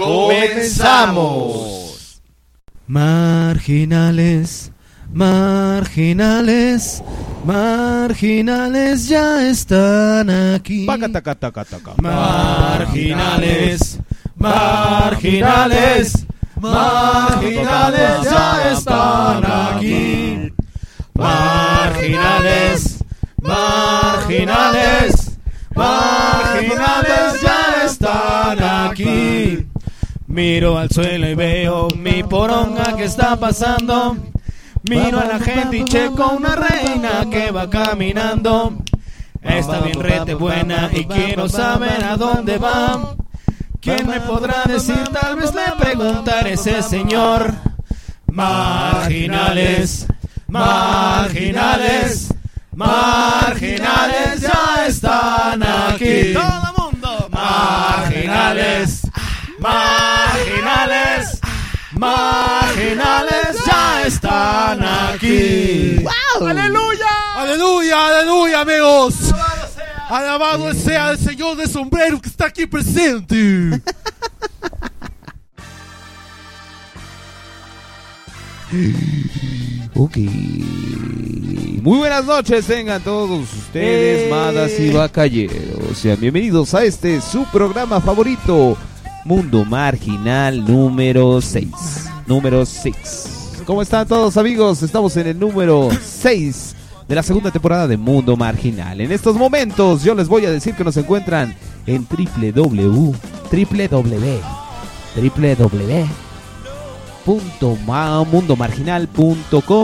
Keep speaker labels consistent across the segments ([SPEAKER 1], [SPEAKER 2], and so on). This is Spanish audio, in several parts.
[SPEAKER 1] ¡Comenzamos! Marginales, marginales, marginales ya están aquí. Marginales, marginales, marginales ya están aquí. Marginales, marginales, marginales ya están aquí. Miro al suelo y veo mi poronga que está pasando. Miro a la gente y checo una reina que va caminando. Está bien rete buena y quiero saber a dónde va. ¿Quién me podrá decir? Tal vez le preguntaré ese señor. Marginales, marginales, marginales ya están aquí. Todo el mundo. Marginales, marginales, marginales ya están aquí.
[SPEAKER 2] ¡Aleluya! ¡Aleluya! ¡Aleluya, amigos! Alabado sea el Señor de sombrero que está aquí presente.
[SPEAKER 3] Ok. Muy buenas noches, tengan todos ustedes, madas y bacalleros. Sean bienvenidos a este su programa favorito, Mundo Marginal número 6. Número 6. ¿Cómo están todos, amigos? Estamos en el número 6 de la segunda temporada de Mundo Marginal. En estos momentos, yo les voy a decir que nos encuentran en www. www.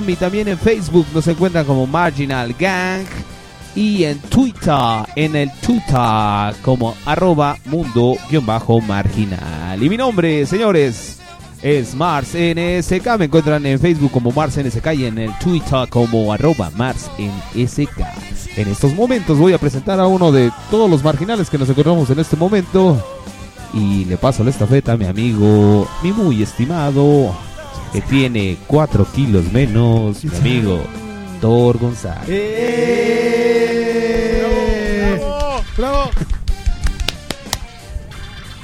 [SPEAKER 3] y también en Facebook nos encuentran como Marginal Gang y en Twitter, en el Twitter como arroba mundo-marginal. Y mi nombre, señores, es Mars NSK. Me encuentran en Facebook como Mars NSK y en el Twitter como arroba Mars NSK. En estos momentos voy a presentar a uno de todos los marginales que nos encontramos en este momento. Y le paso la estafeta a mi amigo, mi muy estimado, que tiene 4 kilos menos, mi amigo Thor González.
[SPEAKER 2] ¡Bravo! ¡Bravo!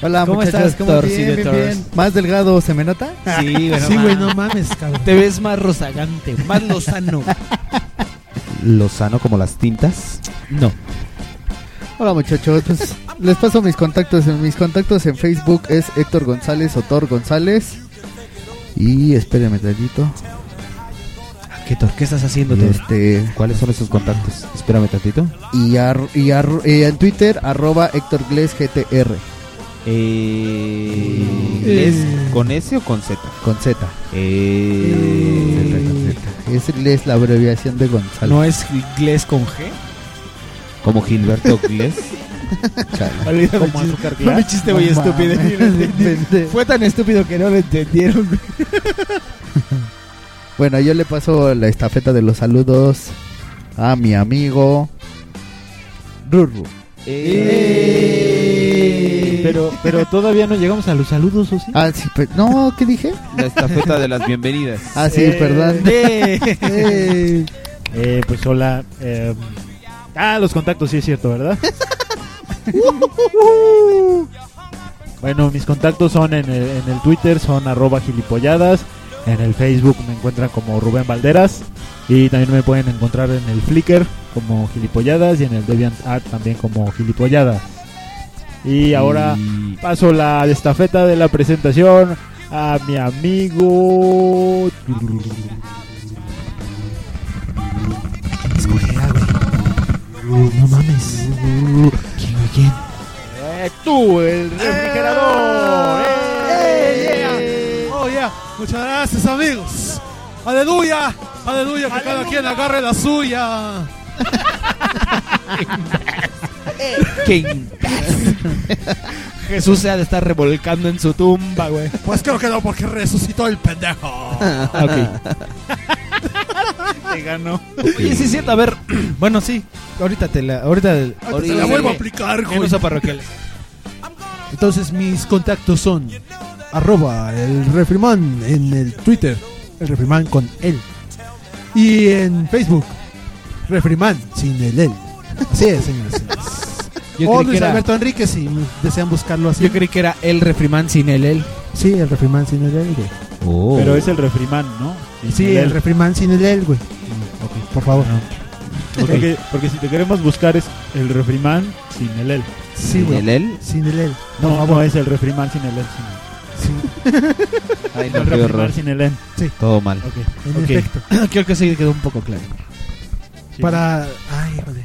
[SPEAKER 4] Hola,
[SPEAKER 1] ¿Cómo
[SPEAKER 4] muchachos.
[SPEAKER 1] estás? ¿Cómo bien,
[SPEAKER 4] Bien,
[SPEAKER 1] bien.
[SPEAKER 4] ¿Más delgado se me nota?
[SPEAKER 1] Sí, güey,
[SPEAKER 2] Sí, güey, no mames, cabrón.
[SPEAKER 1] Te ves más rozagante, más lozano.
[SPEAKER 3] Lozano como las tintas.
[SPEAKER 1] No.
[SPEAKER 4] Hola, muchachos. Pues, les paso mis contactos. Mis contactos en Facebook es Héctor González o Thor González. Y espérenme tantito.
[SPEAKER 1] ¿Qué, estás haciendo?
[SPEAKER 4] Este,
[SPEAKER 3] ¿Cuáles son esos contactos? Espérame tantito.
[SPEAKER 4] y, ar- y ar- eh, en Twitter, arroba Héctor Gles GTR.
[SPEAKER 3] Eh, ¿es ¿Con S o con Z?
[SPEAKER 4] Con Z.
[SPEAKER 3] Eh,
[SPEAKER 4] Es Gles la abreviación de González.
[SPEAKER 1] ¿No es inglés con G?
[SPEAKER 3] como Gilberto Gles.
[SPEAKER 1] Como azúcar mi chiste muy estúpido. Fue tan estúpido que no lo entendieron.
[SPEAKER 4] Bueno, yo le paso la estafeta de los saludos a mi amigo Ruru.
[SPEAKER 3] Eh,
[SPEAKER 5] Pero, pero todavía no llegamos a los saludos, ¿o sí?
[SPEAKER 4] Ah, sí, pe- no, ¿qué dije?
[SPEAKER 3] La estafeta de las bienvenidas.
[SPEAKER 4] Ah, sí,
[SPEAKER 5] Eh,
[SPEAKER 4] perdón.
[SPEAKER 5] eh.
[SPEAKER 4] Eh,
[SPEAKER 5] Eh, pues hola. eh, ah, los contactos, sí es cierto, ¿verdad? bueno, mis contactos son en el, en el Twitter, son arroba gilipolladas. En el Facebook me encuentran como Rubén Valderas. Y también me pueden encontrar en el Flickr como gilipolladas y en el DeviantArt también como gilipolladas. Y ahora
[SPEAKER 3] Y-
[SPEAKER 5] paso la estafeta de la presentación a mi amigo.
[SPEAKER 1] No mames. ¿Quién, quién?
[SPEAKER 5] Eh, tú, el refrigerador.
[SPEAKER 2] ¡Eh! Muchas gracias, amigos. ¡Aleluya! ¡Aleluya! Que cada quien agarre la suya.
[SPEAKER 3] ¿Qué?
[SPEAKER 1] Jesús se ha de estar revolcando en su tumba, güey.
[SPEAKER 2] Pues creo que no, porque resucitó el pendejo.
[SPEAKER 1] Ok.
[SPEAKER 5] Te ganó.
[SPEAKER 1] Oye, sí es cierto, a ver. Bueno, sí. Ahorita te la. Ahorita.
[SPEAKER 2] Ahorita la vuelvo a aplicar,
[SPEAKER 1] En
[SPEAKER 2] güey. Entonces mis contactos son arroba el refriman en el Twitter, el refriman con él. Y en Facebook, refriman sin el él. Así es, señores.
[SPEAKER 1] Yo
[SPEAKER 2] o
[SPEAKER 1] que
[SPEAKER 2] Luis
[SPEAKER 1] era,
[SPEAKER 2] Alberto Enrique si desean buscarlo así.
[SPEAKER 1] yo creí que era el refrimán sin el él.
[SPEAKER 2] Sí, el refriman sin el él, güey.
[SPEAKER 3] Oh.
[SPEAKER 5] Pero es el refrimán, ¿no?
[SPEAKER 2] Sí,
[SPEAKER 5] sin
[SPEAKER 2] el refriman sin el él, güey. Por favor.
[SPEAKER 5] Porque, porque si te queremos buscar es el refrimán sin el él.
[SPEAKER 2] Sí,
[SPEAKER 3] ¿El
[SPEAKER 2] güey.
[SPEAKER 3] él?
[SPEAKER 2] Sin el él.
[SPEAKER 5] No, no es el refrimán sin el él. Sin
[SPEAKER 3] Ay, no, qué horror.
[SPEAKER 5] sin el.
[SPEAKER 3] Todo mal.
[SPEAKER 5] Ok.
[SPEAKER 2] En
[SPEAKER 1] Ok.
[SPEAKER 2] efecto.
[SPEAKER 1] Creo que sí quedó un poco claro.
[SPEAKER 5] Sí.
[SPEAKER 2] Para. Ay, joder.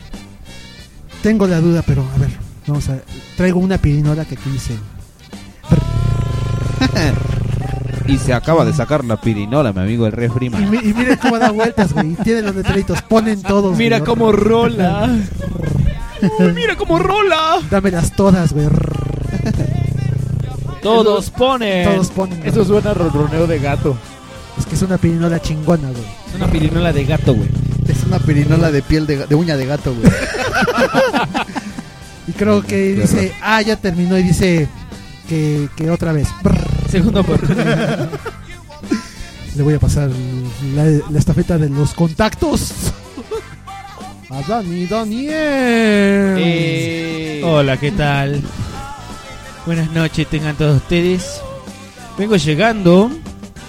[SPEAKER 2] Tengo la duda, pero a ver. Vamos a. Traigo una pirinola que aquí dice.
[SPEAKER 3] Y se acaba de sacar la pirinola, mi amigo el
[SPEAKER 2] Y,
[SPEAKER 3] refriman.
[SPEAKER 2] mi- y miren cómo da vueltas, güey. y Tiene los letreritos. Ponen todos.
[SPEAKER 1] Mira
[SPEAKER 2] güey.
[SPEAKER 1] cómo rola. Uy, mira cómo rola.
[SPEAKER 2] Dámelas todas, güey.
[SPEAKER 1] Todos ponen.
[SPEAKER 2] Todos ponen.
[SPEAKER 5] Eso suena a ronroneo de gato.
[SPEAKER 2] Es que es una pirinola chingona, güey.
[SPEAKER 1] Es una pirinola de gato, güey.
[SPEAKER 4] Es una pirinola de piel de, de uña de gato, güey.
[SPEAKER 2] Y creo que dice. Ah, ya terminó. Y dice. Que, que otra vez.
[SPEAKER 1] Segundo por.
[SPEAKER 2] Le voy a pasar la, la estafeta de los contactos. A Dani Daniel.
[SPEAKER 1] Eh, Hola, ¿qué tal? Buenas noches, tengan todos ustedes. Vengo llegando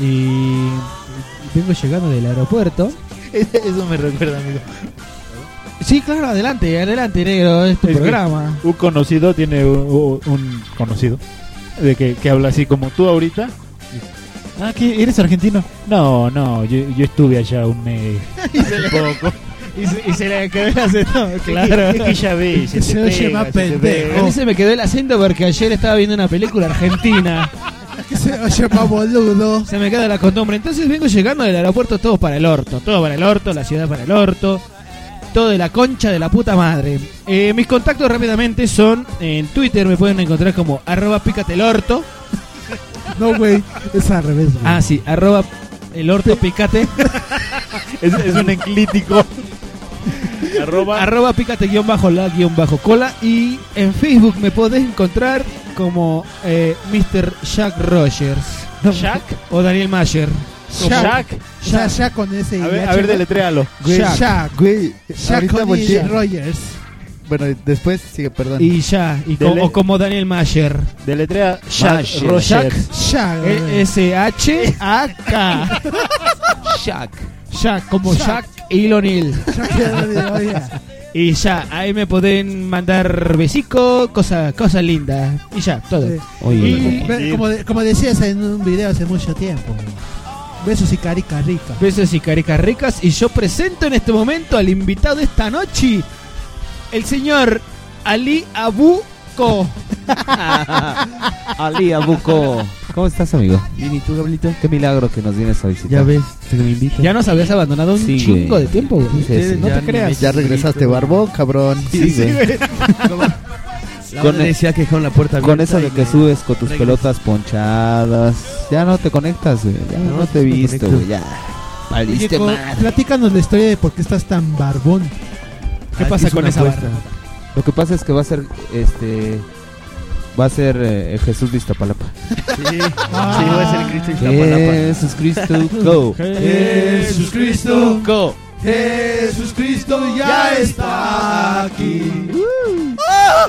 [SPEAKER 1] y vengo llegando del aeropuerto.
[SPEAKER 5] Eso me recuerda, amigo.
[SPEAKER 1] Sí, claro, adelante, adelante, negro, es tu
[SPEAKER 5] Es que-
[SPEAKER 1] programa.
[SPEAKER 5] Un conocido tiene un, un conocido de que, que habla así como tú ahorita. Ah, ¿qué? ¿Eres argentino? No, no, yo, yo estuve allá un mes. poco.
[SPEAKER 1] Y se, y se le quedó el acento,
[SPEAKER 5] Es
[SPEAKER 1] claro.
[SPEAKER 5] que ya ves,
[SPEAKER 2] Que se oye más pendejo.
[SPEAKER 1] A mí se me quedó el acento porque ayer estaba viendo una película argentina.
[SPEAKER 2] Que se oye más boludo.
[SPEAKER 1] Se me queda la costumbre. Entonces vengo llegando del aeropuerto todo para el orto. Todo para el orto, la ciudad para el orto. Todo de la concha de la puta madre. Eh, mis contactos rápidamente son en Twitter. Me pueden encontrar como arroba pícate el orto.
[SPEAKER 2] No, güey. Es al revés.
[SPEAKER 1] Ah, sí, arroba el orto pícate.
[SPEAKER 5] Es, es un enclítico. Arroba.
[SPEAKER 1] arroba pícate guion bajo la guion bajo cola. Y en Facebook me podés encontrar como eh, Mr. Jack Rogers.
[SPEAKER 5] Jack.
[SPEAKER 1] O Daniel Mayer.
[SPEAKER 5] Jack.
[SPEAKER 2] Ya, ya con ese.
[SPEAKER 5] A ver, a ver, deletréalo.
[SPEAKER 4] Güey,
[SPEAKER 2] Shaq
[SPEAKER 4] ahorita
[SPEAKER 2] con. I. Rogers.
[SPEAKER 4] Bueno, después sigue, perdón.
[SPEAKER 1] Y ya, y co- o como Daniel Mayer.
[SPEAKER 5] Deletrea Jack
[SPEAKER 1] Mayer.
[SPEAKER 5] Rogers.
[SPEAKER 2] Shaq.
[SPEAKER 1] E- S-H-A-K.
[SPEAKER 3] Shaq.
[SPEAKER 1] Jack, como
[SPEAKER 2] Shaq.
[SPEAKER 1] Jack y O'Neill.
[SPEAKER 2] Shaq. Oye,
[SPEAKER 1] Y ya, ahí me pueden mandar besicos, cosas cosas lindas. Y ya, todo.
[SPEAKER 2] Sí.
[SPEAKER 3] Oye,
[SPEAKER 1] Y-
[SPEAKER 2] Ve- Como, de- como decías en un video hace mucho tiempo. Besos y carica rica.
[SPEAKER 1] Besos y caricas ricas. Y yo presento en este momento al invitado de esta noche, el señor Ali Abuko.
[SPEAKER 3] Ali Abuco. ¿Cómo estás, amigo?
[SPEAKER 1] Bien, ¿y tú, Gabrielito?
[SPEAKER 3] Qué milagro que nos vienes a visitar.
[SPEAKER 1] Ya ves, que me invitan. Ya nos habías abandonado un
[SPEAKER 3] Sí,
[SPEAKER 1] chingo
[SPEAKER 3] güey.
[SPEAKER 1] de tiempo, güey.
[SPEAKER 3] Sí, sí,
[SPEAKER 1] no te creas.
[SPEAKER 4] ya regresaste, barbón, cabrón.
[SPEAKER 3] Sí, güey. Con, e-
[SPEAKER 1] decía que dejaron la puerta
[SPEAKER 3] con eso de que subes con tus pelotas ponchadas. Ya no te conectas, güey. Ya no, te he visto, güey. Ya.
[SPEAKER 2] Oye, co- platícanos la historia de por qué estás tan barbón.
[SPEAKER 1] ¿Qué pasa con esa barba?
[SPEAKER 3] Lo que pasa es que va a ser, este... Va a ser eh, Jesús de Iztapalapa.
[SPEAKER 2] Sí,
[SPEAKER 5] va a ser Cristo
[SPEAKER 3] Jesús Cristo, go.
[SPEAKER 2] Jesús Cristo,
[SPEAKER 3] Go.
[SPEAKER 2] Jesús Cristo ya está aquí.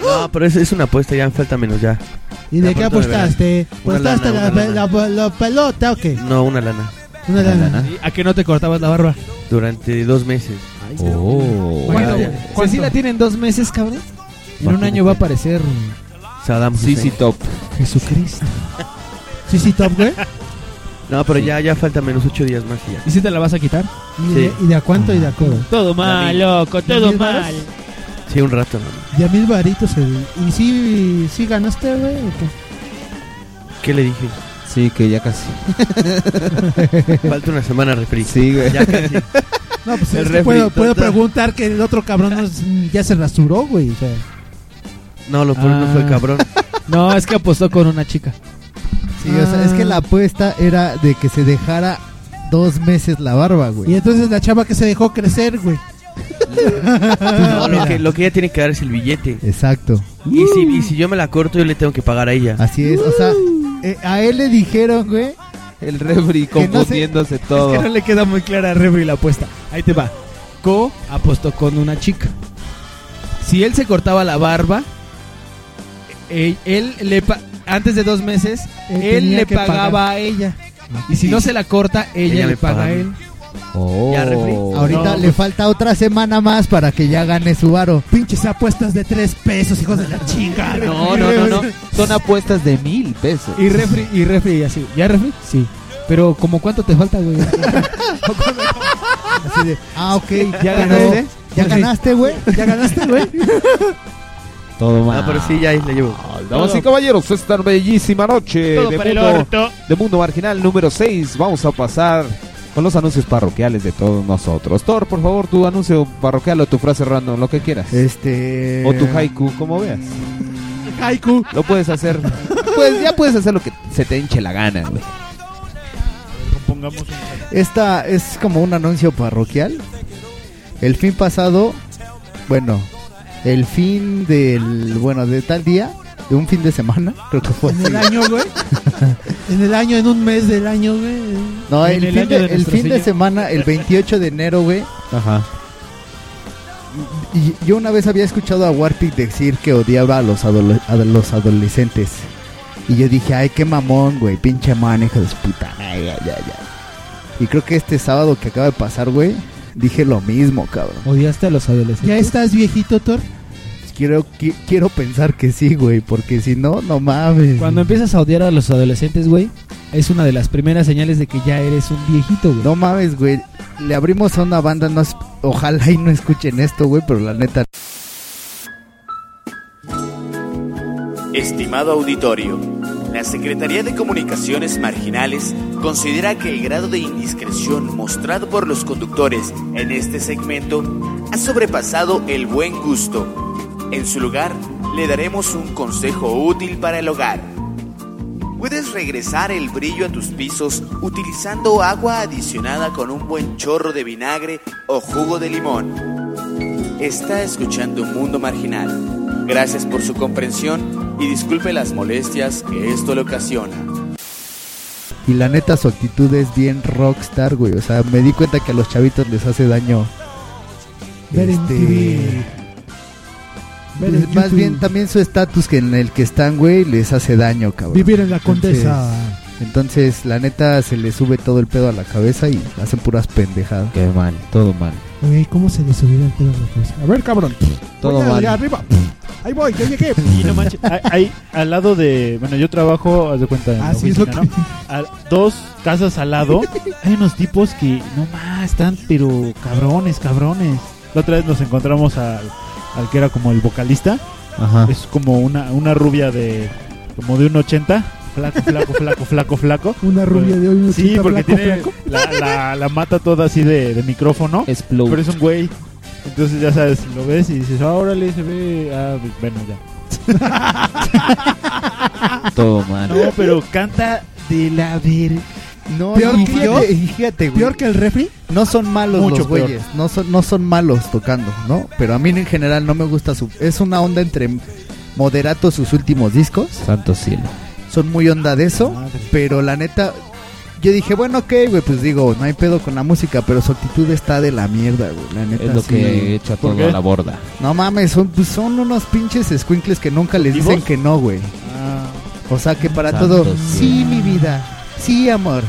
[SPEAKER 6] No, pero es, es una apuesta, ya falta menos ya.
[SPEAKER 2] ¿Y de qué
[SPEAKER 6] de
[SPEAKER 2] apostaste? ¿Apostaste la- la pelota o qué?
[SPEAKER 6] No, una lana.
[SPEAKER 2] Una lana.
[SPEAKER 1] ¿A que no te cortabas la barba?
[SPEAKER 6] Durante dos meses.
[SPEAKER 3] Oh.
[SPEAKER 6] Ya.
[SPEAKER 1] Si la tienen dos meses, cabrón. En un año va a aparecer
[SPEAKER 6] Saddam
[SPEAKER 3] sí, top.
[SPEAKER 1] Jesucristo.
[SPEAKER 2] Sí, sí, top, güey.
[SPEAKER 6] No, pero ya, ya falta menos ocho días más y ya.
[SPEAKER 1] ¿Y si te la vas a quitar?
[SPEAKER 2] ¿Y,
[SPEAKER 6] Sí.
[SPEAKER 2] de, ¿Y de a cuánto y de a cuánto?
[SPEAKER 1] Todo mal, loco, todo
[SPEAKER 2] ¿Mil varos?
[SPEAKER 1] mal.
[SPEAKER 6] Sí, un rato, ¿no?
[SPEAKER 2] De a mil varitos. El... ¿Y sí, sí ganaste, güey? o qué?
[SPEAKER 6] ¿Qué le dije?
[SPEAKER 3] Sí, que ya casi.
[SPEAKER 6] Falta una semana, refri.
[SPEAKER 3] Sí, güey.
[SPEAKER 6] Ya casi.
[SPEAKER 2] No, pues
[SPEAKER 3] El
[SPEAKER 2] es que
[SPEAKER 3] refri,
[SPEAKER 2] puedo, puedo preguntar que el otro cabrón no es- ya se rasuró, güey. O sea,
[SPEAKER 6] No, lo peor no fue
[SPEAKER 1] Ah.
[SPEAKER 6] cabrón.
[SPEAKER 1] No, es que apostó con una chica.
[SPEAKER 4] Sí, o sea, es que la apuesta era de que se dejara dos meses la barba,
[SPEAKER 2] y
[SPEAKER 4] güey.
[SPEAKER 2] entonces la chava que se dejó crecer, güey.
[SPEAKER 6] No, lo que, lo que ella tiene que dar es el billete.
[SPEAKER 4] Exacto.
[SPEAKER 6] Y si, y si yo me la corto, yo le tengo que pagar a ella.
[SPEAKER 4] Así es. O sea, eh, a él le dijeron, güey.
[SPEAKER 3] El refri
[SPEAKER 4] no
[SPEAKER 3] confundiéndose todo.
[SPEAKER 1] Es que no le queda muy clara a Refri la apuesta. Ahí te va. Co apostó con una chica. Si él se cortaba la barba, él, él le pa- antes de dos meses,
[SPEAKER 2] Él
[SPEAKER 1] le pagaba
[SPEAKER 2] pagar.
[SPEAKER 1] a ella. Y si no se la corta, ella,
[SPEAKER 6] Ella
[SPEAKER 1] le paga a él.
[SPEAKER 3] Oh.
[SPEAKER 6] Ya, refri.
[SPEAKER 4] Ahorita
[SPEAKER 2] No,
[SPEAKER 4] le falta otra semana más para que ya gane su varo.
[SPEAKER 2] Pinches apuestas de tres pesos, hijos de la chingada.
[SPEAKER 3] No, no, no, no. Son apuestas de mil pesos.
[SPEAKER 1] Y Refri, y Refri así. ¿Ya Refri? Sí. Pero como cuánto te falta, güey.
[SPEAKER 4] Así de, ah, ok,
[SPEAKER 1] ¿Ya ganaste?
[SPEAKER 4] ¿Ya ganaste, güey?
[SPEAKER 2] ¿Ya ganaste, güey?
[SPEAKER 3] Todo mal.
[SPEAKER 6] Ah, pero sí, ya ahí le llevo.
[SPEAKER 3] Damas y caballeros, esta bellísima noche de mundo, de mundo Marginal número 6. Vamos a pasar con los anuncios parroquiales de todos nosotros. Thor, por favor, tu anuncio parroquial o tu frase random, lo que quieras.
[SPEAKER 4] Este.
[SPEAKER 3] O tu haiku, como veas.
[SPEAKER 2] Haiku.
[SPEAKER 3] Lo puedes hacer. Pues ya puedes hacer lo que se te hinche la gana, güey.
[SPEAKER 4] Esta es como un anuncio parroquial. El fin pasado, bueno, el fin del, bueno, de tal día, de un fin de semana, creo que fue
[SPEAKER 2] En el año, güey. En el año, en un mes del año, güey.
[SPEAKER 4] No, el,
[SPEAKER 1] el
[SPEAKER 4] fin, de,
[SPEAKER 1] de
[SPEAKER 4] el fin de semana, el 28 de enero, güey.
[SPEAKER 3] Ajá.
[SPEAKER 4] y Yo una vez había escuchado a Warpic decir que odiaba a los, adole- a los adolescentes. Y yo dije, ay, qué mamón, güey, pinche man, hijo de su puta. Ay, ay, ay, ay. Y creo que este sábado que acaba de pasar, güey, dije lo mismo, cabrón.
[SPEAKER 1] ¿Odiaste a los adolescentes?
[SPEAKER 2] ¿Ya estás viejito, Thor?
[SPEAKER 4] Quiero, qui- quiero pensar que sí, güey, porque si no, no mames.
[SPEAKER 1] Cuando empiezas a odiar a los adolescentes, güey, es una de las primeras señales de que ya eres un viejito, güey.
[SPEAKER 4] No mames, güey. Le abrimos a una banda, no es- ojalá y no escuchen esto, güey, pero la neta.
[SPEAKER 7] Estimado auditorio, la Secretaría de Comunicaciones Marginales considera que el grado de indiscreción mostrado por los conductores en este segmento ha sobrepasado el buen gusto. En su lugar, le daremos un consejo útil para el hogar. Puedes regresar el brillo a tus pisos utilizando agua adicionada con un buen chorro de vinagre o jugo de limón. Está escuchando Mundo Marginal. Gracias por su comprensión y disculpe las molestias que esto le ocasiona.
[SPEAKER 4] Y la neta, su actitud es bien rockstar, güey. O sea, me di cuenta que a los chavitos les hace daño.
[SPEAKER 2] Ver
[SPEAKER 4] este, Pues, más
[SPEAKER 2] YouTube.
[SPEAKER 4] bien también su estatus que en el que están, güey, les hace daño, cabrón.
[SPEAKER 2] Vivir en la condesa.
[SPEAKER 4] Entonces, la neta, se le sube todo el pedo a la cabeza y hacen puras pendejadas.
[SPEAKER 3] Qué mal, todo mal.
[SPEAKER 2] Güey, ¿cómo se le subiera el pedo a la cabeza? A ver, cabrón.
[SPEAKER 3] Todo
[SPEAKER 2] Voy
[SPEAKER 3] mal.
[SPEAKER 2] allá arriba. Ahí voy, ya llegué.
[SPEAKER 5] Y no manches, hay, hay al lado de, bueno, yo trabajo, haz de cuenta, en
[SPEAKER 2] Así es lo
[SPEAKER 5] ¿no? A dos casas al lado hay unos tipos que, no más, están, pero cabrones, cabrones. La otra vez nos encontramos al, al que era como el vocalista,
[SPEAKER 3] Ajá.
[SPEAKER 5] es como una, una rubia de, como de un 80, flaco, flaco, flaco, flaco, flaco.
[SPEAKER 2] Una rubia de hoy, un
[SPEAKER 5] Sí,
[SPEAKER 2] chica
[SPEAKER 5] porque
[SPEAKER 2] flaco,
[SPEAKER 5] tiene
[SPEAKER 2] flaco.
[SPEAKER 5] la, la, la mata toda así de, de micrófono.
[SPEAKER 3] Explode.
[SPEAKER 5] Pero es un güey. Entonces ya sabes, lo ves y dices, ah, órale, se ve. Ah, bueno, ya.
[SPEAKER 3] Todo mal.
[SPEAKER 5] No, pero canta de la ver.
[SPEAKER 4] No,
[SPEAKER 2] Peor
[SPEAKER 4] y
[SPEAKER 2] que
[SPEAKER 4] fíjate,
[SPEAKER 2] yo.
[SPEAKER 4] y fíjate, güey.
[SPEAKER 2] Peor que el refri.
[SPEAKER 4] No son malos
[SPEAKER 5] Mucho
[SPEAKER 4] los güeyes, no son, no son malos tocando, ¿no? Pero a mí en general no me gusta su... Es una onda entre moderato sus últimos discos,
[SPEAKER 3] Santo cielo.
[SPEAKER 4] son muy onda de eso,
[SPEAKER 5] Madre.
[SPEAKER 4] pero la neta... Yo dije, bueno, ok, güey, pues digo, no hay pedo con la música, pero su actitud está de la mierda, güey, la neta.
[SPEAKER 3] Es lo
[SPEAKER 4] sí.
[SPEAKER 3] que echa
[SPEAKER 5] ¿Por
[SPEAKER 3] todo
[SPEAKER 5] qué?
[SPEAKER 3] a la borda.
[SPEAKER 4] No mames, son, pues, son unos pinches squinkles que nunca les dicen que no, güey.
[SPEAKER 5] Ah,
[SPEAKER 4] O sea, que para
[SPEAKER 3] Santo
[SPEAKER 4] todo,
[SPEAKER 3] cielo.
[SPEAKER 4] sí, mi vida, sí, amor,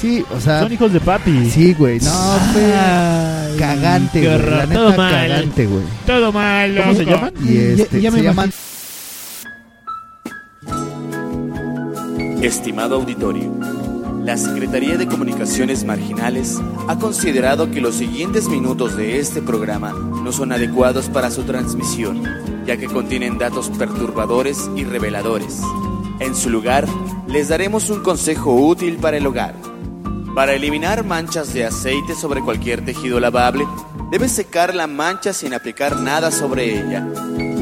[SPEAKER 4] sí, o sea,
[SPEAKER 5] son hijos de papi.
[SPEAKER 4] sí, güey, no, fue cagante,
[SPEAKER 1] qué
[SPEAKER 4] güey,
[SPEAKER 1] horror,
[SPEAKER 4] la
[SPEAKER 1] todo
[SPEAKER 4] neta,
[SPEAKER 1] mal.
[SPEAKER 4] cagante, güey.
[SPEAKER 1] Todo mal,
[SPEAKER 5] ¿Cómo se llaman?
[SPEAKER 4] Y
[SPEAKER 2] Ya-
[SPEAKER 4] este,
[SPEAKER 2] ya me
[SPEAKER 4] se llaman
[SPEAKER 7] Estimado auditorio, la Secretaría de Comunicaciones Marginales ha considerado que los siguientes minutos de este programa no son adecuados para su transmisión, ya que contienen datos perturbadores y reveladores. En su lugar, les daremos un consejo útil para el hogar. Para eliminar manchas de aceite sobre cualquier tejido lavable, debes secar la mancha sin aplicar nada sobre ella.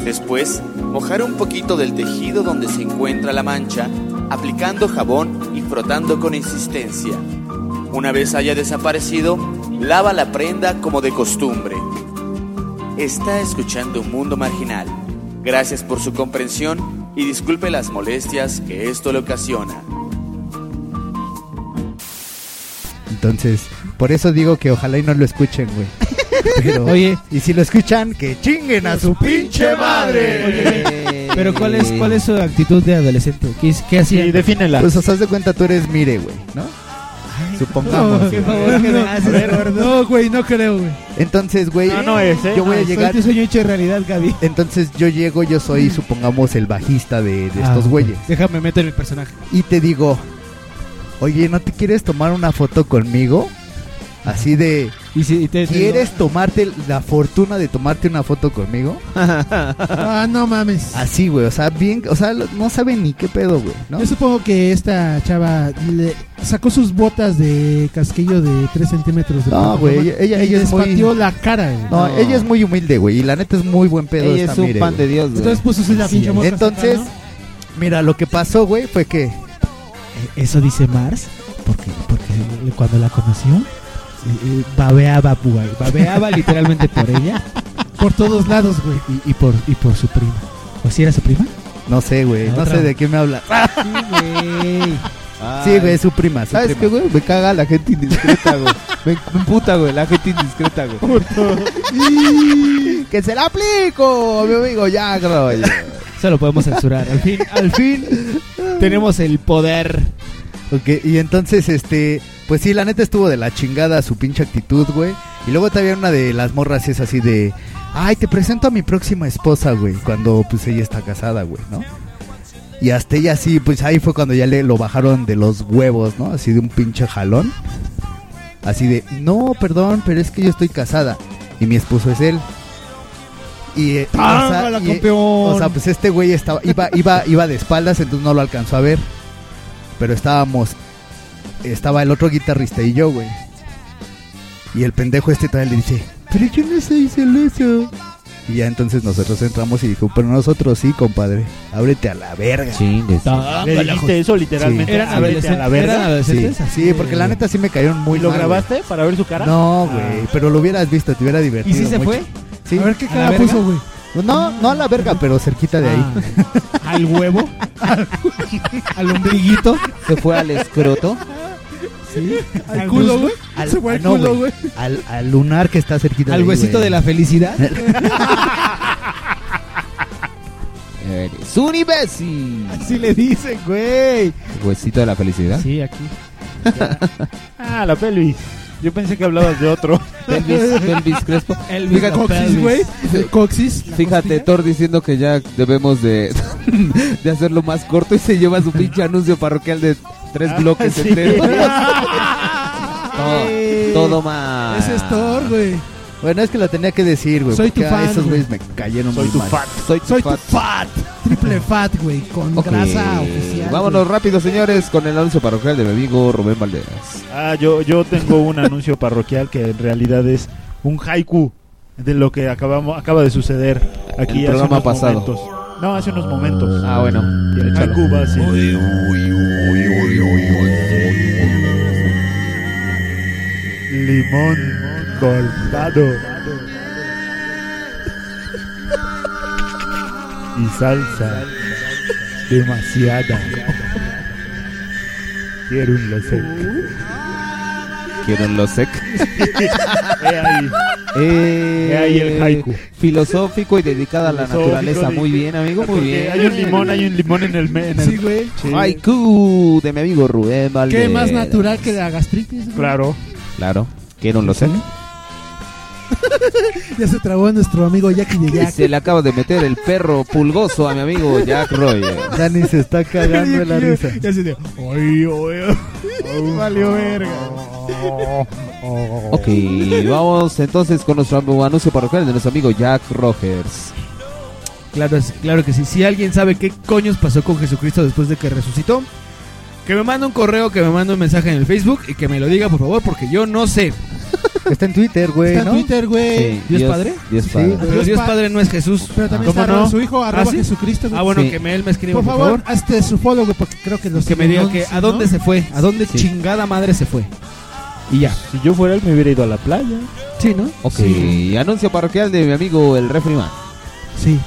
[SPEAKER 7] Después, mojar un poquito del tejido donde se encuentra la mancha, aplicando jabón y frotando con insistencia. Una vez haya desaparecido, lava la prenda como de costumbre. Está escuchando un mundo marginal. Gracias por su comprensión y disculpe las molestias que esto le ocasiona.
[SPEAKER 4] Entonces, por eso digo que ojalá y no lo escuchen, güey. Pero,
[SPEAKER 1] Oye.
[SPEAKER 4] y si lo escuchan, que chinguen a su pinche madre.
[SPEAKER 1] Oye, pero ¿cuál es, cuál es su actitud de adolescente? ¿Qué, es- qué hacía?
[SPEAKER 5] Sí, defínela.
[SPEAKER 4] Pues, o sea, haz de cuenta, tú eres Mire, güey, ¿no? Supongamos.
[SPEAKER 1] No,
[SPEAKER 4] güey.
[SPEAKER 1] por favor, que me haces,
[SPEAKER 2] A ver,
[SPEAKER 1] gordo.
[SPEAKER 2] no, güey, no creo, güey.
[SPEAKER 4] Entonces, güey,
[SPEAKER 5] No, no es, ¿eh?
[SPEAKER 4] yo voy a llegar.
[SPEAKER 1] Soy tu sueño hecho realidad, Gaby.
[SPEAKER 4] Entonces yo llego, yo soy, supongamos, el bajista de, de
[SPEAKER 1] Ah,
[SPEAKER 4] estos
[SPEAKER 1] ok.
[SPEAKER 4] güeyes.
[SPEAKER 1] Déjame meter en el personaje.
[SPEAKER 4] Y te digo, oye, ¿no te quieres tomar una foto conmigo? Así de,
[SPEAKER 1] Y si te-
[SPEAKER 4] ¿quieres tomarte la fortuna de tomarte una foto conmigo?
[SPEAKER 2] Ah, no mames.
[SPEAKER 4] Así, güey, o sea, bien, o sea, no saben ni qué pedo, güey, ¿no?
[SPEAKER 2] Yo supongo que esta chava le sacó sus botas de casquillo de 3 centímetros. de
[SPEAKER 4] No, güey, ella- ella-
[SPEAKER 2] y
[SPEAKER 4] ella es muy-
[SPEAKER 2] la cara, güey.
[SPEAKER 4] No, ella es muy humilde, güey, y la neta es muy buen pedo
[SPEAKER 3] Ella
[SPEAKER 4] esta
[SPEAKER 3] es un
[SPEAKER 4] Mire,
[SPEAKER 3] pan
[SPEAKER 4] güey.
[SPEAKER 3] de Dios, güey.
[SPEAKER 2] Entonces puso la pinche mosca
[SPEAKER 4] Entonces,
[SPEAKER 2] acá,
[SPEAKER 4] mira, lo que pasó, güey, fue que
[SPEAKER 1] Eh, Eso dice Mars, porque, porque cuando la conoció, babeaba, güey. Babeaba literalmente por ella.
[SPEAKER 2] Por todos lados, güey.
[SPEAKER 1] y, y por, y por su prima. ¿O si era su prima?
[SPEAKER 4] no sé, güey, no sé de qué me habla.
[SPEAKER 1] Sí, güey.
[SPEAKER 4] Sí, güey, es su prima, su
[SPEAKER 3] ¿Sabes qué, güey? Me caga la gente indiscreta, güey. Me, me emputa, güey, la gente indiscreta, güey.
[SPEAKER 4] que se la aplico, mi amigo Roger.
[SPEAKER 1] Eso lo podemos censurar. Al fin, al fin tenemos el poder.
[SPEAKER 4] Ok, y entonces, este, pues sí, la neta estuvo de la chingada su pinche actitud, güey. Y luego también una de las morras es así de, ay, te presento a mi próxima esposa, güey, cuando pues ella está casada, güey, ¿no? Y hasta ella sí, pues ahí fue cuando ya le lo bajaron de los huevos, ¿no? Así de un pinche jalón. Así de, no, perdón, pero es que yo estoy casada y mi esposo es él. Y, eh, o sea,
[SPEAKER 1] ¡Tángala,
[SPEAKER 4] y, eh,
[SPEAKER 1] campeón!
[SPEAKER 4] o sea, pues este güey estaba, iba, iba, iba de espaldas, entonces no lo alcanzó a ver. Pero estábamos, estaba el otro guitarrista y yo, güey. Y el pendejo este todavía le dice, pero yo no soy celoso. Y ya entonces nosotros entramos y dijo, pero nosotros sí, compadre, ábrete a la verga.
[SPEAKER 3] Chingues.
[SPEAKER 5] Le dijiste eso literalmente.
[SPEAKER 4] Sí.
[SPEAKER 1] ¿Eran,
[SPEAKER 5] ábrete a la verga.
[SPEAKER 1] ¿Eran
[SPEAKER 4] Sí,
[SPEAKER 1] adolescentes?
[SPEAKER 4] Sí, porque la neta sí me cayeron muy
[SPEAKER 5] ¿Y lo
[SPEAKER 4] mal,
[SPEAKER 5] grabaste para ver su cara?
[SPEAKER 4] güey. No,
[SPEAKER 5] Ah.
[SPEAKER 4] güey, pero lo hubieras visto, te hubiera
[SPEAKER 1] ¿Y
[SPEAKER 4] divertido.
[SPEAKER 1] si se
[SPEAKER 4] mucho.
[SPEAKER 1] fue?
[SPEAKER 4] Sí.
[SPEAKER 2] A ver qué
[SPEAKER 1] ¿A la
[SPEAKER 2] cara
[SPEAKER 1] verga?
[SPEAKER 2] puso, güey.
[SPEAKER 4] No, no a la verga, pero cerquita de ahí.
[SPEAKER 1] Ah, al huevo, al ombliguito.
[SPEAKER 3] Se fue al escroto.
[SPEAKER 1] Sí.
[SPEAKER 2] Al culo, güey.
[SPEAKER 4] Al,
[SPEAKER 2] Se fue al
[SPEAKER 4] no,
[SPEAKER 2] culo, güey.
[SPEAKER 4] Al, al lunar que está cerquita de
[SPEAKER 1] Al
[SPEAKER 4] ahí,
[SPEAKER 1] huesito
[SPEAKER 4] güey.
[SPEAKER 1] de la felicidad.
[SPEAKER 3] Eres un imbécil.
[SPEAKER 1] Así le dicen, güey.
[SPEAKER 3] Huesito de la felicidad.
[SPEAKER 1] Sí, aquí.
[SPEAKER 5] Ah, la pelvis. Yo pensé que hablabas de otro.
[SPEAKER 3] Pelvis, pelvis Crespo.
[SPEAKER 1] El
[SPEAKER 3] Fíjate,
[SPEAKER 2] Coxis, güey. El Coxis.
[SPEAKER 3] Fíjate. Thor diciendo que ya debemos de, de hacerlo más corto y se lleva su pinche anuncio parroquial de tres bloques
[SPEAKER 5] sí.
[SPEAKER 3] enteros. todo, todo mal.
[SPEAKER 2] Ese es Thor, güey.
[SPEAKER 4] Bueno, es que lo tenía que decir, güey.
[SPEAKER 2] Soy tu fan,
[SPEAKER 4] esos
[SPEAKER 2] güey.
[SPEAKER 4] güeyes me cayeron
[SPEAKER 5] Soy
[SPEAKER 4] muy
[SPEAKER 5] tu
[SPEAKER 4] mal.
[SPEAKER 5] fat.
[SPEAKER 3] Soy tu
[SPEAKER 2] Soy tu
[SPEAKER 3] fat.
[SPEAKER 2] Triple fat, güey. Con grasa oficial.
[SPEAKER 3] Vámonos rápido, señores, con el anuncio parroquial de mi amigo Rubén Valderas.
[SPEAKER 5] Ah, yo, yo tengo un anuncio parroquial que en realidad es un haiku de lo que acabamos, acaba de suceder aquí
[SPEAKER 3] El
[SPEAKER 5] hace
[SPEAKER 3] programa
[SPEAKER 5] unos
[SPEAKER 3] pasado.
[SPEAKER 5] momentos. No, hace unos momentos.
[SPEAKER 3] Ah, bueno.
[SPEAKER 5] Y el
[SPEAKER 3] échalo.
[SPEAKER 5] haiku va así. Limón cortado. Y salsa demasiada. Quiero un losec.
[SPEAKER 3] Quiero los sec.
[SPEAKER 5] He ahí.
[SPEAKER 3] Eh,
[SPEAKER 5] He ahí el haiku.
[SPEAKER 3] Filosófico y dedicado a la
[SPEAKER 5] Filosófico,
[SPEAKER 3] naturaleza. Muy bien, amigo, muy
[SPEAKER 5] Porque
[SPEAKER 3] bien.
[SPEAKER 5] Hay un limón, hay un limón en el... me- en el-
[SPEAKER 2] Sí, güey.
[SPEAKER 5] Sí,
[SPEAKER 3] Haiku de mi amigo Rubén Valderas.
[SPEAKER 2] ¿Qué más natural que la gastritis? güey?
[SPEAKER 5] Claro.
[SPEAKER 3] Claro. Quiero los sec.
[SPEAKER 2] Ya se trabó nuestro amigo Jackie de
[SPEAKER 3] Y
[SPEAKER 2] Jack.
[SPEAKER 3] se le acaba de meter el perro pulgoso a mi amigo Jack Roger.
[SPEAKER 4] Dani se está cagando de la risa.
[SPEAKER 1] Ya se de. Ay, ay, Valió verga.
[SPEAKER 3] Ok, vamos entonces con nuestro anuncio parroquial de nuestro amigo Jack Rogers.
[SPEAKER 1] Claro, es- claro que sí. Si alguien sabe qué coños pasó con Jesucristo después de que resucitó, Que me mande un correo, que me mande un mensaje en el Facebook y que me lo diga, por favor, porque yo no sé.
[SPEAKER 4] Está en Twitter, güey,
[SPEAKER 2] Está en
[SPEAKER 4] ¿no?
[SPEAKER 2] Twitter, güey.
[SPEAKER 3] Sí,
[SPEAKER 1] ¿Dios Padre?
[SPEAKER 3] Dios
[SPEAKER 4] Sí,
[SPEAKER 3] Padre.
[SPEAKER 1] Pero Dios Padre no es Jesús.
[SPEAKER 2] Pero también
[SPEAKER 3] ¿Cómo
[SPEAKER 2] está
[SPEAKER 3] no?
[SPEAKER 2] su hijo, arroba
[SPEAKER 1] ¿Ah, sí?
[SPEAKER 2] Jesucristo. güey.
[SPEAKER 1] Ah, bueno,
[SPEAKER 3] Sí.
[SPEAKER 1] que me, él me escriba,
[SPEAKER 2] por favor, hazte su follow, güey, porque creo que los
[SPEAKER 1] Que me diga que a dónde se fue, a dónde
[SPEAKER 3] Sí.
[SPEAKER 1] chingada madre se fue. Y ya.
[SPEAKER 5] Si yo fuera él, me hubiera ido a la playa.
[SPEAKER 1] Sí, ¿no?
[SPEAKER 3] Ok, anuncio parroquial de mi amigo el Refriman.
[SPEAKER 2] Sí.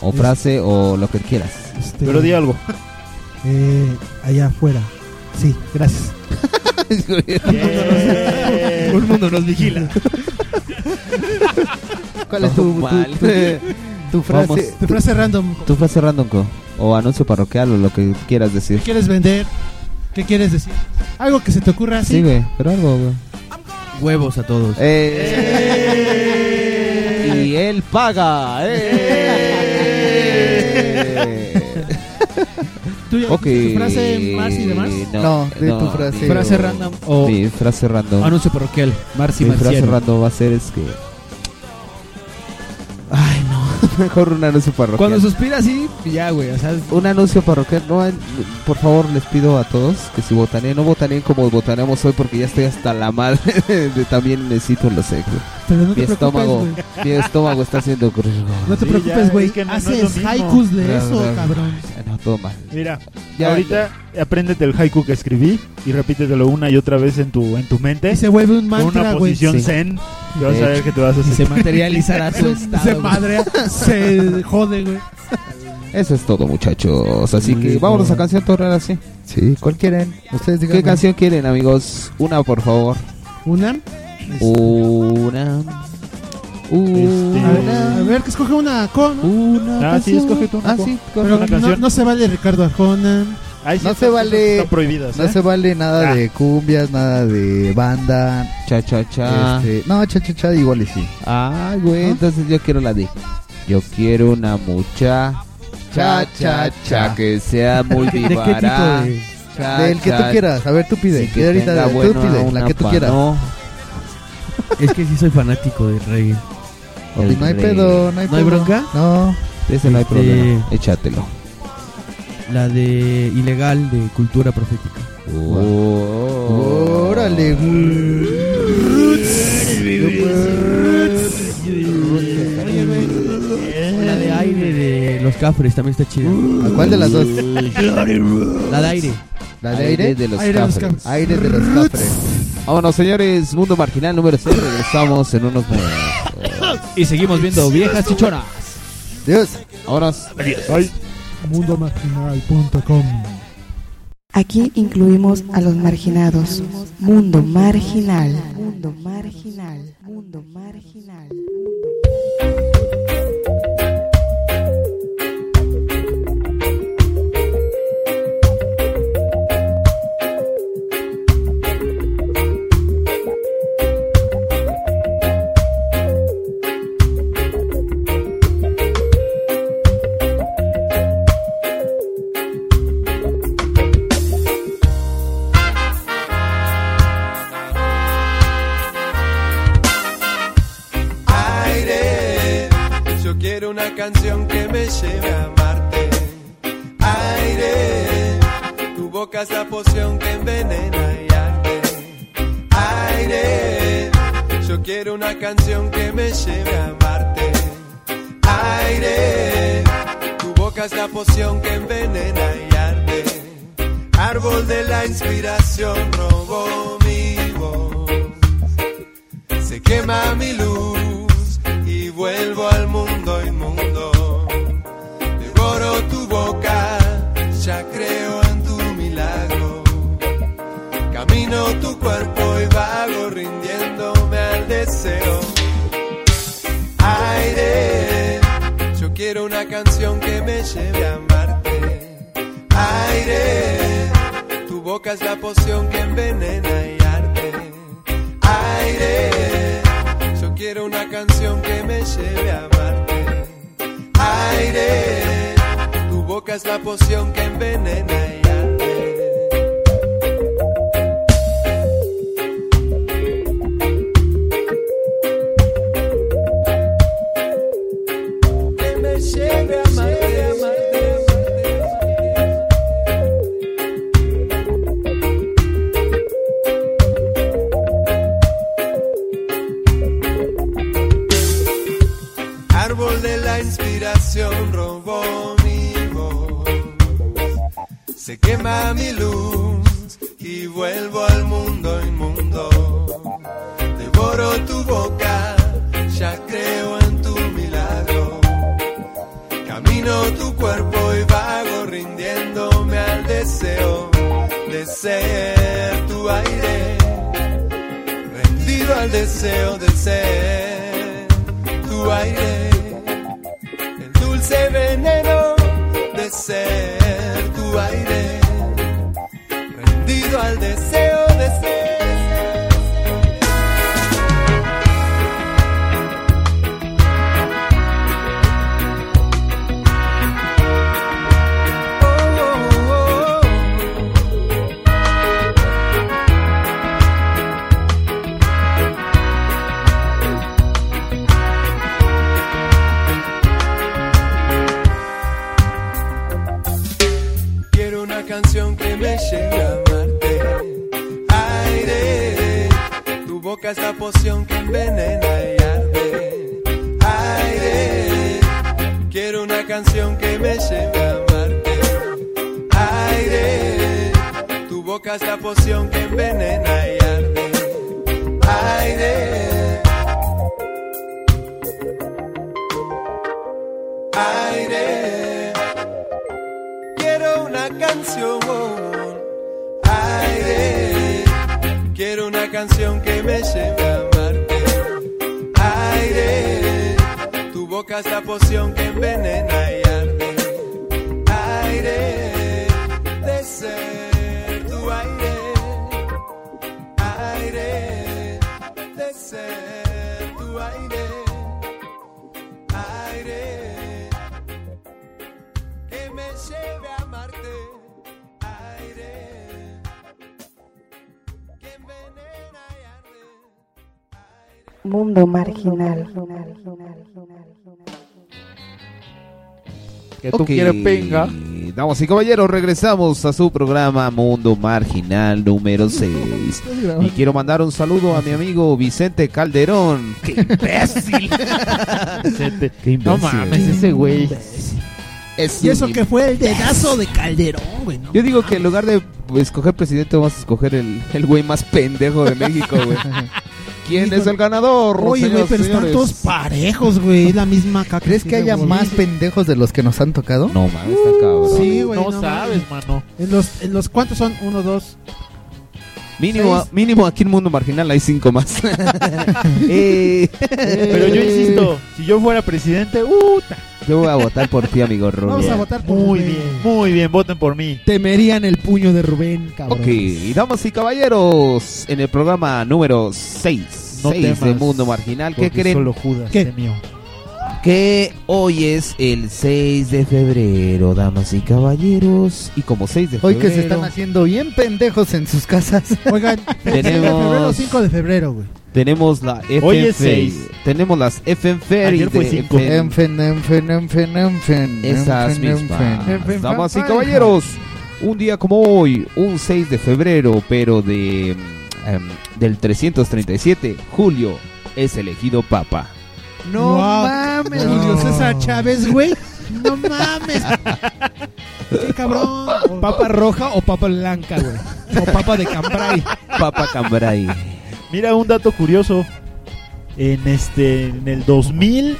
[SPEAKER 3] O frase o lo que quieras.
[SPEAKER 2] este,
[SPEAKER 5] Pero di algo.
[SPEAKER 2] eh, allá afuera. Sí, gracias.
[SPEAKER 1] Un mundo nos vigila.
[SPEAKER 4] ¿Cuál es tu, tu,
[SPEAKER 3] Mal.
[SPEAKER 4] tu, tu frase?
[SPEAKER 3] Vamos.
[SPEAKER 2] Tu frase random.
[SPEAKER 3] Tu frase random co- o anuncio parroquial o lo que quieras decir.
[SPEAKER 2] ¿Qué quieres vender? ¿Qué quieres decir? Algo que se te ocurra así.
[SPEAKER 3] Sí, güey, pero algo, güey.
[SPEAKER 1] Huevos a todos.
[SPEAKER 3] Eh, y él paga. Eh.
[SPEAKER 2] ¿Tú ya tu frase más y demás?
[SPEAKER 4] No, de tu frase.
[SPEAKER 1] Frase
[SPEAKER 4] o-
[SPEAKER 1] random o
[SPEAKER 3] Mi frase random.
[SPEAKER 1] anuncio parroquial. Marci
[SPEAKER 3] Mi frase random va a ser es que. Mejor un anuncio parroquial.
[SPEAKER 1] Cuando suspira así, ya, güey. O sea,
[SPEAKER 3] Un anuncio parroquial. No, por favor, les pido a todos que si votaré, no votaré como votaremos hoy porque ya estoy hasta la madre. de, también necesito los güey.
[SPEAKER 2] Pero no
[SPEAKER 3] Mi
[SPEAKER 2] te preocupes,
[SPEAKER 3] estómago,
[SPEAKER 2] güey.
[SPEAKER 3] mi estómago está haciendo.
[SPEAKER 2] No te
[SPEAKER 5] Sí,
[SPEAKER 2] preocupes,
[SPEAKER 5] ya,
[SPEAKER 2] güey.
[SPEAKER 5] es que no- no es
[SPEAKER 2] Haces
[SPEAKER 5] lo mismo.
[SPEAKER 2] haikus de
[SPEAKER 3] Claro,
[SPEAKER 2] eso,
[SPEAKER 3] claro.
[SPEAKER 2] cabrón.
[SPEAKER 3] No, todo mal.
[SPEAKER 5] Mira,
[SPEAKER 3] Ya,
[SPEAKER 5] ahorita apréndete el haiku que escribí y repítetelo una y otra vez en tu, en tu mente.
[SPEAKER 2] Y se vuelve un
[SPEAKER 5] con una
[SPEAKER 2] mantra, güey.
[SPEAKER 5] posición
[SPEAKER 3] Sí.
[SPEAKER 5] zen. Y vas a ver que te vas a
[SPEAKER 1] y se
[SPEAKER 5] sentir.
[SPEAKER 1] materializará tu
[SPEAKER 2] Se,
[SPEAKER 1] estado.
[SPEAKER 2] se
[SPEAKER 1] güey.
[SPEAKER 2] madrea, se jode, güey.
[SPEAKER 3] Eso es todo, muchachos. Así que vámonos a canción ahora sí.
[SPEAKER 4] Sí, ¿cuál quieren? Ustedes digan.
[SPEAKER 3] ¿Qué canción quieren, amigos? Una, por favor.
[SPEAKER 2] Una.
[SPEAKER 3] Una.
[SPEAKER 2] A ver,
[SPEAKER 3] Una.
[SPEAKER 2] a ver, que escoge una con. ¿no?
[SPEAKER 3] Una.
[SPEAKER 5] Ah, sí, escoge tú una
[SPEAKER 3] Ah, sí,
[SPEAKER 2] Pero
[SPEAKER 5] una
[SPEAKER 2] no,
[SPEAKER 5] canción.
[SPEAKER 2] no se vale Ricardo Arjona.
[SPEAKER 5] Ay, sí,
[SPEAKER 4] No se vale-
[SPEAKER 5] Están prohibidas.
[SPEAKER 4] No
[SPEAKER 5] ¿eh?
[SPEAKER 4] se vale nada
[SPEAKER 5] Ah.
[SPEAKER 4] de cumbias, nada de banda.
[SPEAKER 3] Cha, cha, cha.
[SPEAKER 4] Este, no, cha, cha, cha, igual y sí.
[SPEAKER 3] Ay, güey,
[SPEAKER 4] ¿No?
[SPEAKER 3] entonces yo quiero la de. Yo quiero una mucha. Cha, cha, cha, que sea muy
[SPEAKER 4] ¿De qué tipo
[SPEAKER 3] vivara.
[SPEAKER 4] de?
[SPEAKER 3] Cha,
[SPEAKER 4] Del que tú
[SPEAKER 3] cha,
[SPEAKER 4] quieras. A ver, tú pide.
[SPEAKER 3] sí,
[SPEAKER 4] Pide ahorita,
[SPEAKER 3] tenga
[SPEAKER 4] tú
[SPEAKER 3] bueno
[SPEAKER 4] pide, la que tú quieras.
[SPEAKER 3] pano.
[SPEAKER 1] Es que sí soy fanático de reggae.
[SPEAKER 3] El
[SPEAKER 4] no hay pedo, no hay
[SPEAKER 1] ¿No hay
[SPEAKER 4] pedo.
[SPEAKER 1] bronca?
[SPEAKER 4] No.
[SPEAKER 3] Ese no hay
[SPEAKER 1] Este-
[SPEAKER 3] problema. Échatelo.
[SPEAKER 1] La de ilegal de cultura profética.
[SPEAKER 3] Oh.
[SPEAKER 4] Órale,
[SPEAKER 1] La los cafres también está chida.
[SPEAKER 4] ¿A cuál de las dos?
[SPEAKER 1] La de aire.
[SPEAKER 4] ¿La de aire?
[SPEAKER 3] de los
[SPEAKER 2] Aire de los
[SPEAKER 3] cafres.
[SPEAKER 2] cafres.
[SPEAKER 4] Aire de los cafres.
[SPEAKER 3] Vámonos, señores. Mundo Marginal número 6. Regresamos en unos momentos.
[SPEAKER 1] Y seguimos viendo viejas chichonas.
[SPEAKER 4] Dios.
[SPEAKER 3] Vámonos.
[SPEAKER 5] Ay,
[SPEAKER 2] Mundomarginal.com
[SPEAKER 8] Aquí incluimos a los marginados. Mundo marginal. Mundo marginal. Mundo marginal.
[SPEAKER 9] Canción que me lleve a amarte. Aire, tu boca es la poción que envenena y arde. Aire, yo quiero una canción que me lleve a amarte. Aire, tu boca es la poción que envenena y arde. Árbol de la inspiración robó mi voz se quema mi luz y vuelvo al mundo inmundo. Cuerpo y vago rindiéndome al deseo. Aire, yo quiero una canción que me lleve a amarte. Aire, tu boca es la poción que envenena y arde aire. Yo quiero una canción que me lleve a amarte. Aire, tu boca es la poción que envenena y arde. canción robó mi voz. Se quema mi luz y vuelvo al mundo inmundo. Devoro tu boca, ya creo en tu milagro. Camino tu cuerpo y vago rindiéndome al deseo de ser tu aire. Rendido al deseo de ser tu aire. Veneno de ser tu aire. Rendido al deseo de ser. Es la poción que envenena y arde. Aire, quiero una canción que me lleve a amarte. Aire, tu boca es la poción que envenena y arde. Canción que me lleve a amarte. Aire, tu boca es la poción que envenena y arde. Aire, de ser tu aire. Aire, de ser tu. Aire,
[SPEAKER 8] Mundo marginal.
[SPEAKER 5] Que tú
[SPEAKER 3] Ok,
[SPEAKER 5] quieres venga.
[SPEAKER 3] Damas y caballeros, regresamos a su programa Mundo Marginal número 6. Y quiero mandar un saludo a mi amigo Vicente Calderón. ¡Qué imbécil!
[SPEAKER 5] Vicente.
[SPEAKER 3] ¡Qué imbécil!
[SPEAKER 5] No mames, ese güey.
[SPEAKER 3] Es
[SPEAKER 2] Y eso que fue el dedazo de Calderón, güey. ¿no?
[SPEAKER 3] Yo digo que en lugar de escoger presidente, vamos a escoger el, el güey más pendejo de México, güey. ¿Quién es el ganador?
[SPEAKER 2] Oye, güey, pero están
[SPEAKER 3] señores?
[SPEAKER 2] todos parejos, güey. Es la misma caca.
[SPEAKER 4] ¿Crees que haya más pendejos de los que nos han tocado?
[SPEAKER 3] No, mames, está cabrón.
[SPEAKER 2] Sí, güey.
[SPEAKER 5] No sabes, mano.
[SPEAKER 2] En los, en los ¿cuántos son? Uno, dos.
[SPEAKER 3] Mínimo,
[SPEAKER 2] Seis.
[SPEAKER 3] mínimo aquí en Mundo Marginal hay cinco más. Eh,
[SPEAKER 5] Pero yo insisto, si yo fuera presidente, puta.
[SPEAKER 3] Yo voy a votar por ti, amigo Rubén.
[SPEAKER 2] Vamos a votar por
[SPEAKER 5] Muy
[SPEAKER 2] Rubén.
[SPEAKER 5] bien, muy bien, voten por mí.
[SPEAKER 2] Temerían el puño de Rubén, cabrón.
[SPEAKER 3] Ok, y damas y caballeros, en el programa número 6
[SPEAKER 5] No
[SPEAKER 3] de
[SPEAKER 5] temas,
[SPEAKER 3] Mundo Marginal, ¿qué
[SPEAKER 5] Porque
[SPEAKER 3] creen?
[SPEAKER 5] Solo Judas
[SPEAKER 2] ¿Qué?
[SPEAKER 5] temió.
[SPEAKER 3] Que hoy es el 6 de febrero, damas y caballeros. Y como 6 de
[SPEAKER 4] Hoy
[SPEAKER 3] febrero.
[SPEAKER 4] que se están haciendo bien pendejos en sus casas.
[SPEAKER 2] Oigan,
[SPEAKER 3] Tenemos-
[SPEAKER 2] de febrero, 5 de febrero, güey.
[SPEAKER 3] Tenemos la FM
[SPEAKER 5] Hoy es
[SPEAKER 3] Ferry.
[SPEAKER 5] seis.
[SPEAKER 3] Tenemos las FM Ferry
[SPEAKER 5] Ayer fue
[SPEAKER 3] de
[SPEAKER 5] cinco.
[SPEAKER 3] FM.
[SPEAKER 4] Enfen, enfen, enfen, enfen.
[SPEAKER 3] Esas
[SPEAKER 4] enfen,
[SPEAKER 3] mismas.
[SPEAKER 4] enfen.
[SPEAKER 2] Enfen,
[SPEAKER 3] Damas y caballeros, un día como hoy, un 6 de febrero, pero de mm, em, del 337, Julio es elegido papa.
[SPEAKER 4] No
[SPEAKER 2] Wow.
[SPEAKER 4] mames.
[SPEAKER 2] Julio César Chávez, güey. No mames. Qué cabrón. ¿Papa roja o papa blanca, güey? O papa de cambray.
[SPEAKER 3] Papa Cambray.
[SPEAKER 5] Mira un dato curioso. En este en el 2000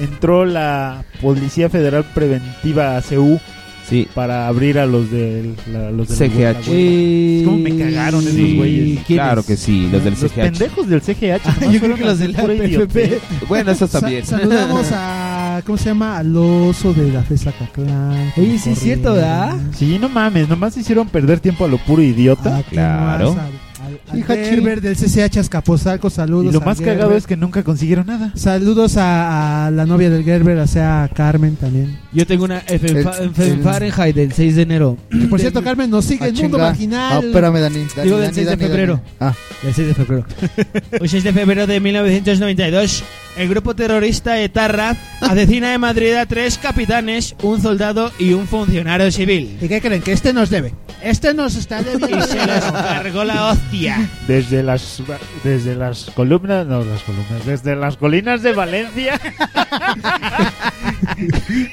[SPEAKER 5] entró la Policía Federal Preventiva ACU
[SPEAKER 3] Sí.
[SPEAKER 5] para abrir a los del la- los del
[SPEAKER 3] CGH.
[SPEAKER 5] Es como me cagaron esos
[SPEAKER 3] Sí,
[SPEAKER 5] güeyes.
[SPEAKER 3] claro que sí, los del
[SPEAKER 5] Los
[SPEAKER 3] CGH.
[SPEAKER 5] pendejos del CGH.
[SPEAKER 2] Ah, yo creo que los de
[SPEAKER 5] pura
[SPEAKER 2] PFP.
[SPEAKER 3] Bueno, esos
[SPEAKER 2] Sa-
[SPEAKER 3] también.
[SPEAKER 2] saludamos a. ¿Cómo se llama? Al oso de la FESA Caclán.
[SPEAKER 1] Oye, sí es cierto, ¿verdad?
[SPEAKER 5] Sí, no mames, nomás hicieron perder tiempo a lo puro idiota.
[SPEAKER 2] Ah, ¿qué
[SPEAKER 3] Claro.
[SPEAKER 2] más?
[SPEAKER 4] Hija,
[SPEAKER 2] Gerber del CCH Azcapotzalco, saludos.
[SPEAKER 5] y lo
[SPEAKER 2] al
[SPEAKER 5] más cagado
[SPEAKER 2] Gerber.
[SPEAKER 5] es que nunca consiguieron nada.
[SPEAKER 2] Saludos a, a la novia del Gerber, o sea, a Carmen también.
[SPEAKER 1] Yo tengo una F en,
[SPEAKER 4] El-
[SPEAKER 1] fa- en
[SPEAKER 4] el-
[SPEAKER 1] Fahrenheit del 6 de enero.
[SPEAKER 2] Que por cierto, Carmen nos sigue
[SPEAKER 4] Ah,
[SPEAKER 2] en Mundo
[SPEAKER 4] chinga.
[SPEAKER 2] Marginal.
[SPEAKER 4] Ah, espérame, Dani. Dani,
[SPEAKER 1] Digo, del
[SPEAKER 4] Dani,
[SPEAKER 1] 6 de
[SPEAKER 4] Dani,
[SPEAKER 1] febrero.
[SPEAKER 4] Dani. Ah,
[SPEAKER 1] El 6 de febrero. El 6 de febrero de 1992, El grupo terrorista Etarra asesina en Madrid a tres capitanes, un soldado y un funcionario civil.
[SPEAKER 2] ¿Y qué creen? Que este nos debe. Este nos está
[SPEAKER 1] Y
[SPEAKER 2] debiendo.
[SPEAKER 1] se les cargó la hostia.
[SPEAKER 5] Desde las desde las columnas, no las columnas, desde las colinas de Valencia.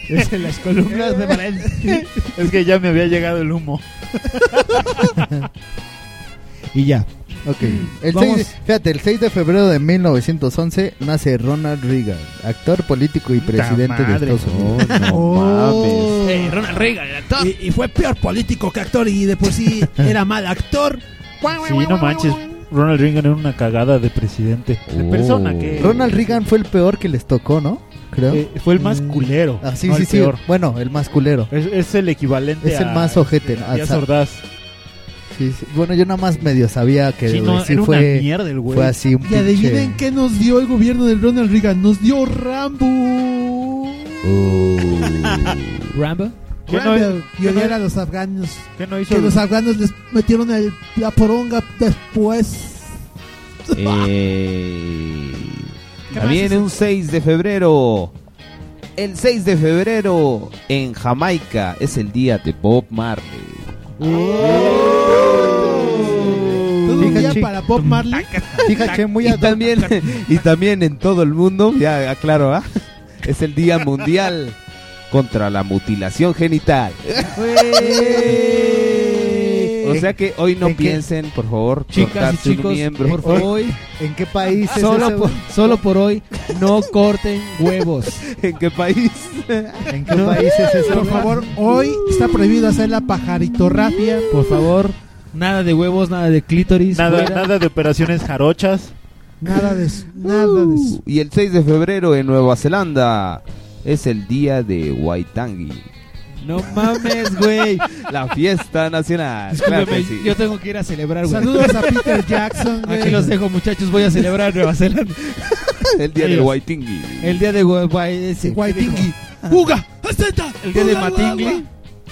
[SPEAKER 2] Desde las columnas de Valencia.
[SPEAKER 5] es que ya me había llegado el humo.
[SPEAKER 2] Y ya.
[SPEAKER 4] Ok. El
[SPEAKER 2] Vamos.
[SPEAKER 4] 6 de- fíjate, el 6 de febrero de 1911 nace Ronald Reagan, actor político y presidente de
[SPEAKER 5] madre.
[SPEAKER 4] Estados Unidos.
[SPEAKER 3] No
[SPEAKER 2] Oh.
[SPEAKER 3] mames.
[SPEAKER 1] Eh, Ronald Reagan, el actor.
[SPEAKER 2] Y, y fue peor político que actor y de por sí era mal actor.
[SPEAKER 5] Sí, no manches. Ronald Reagan era una cagada de presidente. De
[SPEAKER 3] Oh.
[SPEAKER 5] persona que
[SPEAKER 4] Ronald Reagan fue el peor que les tocó, ¿no? Creo.
[SPEAKER 5] eh, fue el más culero.
[SPEAKER 4] ah, sí,
[SPEAKER 5] no
[SPEAKER 4] sí,
[SPEAKER 5] el
[SPEAKER 4] sí.
[SPEAKER 5] peor.
[SPEAKER 4] Bueno, el más culero.
[SPEAKER 5] Es, es el equivalente
[SPEAKER 4] Es el
[SPEAKER 5] a-
[SPEAKER 4] más ojete,
[SPEAKER 5] a Díaz
[SPEAKER 4] a-
[SPEAKER 5] Ordaz.
[SPEAKER 4] Sí, sí. Bueno, yo nada más medio sabía que
[SPEAKER 5] Sí, no,
[SPEAKER 4] sí
[SPEAKER 5] era una
[SPEAKER 4] fue,
[SPEAKER 5] mierda el güey.
[SPEAKER 4] fue así un
[SPEAKER 2] Y adivinen qué nos dio el gobierno de Ronald Reagan. Nos dio Rambo.
[SPEAKER 4] Oh.
[SPEAKER 1] Rambo.
[SPEAKER 5] ¿Qué no-
[SPEAKER 2] Rambo. Y
[SPEAKER 5] qué no-
[SPEAKER 2] a los afganos.
[SPEAKER 5] ¿Qué no hizo
[SPEAKER 2] Que
[SPEAKER 5] el-
[SPEAKER 2] los afganos les metieron el- la poronga después.
[SPEAKER 3] Eh,
[SPEAKER 2] ¿Qué
[SPEAKER 3] también un 6 de febrero. El 6 de febrero en Jamaica es el día de Bob Marley.
[SPEAKER 2] Todo un día
[SPEAKER 4] Fíjate.
[SPEAKER 2] para Bob Marley.
[SPEAKER 4] Fíjate, muy
[SPEAKER 3] Y
[SPEAKER 4] ad-
[SPEAKER 3] también, y también en todo el mundo, ya aclaro, ¿ah? es el día mundial contra la mutilación genital. O sea que hoy no
[SPEAKER 4] ¿En qué?
[SPEAKER 3] piensen, por favor,
[SPEAKER 1] Chicas y chicos,
[SPEAKER 3] miembro.
[SPEAKER 1] por favor,
[SPEAKER 4] ¿En qué país es
[SPEAKER 1] solo,
[SPEAKER 4] ese,
[SPEAKER 1] por, solo por hoy, no corten huevos.
[SPEAKER 3] ¿En qué país?
[SPEAKER 4] ¿En qué país es ese?
[SPEAKER 2] Por favor, hoy está prohibido hacer la pajaritorrafia.
[SPEAKER 1] Por favor, nada de huevos, nada de clítoris.
[SPEAKER 5] Nada,
[SPEAKER 1] fuera.
[SPEAKER 5] nada de operaciones jarochas.
[SPEAKER 2] Nada de eso. Nada de eso.
[SPEAKER 3] Y el 6 de febrero en Nueva Zelanda es el día de Waitangi.
[SPEAKER 1] No mames, güey.
[SPEAKER 3] La fiesta nacional. Claro que sí.
[SPEAKER 1] yo tengo que ir a celebrar, güey.
[SPEAKER 2] Saludos a Peter Jackson. güey.
[SPEAKER 1] Aquí los dejo, muchachos. Voy a celebrar Nueva Zelanda.
[SPEAKER 3] El día del
[SPEAKER 1] Adiós.
[SPEAKER 3] Waitangi.
[SPEAKER 1] El día de
[SPEAKER 2] Guaitingui. ¡Uga! ¡Azeta!
[SPEAKER 1] El día de
[SPEAKER 2] ¡Uga, uga,
[SPEAKER 1] Matingli.
[SPEAKER 2] uga!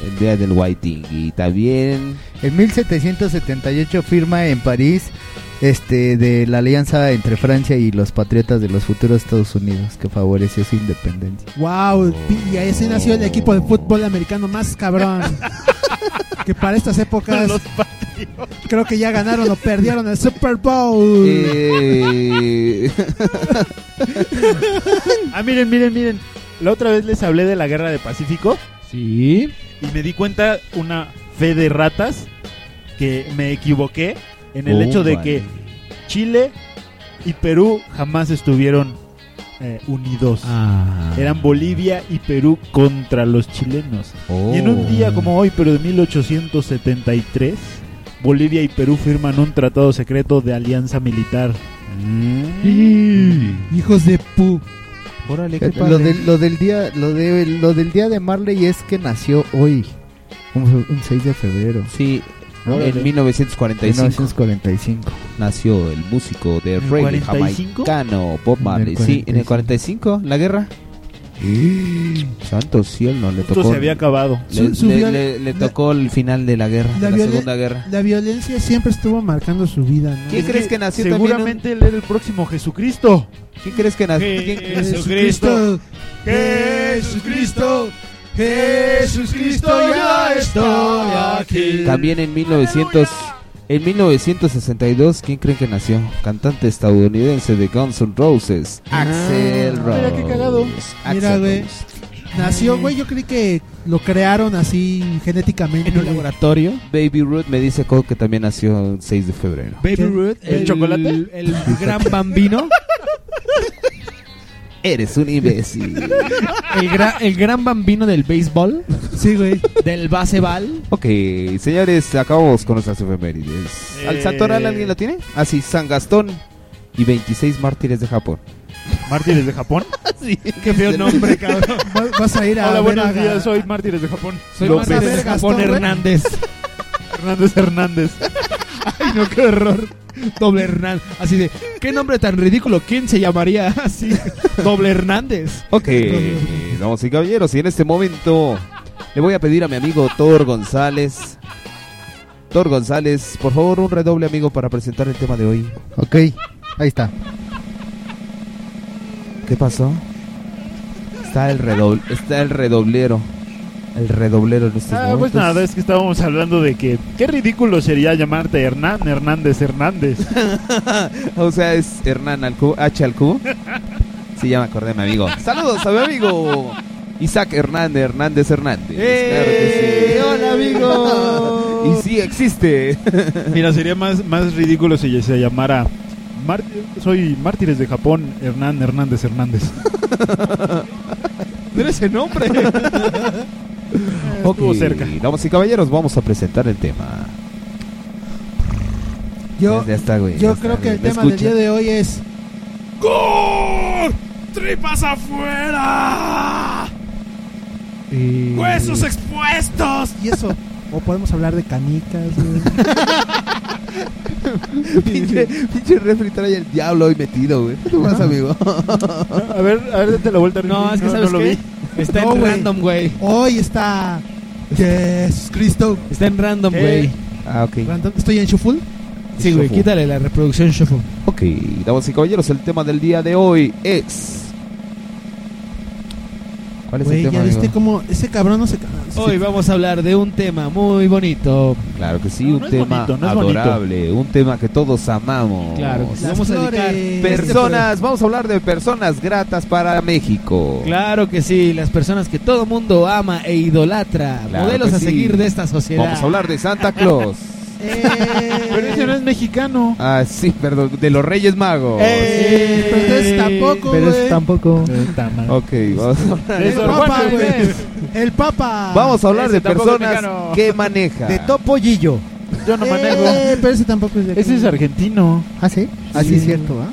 [SPEAKER 3] El día del Waitangi. También
[SPEAKER 4] En 1778 firma en París este de la alianza entre Francia y los patriotas de los futuros Estados Unidos que favoreció su independencia.
[SPEAKER 2] Wow, y ahí nació el equipo de fútbol americano más cabrón. que para estas épocas creo que ya ganaron o perdieron el Super Bowl.
[SPEAKER 3] Eh,
[SPEAKER 5] Ah, miren, miren, miren. La otra vez les hablé de la guerra de Pacífico
[SPEAKER 1] Sí.
[SPEAKER 5] y me di cuenta una fe de ratas que me equivoqué en el
[SPEAKER 3] Oh,
[SPEAKER 5] hecho de que Chile y Perú jamás estuvieron eh, unidos.
[SPEAKER 1] Ah.
[SPEAKER 5] Eran Bolivia y Perú contra los chilenos. Y en
[SPEAKER 3] Oh.
[SPEAKER 5] un día como hoy, pero de 1873, Bolivia y Perú firman un tratado secreto de alianza militar.
[SPEAKER 3] Mm.
[SPEAKER 2] Hijos de pu.
[SPEAKER 3] Órale, qué
[SPEAKER 4] Lo del, lo del día lo de lo del día de Marley es que nació hoy, un 6 de febrero,
[SPEAKER 3] Sí, En 1945
[SPEAKER 4] 1945.
[SPEAKER 3] nació el músico de
[SPEAKER 5] ¿En
[SPEAKER 3] reggae
[SPEAKER 5] 45?
[SPEAKER 3] jamaicano Bob
[SPEAKER 4] En
[SPEAKER 3] Marley. Sí, en el 45, la guerra. Santo cielo, le tocó.
[SPEAKER 5] se había acabado.
[SPEAKER 3] Le,
[SPEAKER 2] Su- su
[SPEAKER 3] le- le- le
[SPEAKER 2] la-
[SPEAKER 3] tocó el final de la guerra,
[SPEAKER 2] la
[SPEAKER 3] la Segunda Guerra.
[SPEAKER 2] La violencia siempre estuvo marcando su vida, ¿no?
[SPEAKER 3] ¿Quién
[SPEAKER 5] Es
[SPEAKER 3] crees que nació también
[SPEAKER 5] Seguramente él era el próximo Jesucristo.
[SPEAKER 3] ¿Quién crees que nació? quién-
[SPEAKER 1] Jesucristo.
[SPEAKER 2] Jesucristo.
[SPEAKER 1] Jesucristo, ya estoy aquí.
[SPEAKER 3] También en 1900 en 1962, ¿quién creen que nació? Cantante estadounidense de Guns N' Roses, Axel Rose.
[SPEAKER 2] mira qué cagado. Mira, güey. Nació, güey, yo creí que lo crearon así genéticamente.
[SPEAKER 1] En un laboratorio.
[SPEAKER 3] Baby Ruth me dice Coco que también nació el 6 de febrero.
[SPEAKER 1] Baby
[SPEAKER 2] ¿Qué?
[SPEAKER 1] Ruth.
[SPEAKER 5] ¿El chocolate?
[SPEAKER 1] El, el gran bambino.
[SPEAKER 3] Eres un imbécil.
[SPEAKER 1] El, gra- el gran bambino del béisbol.
[SPEAKER 2] Sí, güey.
[SPEAKER 1] Del baseball.
[SPEAKER 3] ok, señores, acabamos con nuestras efemérides. ¿Al
[SPEAKER 5] Eh.
[SPEAKER 3] Santoral alguien lo tiene? Ah, sí, San Gastón y 26 mártires de Japón.
[SPEAKER 5] Mártires de Japón.
[SPEAKER 1] Qué feo nombre, cabrón.
[SPEAKER 2] Va- Vas a ir a
[SPEAKER 5] Hola,
[SPEAKER 2] ver
[SPEAKER 5] buenos
[SPEAKER 2] a-
[SPEAKER 5] días, soy Mártires de Japón.
[SPEAKER 1] Soy
[SPEAKER 5] López
[SPEAKER 1] Mártir de
[SPEAKER 2] Gastón,
[SPEAKER 1] Japón. Hernández.
[SPEAKER 5] Hernández Hernández.
[SPEAKER 1] Ay, no, qué horror. Doble Hernández. Así de, ¿qué nombre tan ridículo? ¿Quién se llamaría así? Doble Hernández.
[SPEAKER 3] Ok, vamos y caballeros, y en este momento le voy a pedir a mi amigo Thor González. Thor González, por favor, un redoble amigo para presentar el tema de hoy.
[SPEAKER 4] Ok, ahí está.
[SPEAKER 3] ¿Qué pasó? Está el redoble, está el redoblero. El redoblero en estos
[SPEAKER 5] Ah, pues nada, es que estábamos hablando de que qué ridículo sería llamarte Hernán Hernández Hernández.
[SPEAKER 3] o sea, es Hernán al cubo, H al cubo. Sí, ya me acordé, mi amigo. Saludos a mi amigo Isaac Hernández Hernández Hernández.
[SPEAKER 1] ¡Eh!
[SPEAKER 3] Claro que sí.
[SPEAKER 1] ¡Hola, amigo!
[SPEAKER 3] Y sí existe.
[SPEAKER 5] Mira, sería más, más ridículo si se llamara Mar- Soy Mártires de Japón Hernán Hernández Hernández.
[SPEAKER 1] Mira ese nombre.
[SPEAKER 3] Ok,
[SPEAKER 5] Estuvo cerca.
[SPEAKER 3] Damas y caballeros, vamos a presentar el tema.
[SPEAKER 2] Yo,
[SPEAKER 3] Ya está, güey,
[SPEAKER 2] yo
[SPEAKER 3] está,
[SPEAKER 2] creo que
[SPEAKER 3] güey.
[SPEAKER 2] el
[SPEAKER 3] ¿Me
[SPEAKER 2] tema del
[SPEAKER 3] escucha?
[SPEAKER 2] día de hoy es
[SPEAKER 1] ¡Gol! ¡Tripas afuera!
[SPEAKER 2] eh,
[SPEAKER 1] ¡Huesos expuestos!
[SPEAKER 2] y eso. O podemos hablar de canicas, güey.
[SPEAKER 3] pinche, pinche refri trae el diablo hoy metido, güey. ¿Qué pasa, amigo?
[SPEAKER 5] A ver, a ver, date la vuelta.
[SPEAKER 1] No, es que ¿sabes
[SPEAKER 5] lo
[SPEAKER 1] qué?
[SPEAKER 5] vi.
[SPEAKER 1] Está
[SPEAKER 2] No,
[SPEAKER 1] en
[SPEAKER 2] güey.
[SPEAKER 1] random, güey.
[SPEAKER 2] Hoy está Jesús Cristo.
[SPEAKER 1] Está en random,
[SPEAKER 2] Eh.
[SPEAKER 1] güey.
[SPEAKER 3] Ah, ok.
[SPEAKER 2] Random. Estoy en Shuffle.
[SPEAKER 1] Sí, güey,
[SPEAKER 3] Shuffle.
[SPEAKER 1] quítale la reproducción shuffle.
[SPEAKER 3] Ok, damas y caballeros, el tema del día de hoy es. ¿Cuál es
[SPEAKER 2] Güey,
[SPEAKER 3] el tema?
[SPEAKER 2] ya viste
[SPEAKER 3] amigo?
[SPEAKER 2] cómo ese cabrón no se cansa.
[SPEAKER 1] Hoy vamos a hablar de un tema muy bonito.
[SPEAKER 3] Claro que sí,
[SPEAKER 5] No,
[SPEAKER 3] un
[SPEAKER 5] no es
[SPEAKER 3] tema
[SPEAKER 5] bonito, no es bonito.
[SPEAKER 3] adorable, un tema que todos amamos.
[SPEAKER 1] Claro que sí.
[SPEAKER 2] Las
[SPEAKER 1] Vamos a dedicar
[SPEAKER 2] flores.
[SPEAKER 3] Personas, vamos a hablar de personas gratas para México.
[SPEAKER 1] Claro que sí, las personas que todo mundo ama e idolatra,
[SPEAKER 3] Claro
[SPEAKER 1] modelos
[SPEAKER 3] que
[SPEAKER 1] a
[SPEAKER 3] sí.
[SPEAKER 1] seguir de esta sociedad.
[SPEAKER 3] Vamos a hablar de Santa Claus.
[SPEAKER 5] Pero ese no es mexicano.
[SPEAKER 3] ah, sí, perdón, de los Reyes Magos.
[SPEAKER 2] Eh, pero entonces tampoco,
[SPEAKER 4] Pero
[SPEAKER 2] güey.
[SPEAKER 4] eso tampoco.
[SPEAKER 3] Ok, vamos a hablar,
[SPEAKER 2] El Papa, güey. El Papa.
[SPEAKER 3] vamos a hablar
[SPEAKER 5] Ese
[SPEAKER 3] de
[SPEAKER 5] tampoco es
[SPEAKER 3] personas
[SPEAKER 5] mexicano.
[SPEAKER 3] que manejan.
[SPEAKER 4] De Topollillo.
[SPEAKER 5] Yo no
[SPEAKER 2] Eh,
[SPEAKER 5] manejo.
[SPEAKER 2] pero ese tampoco es de
[SPEAKER 5] Ese es argentino.
[SPEAKER 4] Ah, sí. Así
[SPEAKER 2] Sí.
[SPEAKER 4] es cierto, ¿ah?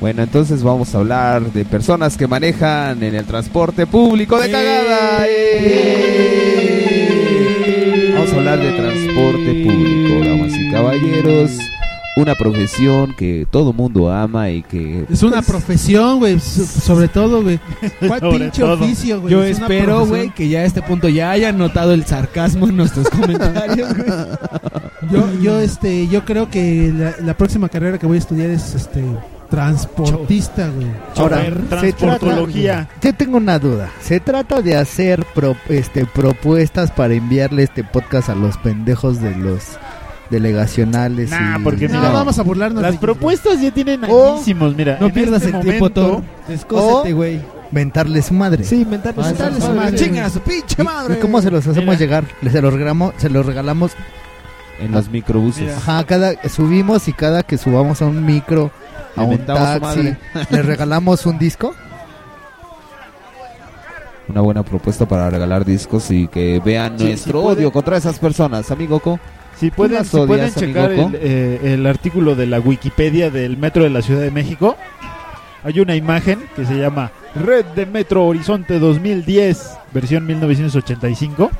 [SPEAKER 3] Bueno, entonces vamos a hablar de personas que manejan en el transporte público de cagada. ¡Eh! Vamos a hablar de transporte público, damas y caballeros. Una profesión que todo mundo ama y que...
[SPEAKER 2] Es una
[SPEAKER 3] pues,
[SPEAKER 2] profesión, güey. so- Sobre todo, güey. ¿Cuál
[SPEAKER 5] Sobre
[SPEAKER 2] pinche
[SPEAKER 5] todo.
[SPEAKER 2] oficio, güey?
[SPEAKER 1] Yo
[SPEAKER 2] Es una
[SPEAKER 1] espero,
[SPEAKER 2] profesión.
[SPEAKER 1] güey, que ya a este punto ya hayan notado el sarcasmo en nuestros comentarios, güey.
[SPEAKER 2] Yo, yo, este, yo creo que la, la próxima carrera que voy a estudiar es, este, transportista, güey.
[SPEAKER 4] Ahora,
[SPEAKER 5] transportología.
[SPEAKER 4] Yo tengo una duda. ¿Se trata de hacer pro- este, propuestas para enviarle este podcast a los pendejos de los delegacionales?
[SPEAKER 5] Nah,
[SPEAKER 4] y-
[SPEAKER 5] porque
[SPEAKER 2] No,
[SPEAKER 5] mira,
[SPEAKER 2] vamos a burlarnos.
[SPEAKER 5] Las
[SPEAKER 2] de-
[SPEAKER 5] propuestas ya tienen añísimos, mira.
[SPEAKER 1] No pierdas
[SPEAKER 5] este
[SPEAKER 1] el tiempo,
[SPEAKER 5] momento-
[SPEAKER 1] Thor. Descósete, güey.
[SPEAKER 4] Mentarle su madre.
[SPEAKER 1] Sí, mentarle
[SPEAKER 4] Ah,
[SPEAKER 1] su
[SPEAKER 4] mentarle su
[SPEAKER 1] madre.
[SPEAKER 4] madre.
[SPEAKER 1] Chingan a su pinche
[SPEAKER 4] ¿Y-
[SPEAKER 1] madre.
[SPEAKER 4] ¿Y cómo se los hacemos
[SPEAKER 5] Mira.
[SPEAKER 4] llegar? Se los regalamos, se los regalamos.
[SPEAKER 3] En los microbuses.
[SPEAKER 5] Mira.
[SPEAKER 4] Ajá, cada subimos y cada que subamos a un micro, a
[SPEAKER 3] Le
[SPEAKER 4] un taxi, les regalamos un disco.
[SPEAKER 3] Una buena propuesta para regalar discos y que vean
[SPEAKER 5] Sí,
[SPEAKER 3] nuestro
[SPEAKER 5] sí puede-
[SPEAKER 3] odio contra esas personas, amigo Co.
[SPEAKER 5] Si pueden, si pueden checar el, eh, el artículo de la Wikipedia del Metro de la Ciudad de México, hay una imagen que se llama Red de Metro Horizonte 2010, versión 1985,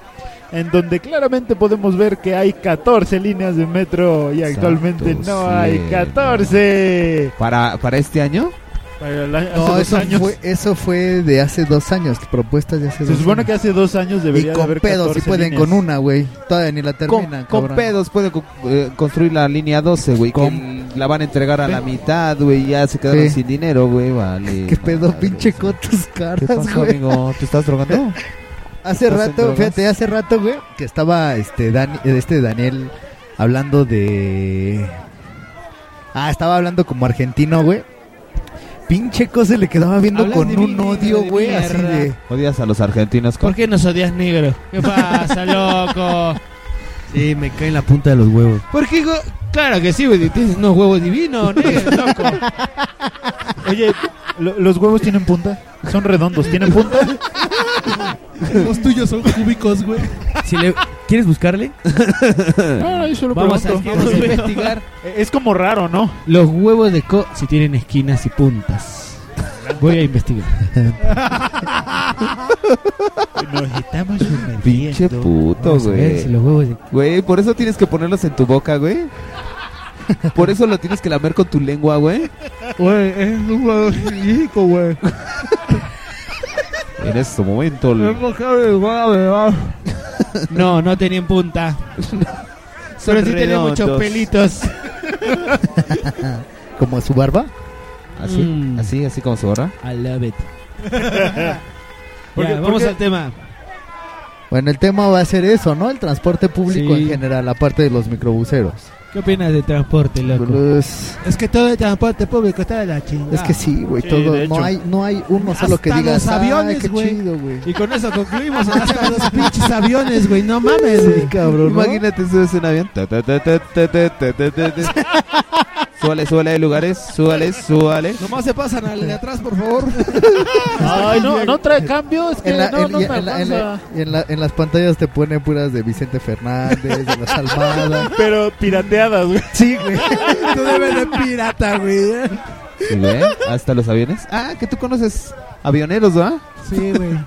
[SPEAKER 5] en donde claramente podemos ver que hay 14 líneas de metro y actualmente
[SPEAKER 3] Santo
[SPEAKER 5] no hay
[SPEAKER 3] cielo.
[SPEAKER 5] 14.
[SPEAKER 3] Para, para este año,
[SPEAKER 5] Para el año- hace
[SPEAKER 4] No,
[SPEAKER 5] dos
[SPEAKER 4] eso
[SPEAKER 5] años.
[SPEAKER 4] fue, eso fue de hace dos años, propuestas de hace
[SPEAKER 5] Se
[SPEAKER 4] dos
[SPEAKER 5] supone
[SPEAKER 4] años.
[SPEAKER 5] que hace dos años
[SPEAKER 4] Y
[SPEAKER 5] debería de
[SPEAKER 4] con
[SPEAKER 5] haber
[SPEAKER 4] pedos,
[SPEAKER 5] 14
[SPEAKER 4] si pueden
[SPEAKER 5] líneas.
[SPEAKER 4] con una, güey. Todavía ni la
[SPEAKER 3] con,
[SPEAKER 4] terminan,
[SPEAKER 3] con
[SPEAKER 4] cabrón.
[SPEAKER 3] pedos puede co- eh, construir la línea 12, güey. Que
[SPEAKER 4] Con-
[SPEAKER 3] la van a entregar a la mitad, güey. Ya se quedaron
[SPEAKER 4] Sí.
[SPEAKER 3] sin dinero, güey. Vale.
[SPEAKER 4] ¿Qué pedo,
[SPEAKER 3] madre.
[SPEAKER 4] pinche con tus
[SPEAKER 3] ¿Qué
[SPEAKER 4] caras, güey?
[SPEAKER 3] amigo? ¿Te estás drogando?
[SPEAKER 4] Hace
[SPEAKER 3] ¿Estás en
[SPEAKER 4] rato,
[SPEAKER 3] drogas?
[SPEAKER 4] fíjate, hace rato, güey, que estaba este, Dani, este Daniel hablando de... Ah, estaba hablando como argentino, güey. Pinche cosa le quedaba viendo
[SPEAKER 1] Hablas
[SPEAKER 4] con
[SPEAKER 1] de
[SPEAKER 4] un
[SPEAKER 1] mí,
[SPEAKER 4] odio,
[SPEAKER 1] de
[SPEAKER 4] güey, así
[SPEAKER 1] mierda.
[SPEAKER 4] de...
[SPEAKER 3] ¿Odias a los argentinos?
[SPEAKER 1] ¿Por qué nos odias, negro? ¿Qué pasa, loco?
[SPEAKER 6] Sí, me cae en la punta de los huevos.
[SPEAKER 1] Porque, go- claro que sí, güey. Tienes unos huevos divinos, negro, loco.
[SPEAKER 5] Oye, lo- ¿los huevos tienen punta? ¿Son redondos? ¿Tienen punta?
[SPEAKER 2] Los tuyos son cúbicos, güey.
[SPEAKER 6] Si le, ¿Quieres buscarle?
[SPEAKER 5] No, no, yo solo
[SPEAKER 1] Vamos a,
[SPEAKER 5] pregunto.
[SPEAKER 1] vamos a investigar
[SPEAKER 5] Es como raro, ¿no?
[SPEAKER 1] los huevos de co si tienen esquinas y puntas. Voy a investigar.
[SPEAKER 5] Nos estamos
[SPEAKER 3] Pinche puto,
[SPEAKER 1] Vamos a ver
[SPEAKER 3] güey.
[SPEAKER 1] si los huevos de
[SPEAKER 3] Güey, por eso tienes que ponerlos en tu boca, güey. Por eso lo tienes que lamer con tu lengua, güey.
[SPEAKER 1] Güey, es un huevo chico, güey.
[SPEAKER 3] En este momento. el-
[SPEAKER 1] No, no tenían punta. Pero sí tenía muchos
[SPEAKER 3] redondos.
[SPEAKER 1] pelitos.
[SPEAKER 4] ¿Como su barba?
[SPEAKER 3] Así,
[SPEAKER 1] Mm.
[SPEAKER 3] así, así como se borra.
[SPEAKER 1] I love it.
[SPEAKER 2] Porque-
[SPEAKER 1] Ya, vamos
[SPEAKER 2] porque-
[SPEAKER 1] al tema.
[SPEAKER 4] Bueno, el tema va a ser eso, ¿no? El transporte público
[SPEAKER 1] Sí.
[SPEAKER 4] en general, aparte de los microbuseros.
[SPEAKER 1] ¿Qué opinas de transporte, loco?
[SPEAKER 4] Pues,
[SPEAKER 2] Es que todo el transporte público está de la chingada.
[SPEAKER 4] es que sí, güey,
[SPEAKER 5] Sí,
[SPEAKER 4] todo. No hay, no hay uno solo que
[SPEAKER 2] Hasta
[SPEAKER 4] diga,
[SPEAKER 2] los aviones,
[SPEAKER 4] qué
[SPEAKER 2] güey".
[SPEAKER 1] Y con eso concluimos.
[SPEAKER 2] Hasta los pinches aviones, güey. No mames,
[SPEAKER 4] Sí,
[SPEAKER 2] güey.
[SPEAKER 4] cabrón, ¿no?
[SPEAKER 3] Imagínate, subes un avión. Súbale, súbale de lugares, súbale, súbale.
[SPEAKER 1] Nomás se pasan al de atrás, por favor.
[SPEAKER 5] Ay, no, no trae cambio, es que
[SPEAKER 4] en la,
[SPEAKER 5] no,
[SPEAKER 4] en,
[SPEAKER 5] no me
[SPEAKER 4] en, la, en, la, la, en, las pantallas te ponen puras de Vicente Fernández, de la Salvada.
[SPEAKER 5] Pero pirateadas, güey.
[SPEAKER 4] Sí, güey.
[SPEAKER 2] Tú debes de pirata, güey.
[SPEAKER 3] ¿Sí, güey? Hasta los aviones. Ah, que tú conoces avioneros, ¿verdad?
[SPEAKER 2] Sí, güey.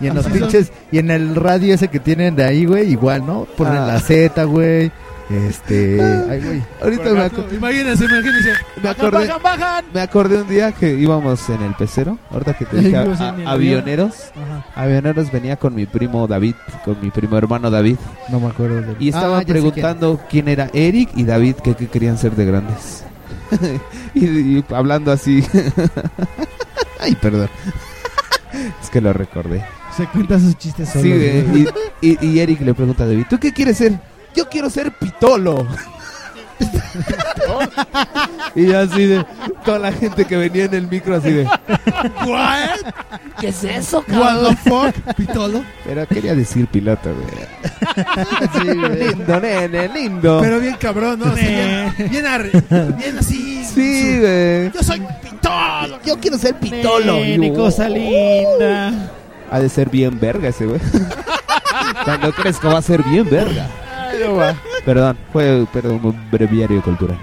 [SPEAKER 4] Y en
[SPEAKER 2] ah, los
[SPEAKER 4] pinches, y en el radio ese que tienen de ahí, güey, igual, ¿no? Ponen
[SPEAKER 3] ah.
[SPEAKER 4] la Z, güey. Este. Ay, güey.
[SPEAKER 3] Ahorita me, aco-
[SPEAKER 2] Imagínense, imagínense.
[SPEAKER 3] me acordé.
[SPEAKER 5] ¡Bajan, bajan!
[SPEAKER 3] Me acordé un día que íbamos en el pecero. Ahorita que te dije a- a- avioneros.
[SPEAKER 2] Ajá.
[SPEAKER 3] Avioneros venía con mi primo David, con mi primo hermano David.
[SPEAKER 4] No me acuerdo de
[SPEAKER 3] Y estaba
[SPEAKER 4] Ah,
[SPEAKER 3] preguntando quién era Eric y David, que qué querían ser de grandes. y, y hablando así. Ay, perdón. es que lo recordé.
[SPEAKER 2] Se cuenta sus chistes.
[SPEAKER 3] Sí, y, y- y Eric le pregunta a David, ¿tú qué quieres ser? Yo quiero ser pitolo. y yo así de, toda la gente que venía en el micro así de,
[SPEAKER 2] ¿Qué es eso, cabrón? What the fuck? Pitolo.
[SPEAKER 3] pero quería decir piloto, güey. lindo, nene, lindo.
[SPEAKER 2] Pero bien cabrón, ¿no? Así bien, bien, arre- bien así.
[SPEAKER 3] sí, güey.
[SPEAKER 2] Yo soy pitolo.
[SPEAKER 3] Yo quiero ser pitolo. Y
[SPEAKER 1] Nene,
[SPEAKER 3] yo,
[SPEAKER 1] cosa linda.
[SPEAKER 3] Ha de ser bien verga ese güey. Cuando crezca va a ser bien verga. Perdón, fue perdón, un breviario cultural.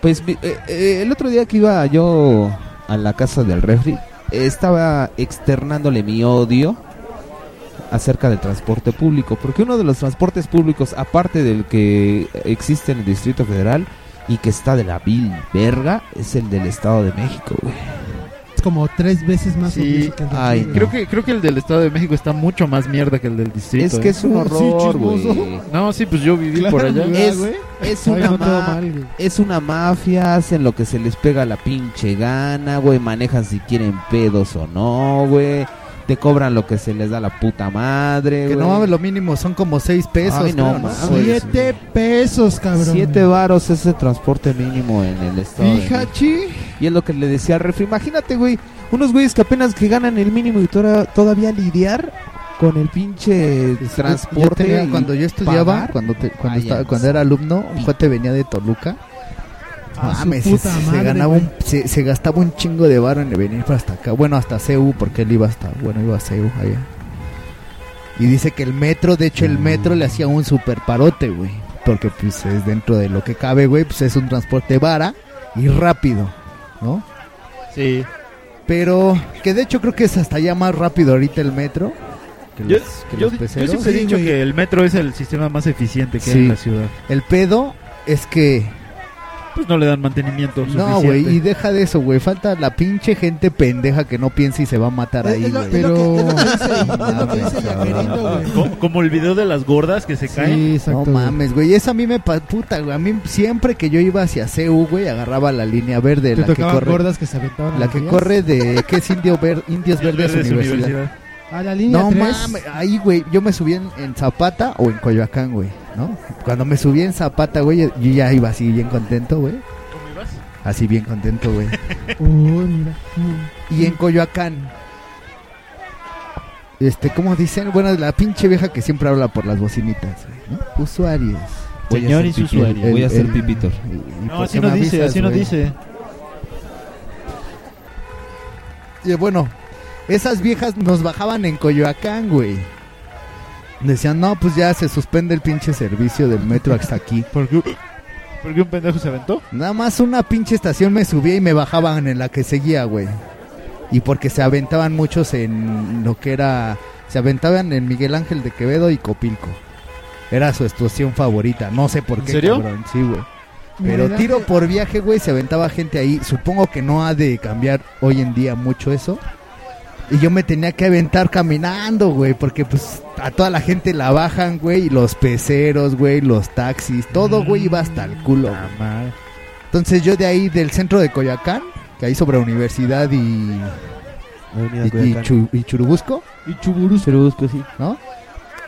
[SPEAKER 3] Pues eh, eh, el otro día que iba yo a la casa del refri, estaba externándole mi odio acerca del transporte público, porque uno de los transportes públicos, aparte del que existe en el Distrito Federal y que está de la vil verga, es el del Estado de México, güey.
[SPEAKER 2] Es como tres veces más
[SPEAKER 5] Sí.
[SPEAKER 2] odioso que el de
[SPEAKER 3] Ay,
[SPEAKER 5] Creo que, creo que el del Estado de México está mucho más mierda que el del distrito.
[SPEAKER 3] Es que
[SPEAKER 5] ¿eh?
[SPEAKER 3] es un horror, güey.
[SPEAKER 5] No, sí, pues yo viví por allá.
[SPEAKER 3] Es, es
[SPEAKER 2] Ay,
[SPEAKER 3] una
[SPEAKER 2] no,
[SPEAKER 3] ma-
[SPEAKER 2] mal,
[SPEAKER 3] es una mafia, hacen lo que se les pega la pinche gana, güey, manejan si quieren pedos o no, güey. Te cobran lo que se les da la puta madre,
[SPEAKER 4] Que
[SPEAKER 3] güey.
[SPEAKER 4] no mames, lo mínimo son como seis pesos.
[SPEAKER 3] Ay, no
[SPEAKER 4] creo,
[SPEAKER 3] mames.
[SPEAKER 2] Siete pesos, cabrón.
[SPEAKER 3] Siete varos es el transporte mínimo en el estado. de México.
[SPEAKER 4] Fíjate.
[SPEAKER 3] Y es lo que le decía al refri. Imagínate, güey, unos güeyes que apenas que ganan el mínimo y tora- todavía lidiar con el pinche
[SPEAKER 4] Yo
[SPEAKER 3] transporte.
[SPEAKER 4] tenía-
[SPEAKER 3] y
[SPEAKER 4] cuando yo estudiaba,
[SPEAKER 3] pagar.
[SPEAKER 4] cuando te- cuando, estaba- cuando era alumno, un cuate venía de Toluca.
[SPEAKER 2] A su
[SPEAKER 4] Mames, se, se ganaba un, se, se gastaba un chingo de varo en venir para hasta acá. Bueno, hasta CEU, porque él iba hasta, bueno, iba a CEU allá. Y dice que el metro, de hecho el metro le hacía un super parote, güey. Porque pues es dentro de lo que cabe, güey, pues es un transporte vara y rápido, ¿no?
[SPEAKER 5] Sí.
[SPEAKER 4] Pero que de hecho creo que es hasta ya más rápido ahorita el metro. Que
[SPEAKER 5] Yo,
[SPEAKER 4] los, que
[SPEAKER 5] yo-
[SPEAKER 4] los
[SPEAKER 5] yo siempre he dicho que el metro es el sistema más eficiente que hay
[SPEAKER 4] Sí.
[SPEAKER 5] en la ciudad.
[SPEAKER 4] El pedo es que
[SPEAKER 5] Pues no le dan mantenimiento
[SPEAKER 4] No, güey, y deja de eso, güey. Falta la pinche gente pendeja que no piensa y se va a matar
[SPEAKER 2] Es-
[SPEAKER 4] ahí,
[SPEAKER 2] es lo-
[SPEAKER 4] Pero.
[SPEAKER 5] Como el video de las gordas que se caen.
[SPEAKER 2] Exacto.
[SPEAKER 4] No mames, güey. Eso a mí me pa- puta, güey. A mí siempre que yo iba hacia CU, güey, agarraba la línea verde,
[SPEAKER 2] Te
[SPEAKER 4] la que corre.
[SPEAKER 2] gordas que se aventaban
[SPEAKER 4] La que corre de. ¿Qué es Indio Ver- Indios Verdes
[SPEAKER 5] Verdes
[SPEAKER 4] Universidad?
[SPEAKER 2] A la línea
[SPEAKER 4] No
[SPEAKER 2] 3.
[SPEAKER 4] mames, ahí, güey, yo me subí en, en Zapata o en Coyoacán, güey, ¿no? Cuando me subí en Zapata, güey, yo ya iba así bien contento, güey.
[SPEAKER 5] ¿Cómo ibas?
[SPEAKER 4] Así bien contento, güey.
[SPEAKER 2] Uy, mira.
[SPEAKER 4] Y en Coyoacán, este, ¿cómo dicen? Bueno, la pinche vieja que siempre habla por las bocinitas, güey, ¿no? Usuarios.
[SPEAKER 3] Voy a
[SPEAKER 5] Señor
[SPEAKER 3] ser
[SPEAKER 5] y su
[SPEAKER 3] pipí-
[SPEAKER 5] usuario.
[SPEAKER 3] Voy a ser
[SPEAKER 4] el-
[SPEAKER 3] pipitor.
[SPEAKER 5] No, así
[SPEAKER 4] qué
[SPEAKER 5] no
[SPEAKER 4] me
[SPEAKER 5] dice,
[SPEAKER 4] avisas,
[SPEAKER 5] así no
[SPEAKER 4] güey?
[SPEAKER 5] dice.
[SPEAKER 4] Y bueno, esas viejas nos bajaban en Coyoacán, güey. Decían, no, pues ya se suspende el pinche servicio del metro hasta aquí.
[SPEAKER 5] ¿Por qué, por qué un pendejo se aventó?
[SPEAKER 4] Nada más una pinche estación me subía y me bajaban en la que seguía, güey. Y porque se aventaban muchos en lo que era... Se aventaban en Miguel Ángel de Quevedo y Copilco. Era su estación favorita. No sé por
[SPEAKER 5] ¿En
[SPEAKER 4] qué,
[SPEAKER 5] serio?
[SPEAKER 4] cabrón. Sí, güey. Pero tiro por viaje, güey, se aventaba gente ahí. Supongo que no ha de cambiar hoy en día mucho eso. Y yo me tenía que aventar caminando, güey, porque pues a toda la gente la bajan, güey, y los peceros, güey, los taxis, todo, güey, iba hasta el culo. Güey. Entonces yo de ahí del centro de Coyoacán, que ahí sobre Universidad y, y, y
[SPEAKER 6] Coyoacán.
[SPEAKER 4] Chu- y Churubusco,
[SPEAKER 2] Y Chuburus.
[SPEAKER 6] Churubusco, sí.
[SPEAKER 4] ¿no?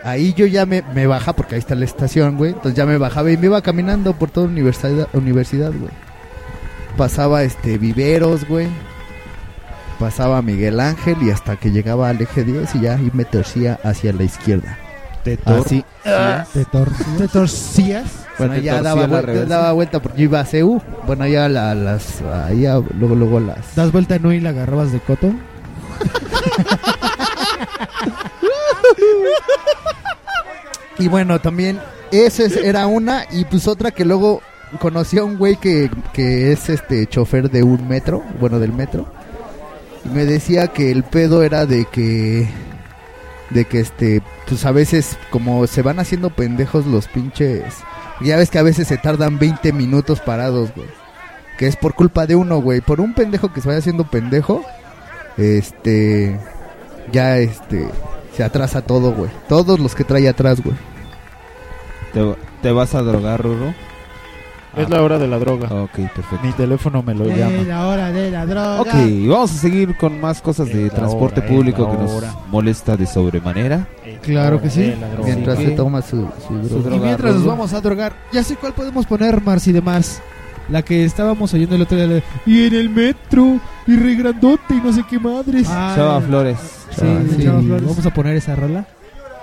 [SPEAKER 4] Ahí yo ya me, me baja, porque ahí está la estación, güey. Entonces ya me bajaba y me iba caminando por toda universidad, universidad güey. Pasaba este Viveros, güey. Pasaba Miguel Ángel y hasta que llegaba al eje 10 y ya ahí me torcía hacia la izquierda.
[SPEAKER 3] Te tor-
[SPEAKER 4] Así.
[SPEAKER 2] ¿Te, tor ¿Te torcías?
[SPEAKER 4] Bueno,
[SPEAKER 3] te
[SPEAKER 4] ya daba,
[SPEAKER 3] la
[SPEAKER 4] vuelta, daba vuelta porque yo iba a CU. Bueno, ya la- las. Ahí a- luego, luego las.
[SPEAKER 2] ¿Das vuelta no y la agarrabas de coto?
[SPEAKER 4] Y bueno, también esa es- era una y pues otra que luego conocí a un güey que, que es este chofer de un metro, bueno, del metro. Me decía que el pedo era de que de que este pues a veces como se van haciendo pendejos los pinches ya ves que a veces se tardan 20 minutos parados, güey. Que es por culpa de uno, güey, por un pendejo que se vaya haciendo pendejo. Este ya este se atrasa todo, güey. Todos los que trae atrás, güey.
[SPEAKER 3] ¿Te, te vas a drogar, Ruro?
[SPEAKER 5] Es la hora de la droga.
[SPEAKER 3] Ok, perfecto.
[SPEAKER 5] Mi teléfono me lo
[SPEAKER 2] Eh,
[SPEAKER 5] llama.
[SPEAKER 2] la hora de la droga.
[SPEAKER 3] Ok, vamos a seguir con más cosas de
[SPEAKER 5] Es
[SPEAKER 3] transporte
[SPEAKER 5] hora,
[SPEAKER 3] público que nos molesta de sobremanera.
[SPEAKER 2] Claro que sí.
[SPEAKER 4] Mientras
[SPEAKER 3] Sí,
[SPEAKER 4] se toma su, su
[SPEAKER 3] su
[SPEAKER 4] droga.
[SPEAKER 2] Y mientras nos vamos a drogar, ya sé cuál podemos poner, Mars y demás. La que estábamos oyendo el otro día. la de, Y en el metro, y re grandote, y no sé qué madres. Ah,
[SPEAKER 3] Chava Flores.
[SPEAKER 2] Sí,
[SPEAKER 4] Chava,
[SPEAKER 2] de
[SPEAKER 4] sí.
[SPEAKER 2] Chava Flores. Vamos a poner esa rola.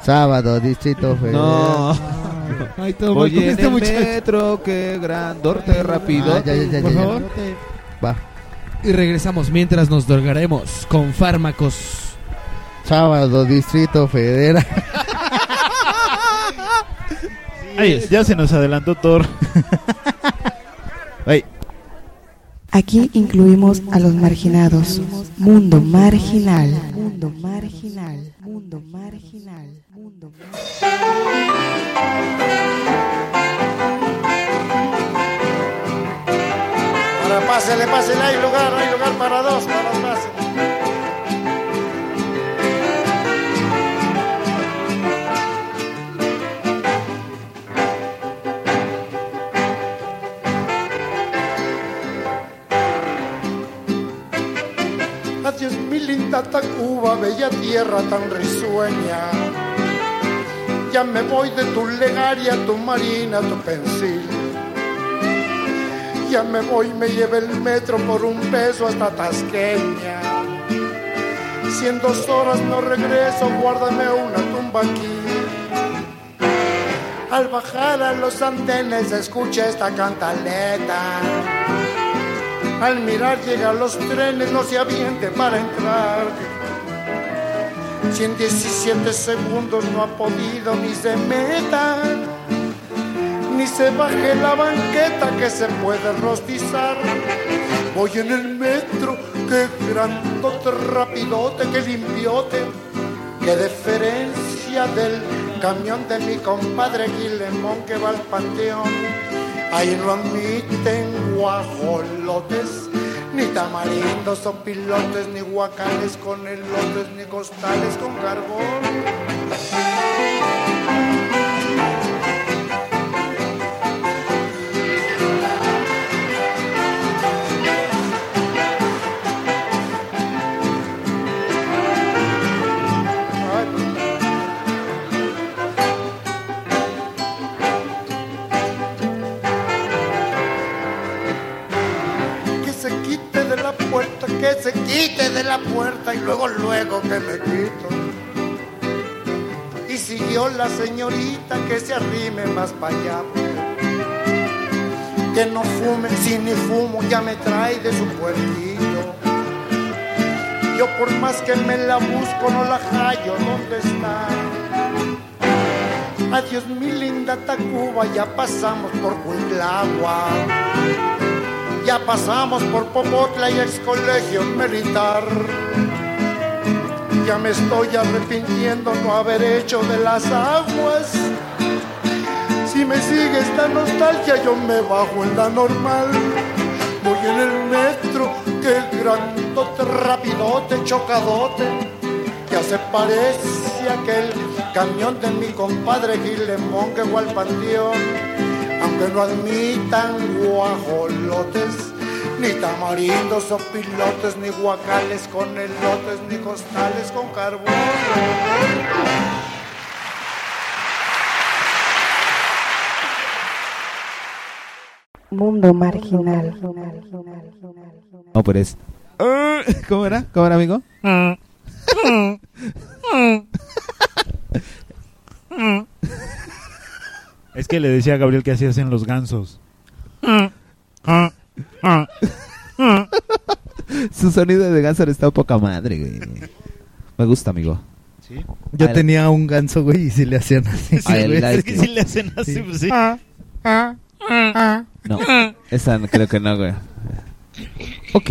[SPEAKER 4] Sábado, Distrito Federal.
[SPEAKER 3] No.
[SPEAKER 2] Ay, todo mal
[SPEAKER 3] Oye,
[SPEAKER 2] con
[SPEAKER 3] en
[SPEAKER 2] este
[SPEAKER 3] el
[SPEAKER 2] muchacho.
[SPEAKER 3] metro, qué grandote, rápido.
[SPEAKER 4] Ah, ya, ya, ya,
[SPEAKER 2] Por
[SPEAKER 4] ya, ya.
[SPEAKER 2] favor.
[SPEAKER 4] Va.
[SPEAKER 2] Y regresamos mientras nos drogaremos con fármacos.
[SPEAKER 4] Sábado, Distrito Federal.
[SPEAKER 5] Ay, ya se nos adelantó Thor.
[SPEAKER 4] Ay,
[SPEAKER 8] Aquí incluimos a los marginados. Mundo marginal. Mundo marginal. Mundo marginal. Mundo.
[SPEAKER 10] Ahora pásele, pásele, hay lugar, hay lugar para dos, para pásele. Adiós mi linda Tacuba, bella tierra tan risueña. Ya me voy de tu legaria, tu marina, tu pensil. Ya me voy, me lleve el metro por un peso hasta Tasqueña. Si en dos horas no regreso, guárdame una tumba aquí. Al bajar a los andenes, escucha esta cantaleta. Al mirar llegan los trenes, no se aviente para entrar. Si en 17 segundos no ha podido ni se meta, ni se baje la banqueta que se puede rostizar. Voy en el metro, qué grandote, rapidote, qué limpiote, qué diferencia del camión de mi compadre Guilemón que va al panteón. Ahí no admiten guajolotes, ni tamarindos o pilotes, ni guacales con elotes, ni costales con carbón. Se quite de la puerta y luego, luego que me quito. Y siguió la señorita que se arrime más para allá. Que no fume, si ni fumo ya me trae de su puertillo. Yo por más que me la busco no la hallo, ¿dónde está? Adiós mi linda Tacuba, ya pasamos por Cuitlagua. Ya pasamos por Popotla y ex colegio militar. Ya me estoy arrepintiendo no haber hecho de las aguas. Si me sigue esta nostalgia, yo me bajo en la normal. Voy en el metro, que grandote, rapidote, chocadote. Ya se parece aquel camión de mi compadre Guilemón que fue al. Que no admitan guajolotes, ni tamarindos o pilotes, ni guacales con elotes, ni costales con carbón.
[SPEAKER 8] Mundo marginal.
[SPEAKER 3] No, pero es. ¿Cómo era? ¿Cómo era, amigo?
[SPEAKER 5] Es que le decía a Gabriel que así hacen los gansos.
[SPEAKER 3] Su sonido de ganso está poca madre, güey. Me gusta, amigo.
[SPEAKER 4] Yo tenía un ganso, güey, y si le hacían así.
[SPEAKER 3] I
[SPEAKER 4] güey.
[SPEAKER 3] like
[SPEAKER 5] Es que si le hacen así, pues sí.
[SPEAKER 3] No, esa no, creo que no, güey. Ok,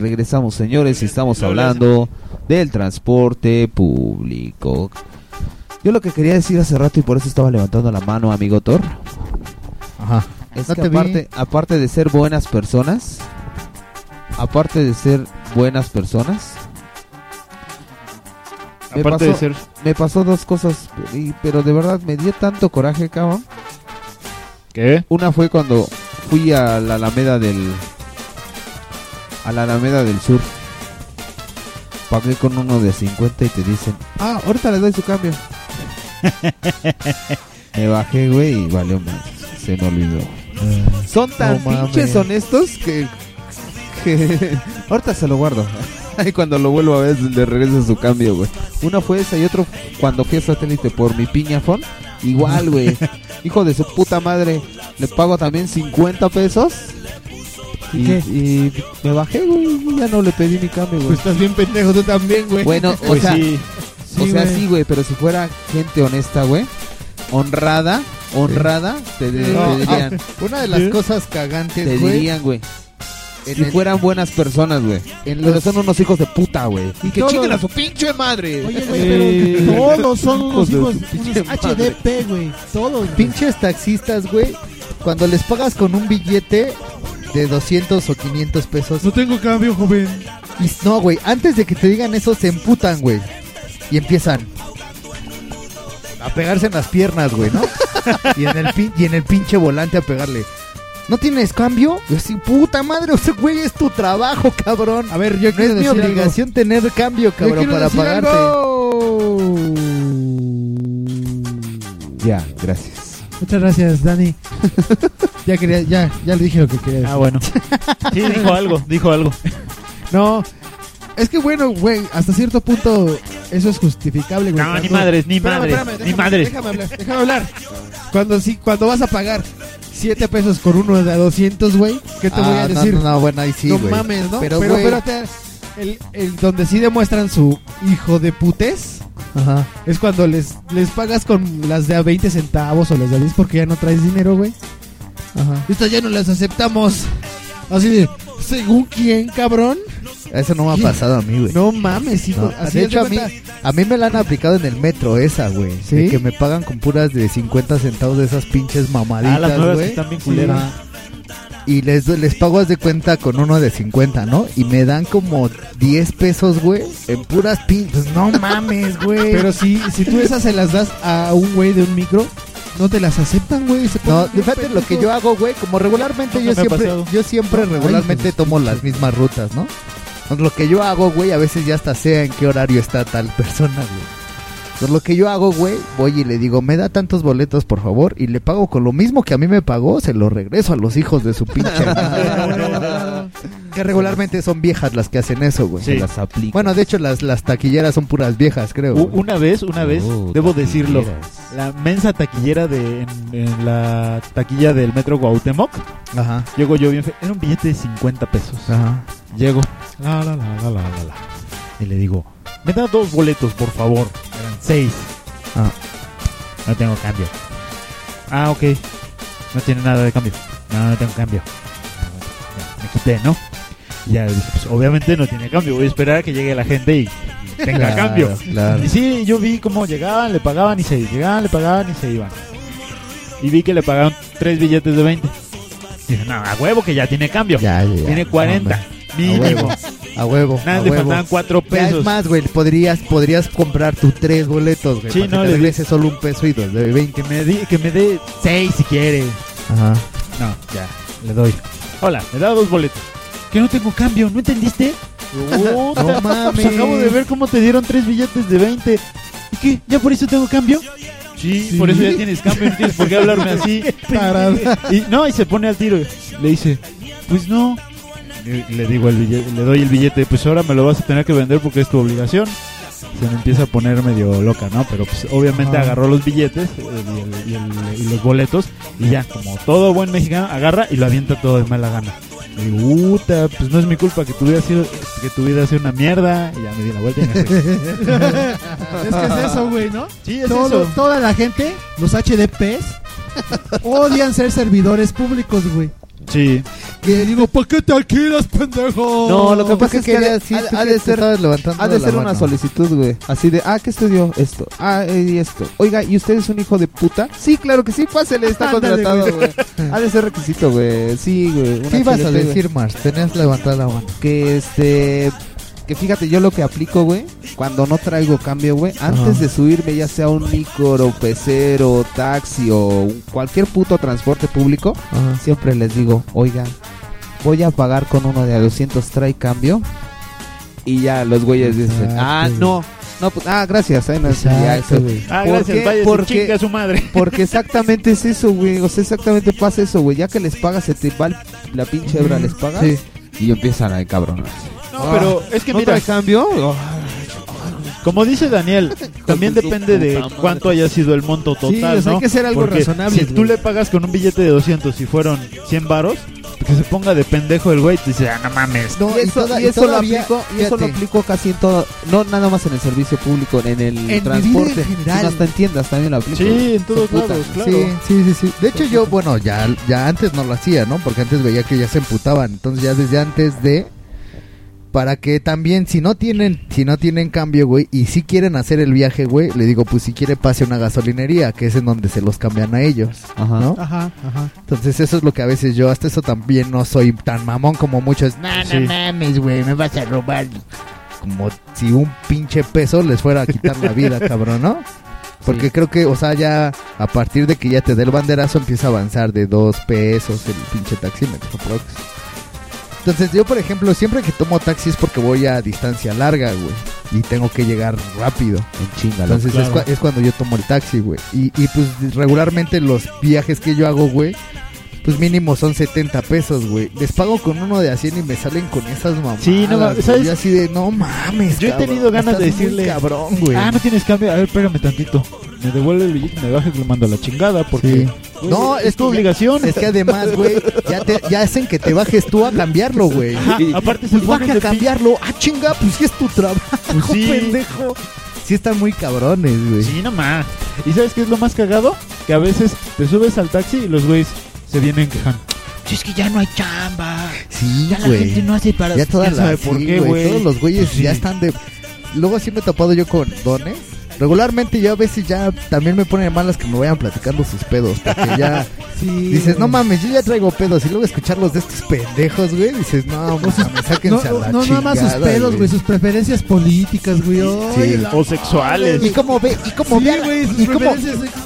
[SPEAKER 3] regresamos, señores, y estamos hablando del transporte público. Yo lo que quería decir hace rato y por eso estaba levantando la mano, amigo Thor,
[SPEAKER 4] Ajá.
[SPEAKER 3] es
[SPEAKER 4] No
[SPEAKER 3] que
[SPEAKER 4] vi.
[SPEAKER 3] aparte, aparte de ser buenas personas, aparte de ser buenas personas, me
[SPEAKER 5] Aparte de
[SPEAKER 3] pasó-
[SPEAKER 5] ser.
[SPEAKER 3] me pasó dos cosas, y- pero de verdad me dio tanto coraje, cabrón.
[SPEAKER 5] ¿Qué?
[SPEAKER 3] Una fue cuando fui a la Alameda del. A la Alameda del Sur. Pagué con uno de 50 y te dicen, ah, ahorita le doy su cambio. me bajé, güey, y valió más. Se me olvidó. Son tan
[SPEAKER 4] no
[SPEAKER 3] pinches honestos que. que ahorita se lo guardo. Y cuando lo vuelvo a ver, le regreso su cambio, güey. Una fue esa y otro cuando fui a satélite por mi piñafón. Igual, güey. Hijo de su puta madre. Le pago también 50 pesos. Y, me bajé, güey. y Ya no le pedí mi cambio, güey.
[SPEAKER 2] Pues estás bien pendejo tú también, güey.
[SPEAKER 3] Bueno, o
[SPEAKER 5] Pues
[SPEAKER 3] sea,
[SPEAKER 5] sí.
[SPEAKER 3] O sea, sí, güey, pero si fuera gente honesta, güey, honrada, honrada, te, de-
[SPEAKER 4] No,
[SPEAKER 3] te dirían,
[SPEAKER 4] ah, una de las
[SPEAKER 5] ¿Sí?
[SPEAKER 4] cosas
[SPEAKER 3] te
[SPEAKER 4] cagantes, güey,
[SPEAKER 3] dirían, güey.
[SPEAKER 4] en
[SPEAKER 3] Si
[SPEAKER 4] el-
[SPEAKER 3] fueran buenas personas, güey.
[SPEAKER 4] en
[SPEAKER 3] Pero
[SPEAKER 4] los-
[SPEAKER 3] son unos hijos de puta, güey. Y que chinguen a su pinche madre.
[SPEAKER 2] Oye, güey,
[SPEAKER 5] Eh,
[SPEAKER 2] pero todos son unos
[SPEAKER 3] hijos
[SPEAKER 2] unos
[SPEAKER 3] madre.
[SPEAKER 2] HDP, güey. Todos. güey.
[SPEAKER 4] pinches taxistas, güey, cuando les pagas con un billete de 200 o 500 pesos.
[SPEAKER 2] No tengo cambio, joven.
[SPEAKER 4] Y no, güey, antes de que te digan eso se emputan, güey. Y empiezan a pegarse en las piernas, güey, ¿no? y, en el pin- y en el pinche volante a pegarle. ¿No tienes cambio? Y así, puta madre, o sea, güey, es tu trabajo, cabrón.
[SPEAKER 2] A ver, yo
[SPEAKER 4] No
[SPEAKER 2] quiero
[SPEAKER 4] es mi
[SPEAKER 2] decir
[SPEAKER 4] obligación tener cambio,
[SPEAKER 2] Yo
[SPEAKER 4] cabrón,
[SPEAKER 2] quiero
[SPEAKER 4] para
[SPEAKER 2] decir
[SPEAKER 4] pagarte.
[SPEAKER 2] algo.
[SPEAKER 3] Ya, gracias.
[SPEAKER 2] Muchas gracias, Dani. ya quería, ya, ya le dije lo que quería decir.
[SPEAKER 5] Ah, bueno. Sí, dijo algo, dijo algo.
[SPEAKER 2] No, es que bueno, güey, hasta cierto punto eso es justificable, güey.
[SPEAKER 5] No, ni
[SPEAKER 2] Cuando-
[SPEAKER 5] madres, ni
[SPEAKER 2] Espérame,
[SPEAKER 5] madres,
[SPEAKER 2] espérame,
[SPEAKER 5] ni madres.
[SPEAKER 2] Déjame hablar, déjame hablar. Cuando sí, cuando vas a pagar 7 pesos por uno de a 200, güey, ¿qué te voy
[SPEAKER 4] Ah,
[SPEAKER 2] a
[SPEAKER 4] no,
[SPEAKER 2] decir?
[SPEAKER 4] No, no, bueno, ahí sí,
[SPEAKER 2] no mames, ¿no?
[SPEAKER 4] Pero,
[SPEAKER 2] Pero, espérate, el, el donde sí demuestran su hijo de putes
[SPEAKER 4] Ajá.
[SPEAKER 2] es cuando les, les pagas con las de a 20 centavos o las de a 10 porque ya no traes dinero, güey.
[SPEAKER 4] Ajá.
[SPEAKER 2] Estas ya no las aceptamos. Así de, ¿según quién, cabrón?
[SPEAKER 4] Eso no me ha pasado a mí, güey.
[SPEAKER 2] No mames, hijo.
[SPEAKER 4] No,
[SPEAKER 2] así
[SPEAKER 4] de hecho, a mí, a mí me la han aplicado en el metro esa, güey.
[SPEAKER 2] ¿Sí?
[SPEAKER 4] De que me pagan con puras de 50 centavos de esas pinches
[SPEAKER 5] Ah, las
[SPEAKER 4] mamaditas,
[SPEAKER 5] nuevas que
[SPEAKER 4] güey.
[SPEAKER 5] están bien
[SPEAKER 4] Sí.
[SPEAKER 5] culeras.
[SPEAKER 4] Ajá. Y les, les pago haz de cuenta con uno de 50, ¿no? Y me dan como 10 pesos, güey, en puras pinches. No mames, güey.
[SPEAKER 2] Pero si, si tú esas se las das a un güey de un micro, no te las aceptan, güey.
[SPEAKER 4] No, fíjate lo que yo hago, güey, como regularmente yo siempre, yo siempre regularmente
[SPEAKER 2] ay,
[SPEAKER 4] tomo las mismas rutas, ¿no? Entonces, lo que yo hago, güey, a veces ya hasta sé en qué horario está tal persona, güey. Entonces, lo que yo hago, güey, voy y le digo, me da tantos boletos, por favor, y le pago con lo mismo que a mí me pagó, se lo regreso a los hijos de su pinche madre. Que regularmente son viejas las que hacen eso, güey.
[SPEAKER 5] Sí.
[SPEAKER 3] Se las aplico.
[SPEAKER 4] Bueno, de hecho, las, las taquilleras son puras viejas, creo.
[SPEAKER 5] U-. Una vez, una vez,
[SPEAKER 3] Oh,
[SPEAKER 5] debo decirlo,
[SPEAKER 3] taquilleras.
[SPEAKER 5] la mensa taquillera de en, en la taquilla del metro Guautemoc,
[SPEAKER 4] Ajá,
[SPEAKER 5] llego yo bien fe- era un billete de 50 pesos.
[SPEAKER 4] ajá.
[SPEAKER 5] Llego, la, la, la, la, la, la, la. y le digo, me da dos boletos, por favor. Eran seis.
[SPEAKER 4] Ah.
[SPEAKER 5] No tengo cambio. Ah, ok. No tiene nada de cambio. No, no tengo cambio. Me quité, ¿no? Ya pues obviamente no tiene cambio. Voy a esperar a que llegue la gente y tenga
[SPEAKER 4] Claro,
[SPEAKER 5] cambio.
[SPEAKER 4] claro.
[SPEAKER 5] Y sí, yo vi cómo llegaban, le pagaban y se llegaban, le pagaban y se iban. Y vi que le pagaron tres billetes de 20. Y dije, no, a huevo que ya tiene cambio.
[SPEAKER 4] Ya, ya, ya.
[SPEAKER 5] Tiene 40.
[SPEAKER 4] Hombre,
[SPEAKER 5] mínimo.
[SPEAKER 4] A huevo.
[SPEAKER 5] Nada,
[SPEAKER 4] a
[SPEAKER 5] le
[SPEAKER 4] huevo.
[SPEAKER 5] faltaban cuatro
[SPEAKER 4] Ya
[SPEAKER 5] pesos.
[SPEAKER 4] es más, güey, podrías, podrías comprar tus tres boletos, güey.
[SPEAKER 5] Sí,
[SPEAKER 4] para
[SPEAKER 5] no,
[SPEAKER 4] que te regrese solo un peso y dos de 20.
[SPEAKER 5] Que me, di- que me dé seis si quiere.
[SPEAKER 4] Ajá.
[SPEAKER 5] No, ya, le doy. Hola, me da dos boletos. Que no tengo cambio, ¿no entendiste?
[SPEAKER 4] No mames.
[SPEAKER 5] pues acabo de ver cómo te dieron tres billetes de 20. ¿Y qué? ¿Ya por eso tengo cambio? Sí,
[SPEAKER 2] Sí.
[SPEAKER 5] por eso ya tienes cambio, no tienes por qué hablarme así. Y no, y se pone al tiro. Le dice, pues no. Le digo el billete, le doy el billete, pues ahora me lo vas a tener que vender porque es tu obligación. Se me empieza a poner medio loca, ¿no? Pero pues obviamente agarró los billetes eh, y, el- y el- y los boletos y ya, como todo buen mexicano, agarra y lo avienta todo de mala gana. Y digo, puta, pues no es mi culpa que tu vida sido, que tu vida sea una mierda. Y ya me di la vuelta y me fui.
[SPEAKER 2] Es que es eso, güey, ¿no?
[SPEAKER 5] Sí, es
[SPEAKER 2] Todo-
[SPEAKER 5] eso.
[SPEAKER 2] Toda la gente, los HDPs, odian ser servidores públicos, güey.
[SPEAKER 5] Sí.
[SPEAKER 2] Que digo, ¿para qué te alquilas, pendejo?
[SPEAKER 3] No, lo que pasa es que
[SPEAKER 4] quería
[SPEAKER 3] ha,
[SPEAKER 4] decir
[SPEAKER 3] ha- de ser ha de ser una
[SPEAKER 4] mano.
[SPEAKER 3] solicitud, güey. Así de, ah, ¿qué estudió? Esto. Ah, y esto. Oiga, ¿y usted es un hijo de puta? Sí, claro que sí, pásele, está contratado,
[SPEAKER 2] güey.
[SPEAKER 3] Ha de ser requisito, güey. Sí, güey.
[SPEAKER 4] ¿Qué ibas a decir, Mars? Tenías levantada la mano.
[SPEAKER 3] Que este. Que fíjate, yo lo que aplico, güey, cuando no traigo cambio, güey, antes de subirme, ya sea un micro, pecero, taxi o cualquier puto transporte público, siempre les digo, oigan, voy a pagar con uno de a 200, trae cambio. Y ya los güeyes dicen,
[SPEAKER 4] Exacto,
[SPEAKER 3] ah,
[SPEAKER 4] güey.
[SPEAKER 3] no, no, pues, ah, gracias, ahí no es ya
[SPEAKER 4] Exacto,
[SPEAKER 3] eso.
[SPEAKER 4] güey.
[SPEAKER 5] Ah,
[SPEAKER 3] ¿Por
[SPEAKER 5] gracias,
[SPEAKER 3] qué?
[SPEAKER 5] vaya,
[SPEAKER 3] Porque-
[SPEAKER 5] su madre.
[SPEAKER 3] Porque exactamente es eso, güey. O sea, exactamente pasa eso, güey. Ya que les pagas, se te va el- la pinche hebra, les pagas.
[SPEAKER 4] Sí.
[SPEAKER 3] Y empiezan a cabronar.
[SPEAKER 5] No, pero es que
[SPEAKER 3] ¿No
[SPEAKER 5] mira,
[SPEAKER 3] trae cambio?
[SPEAKER 5] Como dice Daniel, también depende de cuánto haya sido el monto total,
[SPEAKER 1] Sí, o sea,
[SPEAKER 5] ¿no?
[SPEAKER 1] hay que ser algo
[SPEAKER 5] Porque
[SPEAKER 1] razonable,
[SPEAKER 5] Si
[SPEAKER 1] güey.
[SPEAKER 5] tú le pagas con un billete de 200 y fueron 100 varos, que se ponga de pendejo el güey, te dice, ah, no mames.
[SPEAKER 4] No,
[SPEAKER 3] y eso, y eso lo
[SPEAKER 4] todavía,
[SPEAKER 3] aplico, y eso lo aplico casi en todo, no nada más en el servicio público, en el transporte,
[SPEAKER 4] en
[SPEAKER 3] hasta en tiendas también lo aplico.
[SPEAKER 5] Sí, en todos lados, claro.
[SPEAKER 4] Sí, sí, sí, sí. De hecho, yo, bueno, ya, ya antes no lo hacía, ¿no? Porque antes veía que ya se emputaban. Entonces, ya desde antes de. Para que también, si no tienen, si no tienen cambio, güey, y si quieren hacer el viaje, güey, le digo, pues si quiere pase a una gasolinería, que es en donde se los cambian a ellos,
[SPEAKER 3] Ajá.
[SPEAKER 4] ¿no?
[SPEAKER 2] Ajá, ajá.
[SPEAKER 4] Entonces eso es lo que a veces yo, hasta eso también no soy tan mamón como muchos. No, no
[SPEAKER 5] Sí.
[SPEAKER 4] mames, güey, me vas a robar. Como si un pinche peso les fuera a quitar la vida, cabrón, ¿no? Porque creo que, o sea, ya a partir de que ya te dé el banderazo empieza a avanzar de dos pesos el pinche taxímetro. Entonces yo, por ejemplo, siempre que tomo taxi es porque voy a distancia larga, güey. Y tengo que llegar rápido.
[SPEAKER 3] En chinga,
[SPEAKER 4] Entonces es, cua- es cuando yo tomo el taxi, güey. Y, y pues regularmente los viajes que yo hago, güey, pues mínimo son 70 pesos, güey. Les pago con uno de a 100 y me salen con esas mamadas.
[SPEAKER 5] Sí, no mames.
[SPEAKER 4] Yo así de, no mames,
[SPEAKER 5] Yo he
[SPEAKER 4] cabrón,
[SPEAKER 5] tenido ganas de decirle,
[SPEAKER 4] cabrón, güey.
[SPEAKER 5] ah, no tienes cambio, a ver, espérame tantito. Me devuelve el billete, me baja y lo mando a la chingada, porque
[SPEAKER 4] Sí. No,
[SPEAKER 5] es,
[SPEAKER 4] es
[SPEAKER 5] tu
[SPEAKER 4] que-
[SPEAKER 5] obligación.
[SPEAKER 4] Es que además, güey, ya, te- ya hacen que te bajes tú a cambiarlo, güey.
[SPEAKER 5] Aparte se
[SPEAKER 4] Pues baja a cambiarlo. Ah, chinga, pues sí es tu trabajo,
[SPEAKER 5] Pues sí.
[SPEAKER 4] pendejo. Sí están muy cabrones, güey.
[SPEAKER 5] Sí, nomás. ¿Y sabes qué es lo más cagado? Que a veces te subes al taxi y los güeyes se vienen quejando. "Sí, Es que ya no hay chamba.
[SPEAKER 4] Sí,
[SPEAKER 5] Ya la gente no hace para...
[SPEAKER 4] Ya toda
[SPEAKER 5] ¿Quién
[SPEAKER 4] la
[SPEAKER 5] sabe por
[SPEAKER 4] sí,
[SPEAKER 5] qué, güey?
[SPEAKER 4] Todos los güeyes
[SPEAKER 5] Pues sí.
[SPEAKER 4] ya están de. Luego sí me he topado yo con dones. Regularmente yo a veces ya también me ponen malas que me vayan platicando sus pedos. Porque ya
[SPEAKER 2] Sí,
[SPEAKER 4] dices, no mames, yo ya traigo pedos. Y luego escucharlos de estos pendejos, güey. Dices, no mames, sáquense
[SPEAKER 2] No,
[SPEAKER 4] a la
[SPEAKER 2] no nada más sus pedos, güey, sus preferencias políticas, güey. La-
[SPEAKER 5] O sexuales.
[SPEAKER 4] Y cómo ve, y cómo
[SPEAKER 2] Sí,
[SPEAKER 4] vean,
[SPEAKER 2] güey, sus
[SPEAKER 4] y cómo,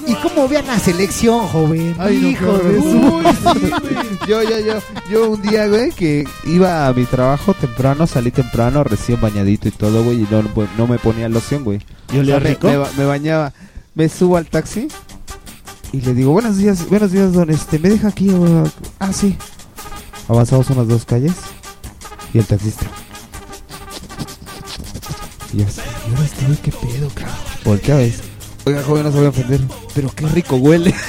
[SPEAKER 4] y cómo vean la selección, joven.
[SPEAKER 2] Ay, no,
[SPEAKER 4] Hijo de su-
[SPEAKER 2] Uy, sí, güey.
[SPEAKER 3] Yo, yo, yo, yo un día, güey, que iba a mi trabajo temprano, salí temprano, recién bañadito y todo, güey, y no, no me ponía loción, güey.
[SPEAKER 5] ¿Y olía
[SPEAKER 3] O sea,
[SPEAKER 5] rico?
[SPEAKER 3] Me, ba- me bañaba. Me subo al taxi y le digo, buenos días, buenos días, don, este, me deja aquí, güey?" Ah, sí. Avanzamos unas dos calles y el taxista. Y yo así, "¿Y ahora este güey qué pedo, cabrón? Voltea, ves. Oiga, joven, no se voy a ofender, pero qué rico huele.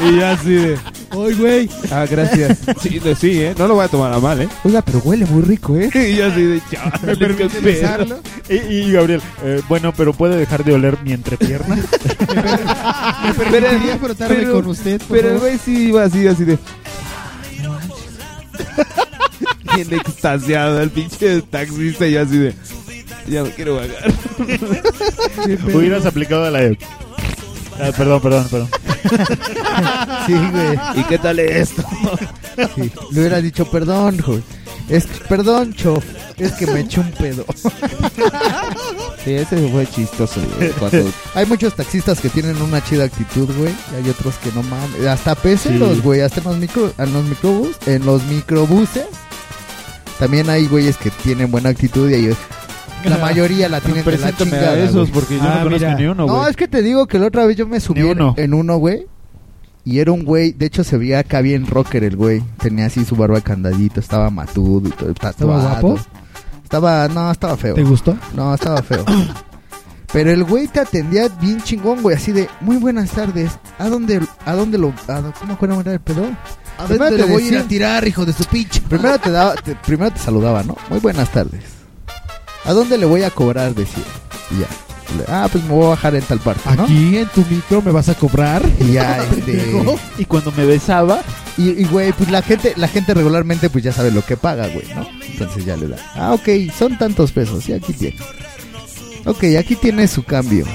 [SPEAKER 3] y ya así de...
[SPEAKER 2] Ay, güey.
[SPEAKER 3] Ah, gracias. Sí, no, sí, ¿eh? No lo voy a tomar a mal, ¿eh? Oiga, pero huele muy rico, ¿eh? y yo así de... "Chale,
[SPEAKER 5] ¿Me permite
[SPEAKER 3] qué
[SPEAKER 5] besarlo? Y, y Gabriel, eh, bueno, pero puede dejar de oler mi entrepierna.
[SPEAKER 2] Me permitiría frotarme
[SPEAKER 3] pero-
[SPEAKER 2] con usted, por
[SPEAKER 3] Pero el
[SPEAKER 2] favor?
[SPEAKER 3] güey sí iba así, así de... Bien extasiado el pinche taxista y yo así de... Ya me quiero vagar.
[SPEAKER 5] Hubieras aplicado la de... Ah, perdón, perdón, perdón.
[SPEAKER 4] Sí, güey.
[SPEAKER 3] ¿Y qué tal esto?
[SPEAKER 4] Sí. Le hubiera dicho, perdón, joven. Es, perdón, chof. Es que me eché un pedo.
[SPEAKER 3] Sí, ese fue chistoso, güey. Cuando
[SPEAKER 4] Hay muchos taxistas que tienen una chida actitud, güey. Y hay otros que no mames. Hasta peceros,
[SPEAKER 5] Sí.
[SPEAKER 4] güey. Hasta en los, micro, en los microbús, en los microbuses. También hay güeyes que tienen buena actitud y ellos... La mayoría la tienen de la
[SPEAKER 5] Preséntame
[SPEAKER 4] chingada,
[SPEAKER 5] a esos
[SPEAKER 4] güey.
[SPEAKER 5] porque yo
[SPEAKER 2] Ah,
[SPEAKER 5] no conozco
[SPEAKER 2] mira.
[SPEAKER 5] ni uno,
[SPEAKER 4] No,
[SPEAKER 5] güey.
[SPEAKER 4] es que te digo que la otra vez yo me subí
[SPEAKER 5] Ni
[SPEAKER 4] en,
[SPEAKER 5] uno.
[SPEAKER 4] en uno, güey. Y era un güey, de hecho se veía acá bien rocker el güey. Tenía así su barba de candadito, estaba matudo y todo. tatuado.
[SPEAKER 2] guapo?
[SPEAKER 4] Estaba, no, estaba feo.
[SPEAKER 2] ¿Te gustó?
[SPEAKER 4] No, estaba feo. Pero el güey te atendía bien chingón, güey, así de, muy buenas tardes. ¿A dónde, a dónde lo, a, dó- cómo fue era el pedo?
[SPEAKER 2] ¿A
[SPEAKER 4] Primero
[SPEAKER 2] dónde
[SPEAKER 4] te
[SPEAKER 2] lo voy a ir a tirar, hijo de su pinche?
[SPEAKER 4] Primero te daba, te- primero te saludaba, ¿no? Muy buenas tardes. ¿A dónde le voy a cobrar? Decía. Y ya. Ah, pues me voy a bajar en tal parte, ¿no?
[SPEAKER 2] Aquí en tu micro me vas a cobrar.
[SPEAKER 4] Y ya, este...
[SPEAKER 5] Y cuando me besaba,
[SPEAKER 4] Y, güey, pues la gente, la gente regularmente pues ya sabe lo que paga, güey, ¿no? Entonces ya le da. Ah, ok, son tantos pesos, y aquí tiene. Ok, aquí tiene su cambio.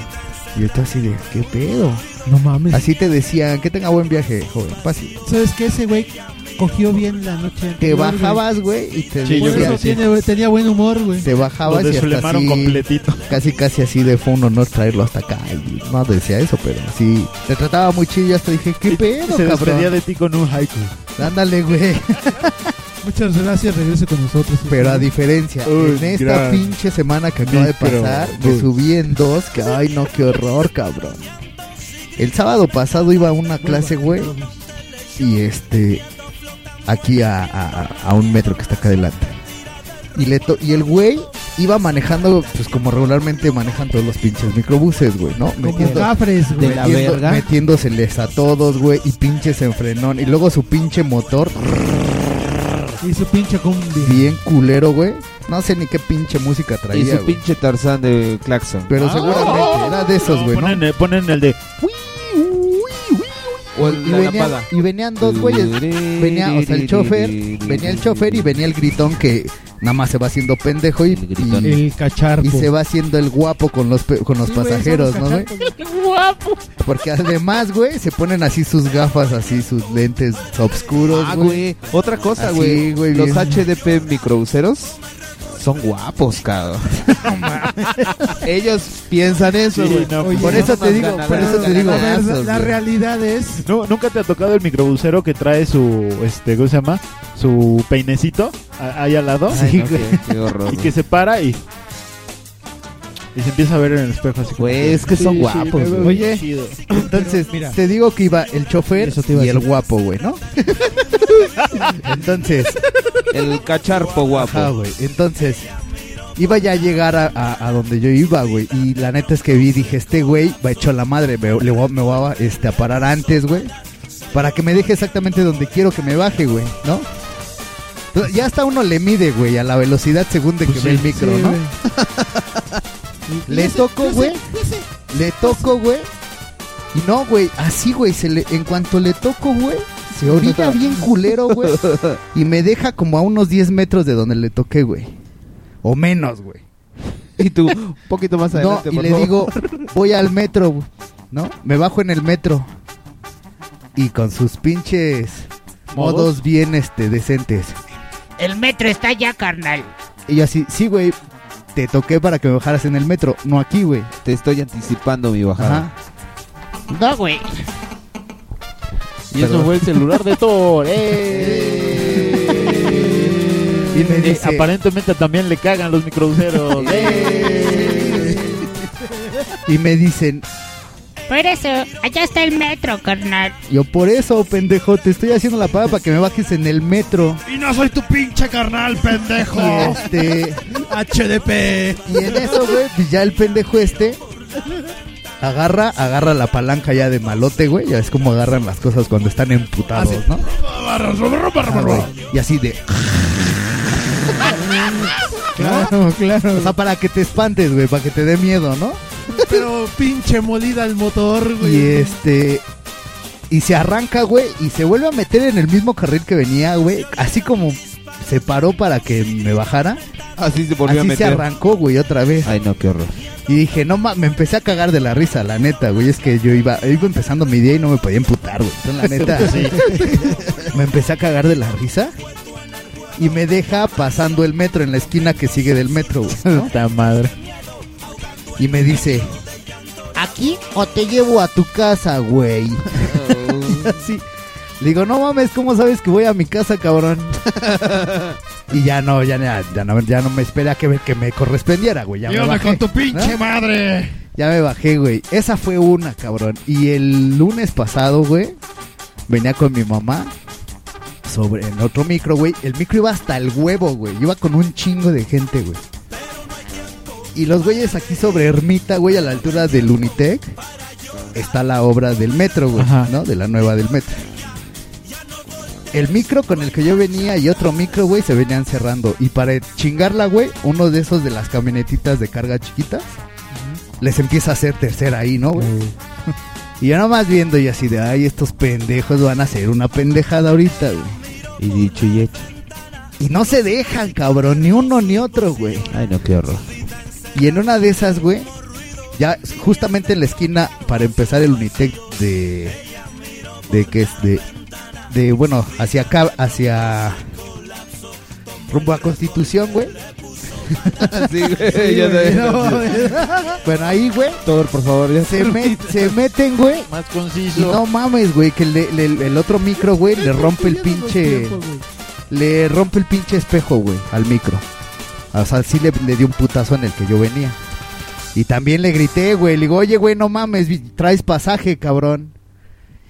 [SPEAKER 4] Y yo estaba así de, ¿qué pedo?
[SPEAKER 2] No mames.
[SPEAKER 4] Así te decían, que tenga buen viaje, joven. Pase.
[SPEAKER 2] ¿Sabes qué? Ese güey cogió bien la noche
[SPEAKER 4] Te
[SPEAKER 2] anterior,
[SPEAKER 4] bajabas, güey, y te
[SPEAKER 5] Sí, yo
[SPEAKER 2] Por
[SPEAKER 5] creo
[SPEAKER 2] eso
[SPEAKER 4] decía-
[SPEAKER 5] que sí.
[SPEAKER 2] tiene- tenía buen humor, güey.
[SPEAKER 4] te
[SPEAKER 5] lo
[SPEAKER 4] bajabas y hasta así,
[SPEAKER 5] completito.
[SPEAKER 4] casi casi así de fue un honor traerlo hasta acá. Y no decía eso, pero sí, te trataba muy chido y hasta dije, ¿qué
[SPEAKER 5] Y
[SPEAKER 4] pedo,
[SPEAKER 5] se despedía
[SPEAKER 4] cabrón?
[SPEAKER 5] de ti con un haiku.
[SPEAKER 4] Ándale, güey.
[SPEAKER 2] Muchas gracias, regrese con nosotros.
[SPEAKER 4] Pero a diferencia,
[SPEAKER 5] Uy,
[SPEAKER 4] en esta
[SPEAKER 5] gran
[SPEAKER 4] pinche semana que acaba de pasar, me subí en dos, que ay no, qué horror, cabrón. El sábado pasado iba a una clase, güey, y este, aquí a, a- a un metro que está acá adelante. Y, le to- y el güey iba manejando, pues como regularmente manejan todos los pinches microbuses, güey, ¿no? Metiendo-
[SPEAKER 2] gafres, güey.
[SPEAKER 1] De la
[SPEAKER 4] metiendo-
[SPEAKER 1] verga.
[SPEAKER 4] Metiéndoseles a todos, güey, y pinches en frenón. Y luego su pinche motor,
[SPEAKER 2] Y su pinche combi.
[SPEAKER 4] bien culero, güey. No sé ni qué pinche música
[SPEAKER 3] y
[SPEAKER 4] traía,
[SPEAKER 3] su
[SPEAKER 4] güey.
[SPEAKER 3] pinche Tarzán de Claxon.
[SPEAKER 4] Pero seguramente era de esos, güey, ¿no?
[SPEAKER 5] Ponen, el- ponen el de.
[SPEAKER 3] O
[SPEAKER 4] Y,
[SPEAKER 3] el,
[SPEAKER 4] venían,
[SPEAKER 3] lampada.
[SPEAKER 4] y venían dos güeyes. Venía, o sea, el chofer, venía el chofer y venía el gritón que nada más se va haciendo pendejo y,
[SPEAKER 3] El
[SPEAKER 4] y,
[SPEAKER 2] El cacharpo.
[SPEAKER 4] y se va haciendo el guapo con los pe- con los
[SPEAKER 2] Sí,
[SPEAKER 4] pasajeros, ¿no, güey? Porque además, güey, se ponen así sus gafas, así sus lentes oscuros,
[SPEAKER 3] Ah,
[SPEAKER 4] güey.
[SPEAKER 3] güey. Otra cosa,
[SPEAKER 4] Así,
[SPEAKER 3] güey.
[SPEAKER 4] güey,
[SPEAKER 3] Los
[SPEAKER 4] bien.
[SPEAKER 3] HDP microbuseros son guapos, cabrón. Ellos piensan eso,
[SPEAKER 5] Sí,
[SPEAKER 3] güey.
[SPEAKER 5] no,
[SPEAKER 4] Por
[SPEAKER 3] no
[SPEAKER 4] eso te digo, por eso te digo.
[SPEAKER 2] La, realidad es.
[SPEAKER 5] Nu- ¿Nunca te ha tocado el microbusero que trae su, este, ¿cómo se llama? Su peinecito ahí al lado?
[SPEAKER 3] Ay,
[SPEAKER 4] Sí,
[SPEAKER 3] no, qué horror.
[SPEAKER 5] Y que se para y... Y se empieza a ver en el espejo así como
[SPEAKER 3] Güey, es que son
[SPEAKER 5] Sí,
[SPEAKER 3] guapos, güey.
[SPEAKER 4] Oye,
[SPEAKER 5] chido.
[SPEAKER 4] Entonces,
[SPEAKER 2] Mira.
[SPEAKER 4] te digo que iba el chofer
[SPEAKER 2] Eso te iba a
[SPEAKER 4] y el
[SPEAKER 2] decir.
[SPEAKER 4] guapo, güey, ¿no? Entonces,
[SPEAKER 3] El cacharpo guapo.
[SPEAKER 4] Ajá, güey. Entonces, iba ya a llegar a, a- a donde yo iba, güey. Y la neta es que vi, dije, este güey va hecho la madre. Me, le voy, a- me voy a, este, a parar antes, güey. Para que me deje exactamente donde quiero que me baje, güey, ¿no? Ya hasta uno le mide, güey, a la velocidad según de que
[SPEAKER 5] Pues
[SPEAKER 4] ve
[SPEAKER 5] sí,
[SPEAKER 4] el micro,
[SPEAKER 2] Sí,
[SPEAKER 4] ¿no? Le toco, güey. Le toco, güey. Y no, güey, así, güey, se le, en cuanto le toco, güey, se orilla bien culero, güey. Y me deja como a unos 10 metros de donde le toqué, güey. O menos, güey.
[SPEAKER 3] Y tú, un poquito más
[SPEAKER 4] No,
[SPEAKER 3] adelante,
[SPEAKER 4] y
[SPEAKER 3] por
[SPEAKER 4] le
[SPEAKER 3] favor.
[SPEAKER 4] digo, voy al metro, güey, ¿no? Me bajo en el metro. Y con sus pinches modos,
[SPEAKER 5] ¿Modos?
[SPEAKER 4] bien, este, decentes.
[SPEAKER 11] El metro está ya, carnal.
[SPEAKER 4] Y yo así, sí, güey, te toqué para que me bajaras en el metro, no aquí, güey.
[SPEAKER 3] Te estoy anticipando mi bajada.
[SPEAKER 4] Ajá.
[SPEAKER 11] No, güey.
[SPEAKER 5] Y eso fue el celular de Thor.
[SPEAKER 4] Y me
[SPEAKER 5] Eh,
[SPEAKER 4] dice,
[SPEAKER 5] aparentemente también le cagan los microbuseros.
[SPEAKER 4] "Eh". y me dicen,
[SPEAKER 11] Por eso, allá está el metro, carnal.
[SPEAKER 4] yo por eso, pendejo, te estoy haciendo la paga para que me bajes en el metro.
[SPEAKER 2] Y no soy tu pinche carnal, pendejo.
[SPEAKER 4] Y este,
[SPEAKER 2] HDP.
[SPEAKER 4] y en eso, güey, pues ya el pendejo este agarra, agarra la palanca ya de malote, güey. Ya es como agarran las cosas cuando están emputados,
[SPEAKER 2] Así.
[SPEAKER 4] ¿no? Ah, güey. Y así de,
[SPEAKER 2] Claro, claro.
[SPEAKER 4] o sea, para que te espantes, güey, para que te dé miedo, ¿no?
[SPEAKER 2] Pero pinche molida el motor, güey.
[SPEAKER 4] Y este. Y se arranca, güey, y se vuelve a meter en el mismo carril que venía, güey. Así como se paró para que me bajara.
[SPEAKER 3] Así se volvió a
[SPEAKER 4] Así se
[SPEAKER 3] meter.
[SPEAKER 4] arrancó, güey, otra vez.
[SPEAKER 3] Ay, no, qué horror.
[SPEAKER 4] Y dije, no ma, me empecé a cagar de la risa, la neta, güey. Es que yo iba, iba empezando mi día y no me podía emputar, güey. Entonces, la neta, me empecé a cagar de la risa. Y me deja pasando el metro en la esquina que sigue del metro, güey. ¿no?
[SPEAKER 5] Puta madre.
[SPEAKER 4] Y me dice, ¿aquí o te llevo a tu casa, güey? Así. Le digo, no mames, ¿cómo sabes que voy a mi casa, cabrón? y ya no, ya, ya, ya no, ya no me espera que me, que me correspondiera, güey. Ya me bajé,
[SPEAKER 1] con tu pinche
[SPEAKER 4] ¿no?
[SPEAKER 1] madre.
[SPEAKER 4] Ya me bajé, güey. Esa fue una, cabrón. Y el lunes pasado, güey, venía con mi mamá sobre en otro micro, güey. El micro iba hasta el huevo, güey. Iba con un chingo de gente, güey. Y los güeyes aquí sobre Ermita, güey, a la altura del Unitec, está la obra del metro, güey,
[SPEAKER 5] Ajá.
[SPEAKER 4] ¿no? De la nueva del metro. El micro con el que yo venía y otro micro, güey, se venían cerrando. Y para chingarla, güey, uno de esos de las camionetitas de carga chiquitas, les empieza a hacer tercera ahí, ¿no, güey? Y yo nomás viendo y así de, ay, estos pendejos van a hacer una pendejada ahorita, güey.
[SPEAKER 3] Y dicho y hecho.
[SPEAKER 4] Y no se dejan, cabrón, ni uno ni otro, güey.
[SPEAKER 3] Ay, no, qué horror.
[SPEAKER 4] Y en una de esas, güey, ya justamente en la esquina para empezar el Unitec de de que es de de bueno, hacia acá hacia rumbo a Constitución, güey.
[SPEAKER 3] Sí,
[SPEAKER 4] bueno, ahí, güey,
[SPEAKER 3] Doctor, por favor, ya
[SPEAKER 4] se, met- se meten, güey.
[SPEAKER 5] Más
[SPEAKER 4] Y
[SPEAKER 5] conciso.
[SPEAKER 4] no mames, güey, que le- le- el otro micro, güey, le rompe el pinche le rompe el pinche espejo, güey, al micro. O sea, sí le, le dio un putazo en el que yo venía. Y también le grité, güey. Le digo, oye, güey, no mames, traes pasaje, cabrón.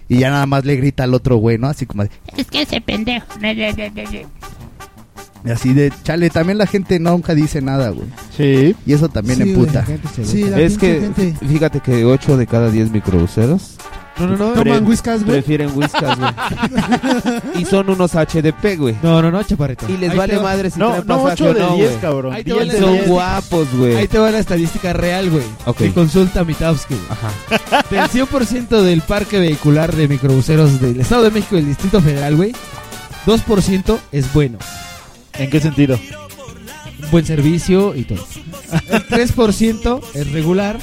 [SPEAKER 4] Y ya nada más le grita al otro, güey, ¿no? Así como de,
[SPEAKER 11] Es que ese pendejo.
[SPEAKER 4] Y así de, chale, también la gente nunca dice nada, güey.
[SPEAKER 5] Sí.
[SPEAKER 4] Y eso también
[SPEAKER 2] Sí,
[SPEAKER 4] emputa.
[SPEAKER 2] güey. Sí, la
[SPEAKER 3] Es que,
[SPEAKER 2] gente.
[SPEAKER 3] fíjate que 8 de cada 10 microbuseros
[SPEAKER 1] No, no, no.
[SPEAKER 2] Toman whiskas, güey.
[SPEAKER 3] prefieren whiskas, güey. y son unos HDP, güey.
[SPEAKER 1] No, no, no, chaparrito.
[SPEAKER 3] Y les
[SPEAKER 1] Ahí
[SPEAKER 3] vale
[SPEAKER 1] te va-
[SPEAKER 3] madre si
[SPEAKER 5] No,
[SPEAKER 3] traen
[SPEAKER 5] no,
[SPEAKER 3] pasaje
[SPEAKER 5] 8
[SPEAKER 3] o
[SPEAKER 5] de
[SPEAKER 3] no,
[SPEAKER 5] 10,
[SPEAKER 3] güey.
[SPEAKER 5] cabrón.
[SPEAKER 1] Ahí te
[SPEAKER 5] 10
[SPEAKER 1] va la-
[SPEAKER 5] de
[SPEAKER 3] Son
[SPEAKER 5] 10.
[SPEAKER 3] guapos, güey.
[SPEAKER 1] Ahí te va la estadística real, güey.
[SPEAKER 3] Ok.
[SPEAKER 1] Que consulta Mitowski, güey.
[SPEAKER 3] Ajá.
[SPEAKER 1] Del 100% del parque vehicular de microbuseros del Estado de México y del Distrito Federal, güey, 2% es bueno.
[SPEAKER 5] ¿En qué sentido?
[SPEAKER 1] Buen servicio y todo. El 3% es regular.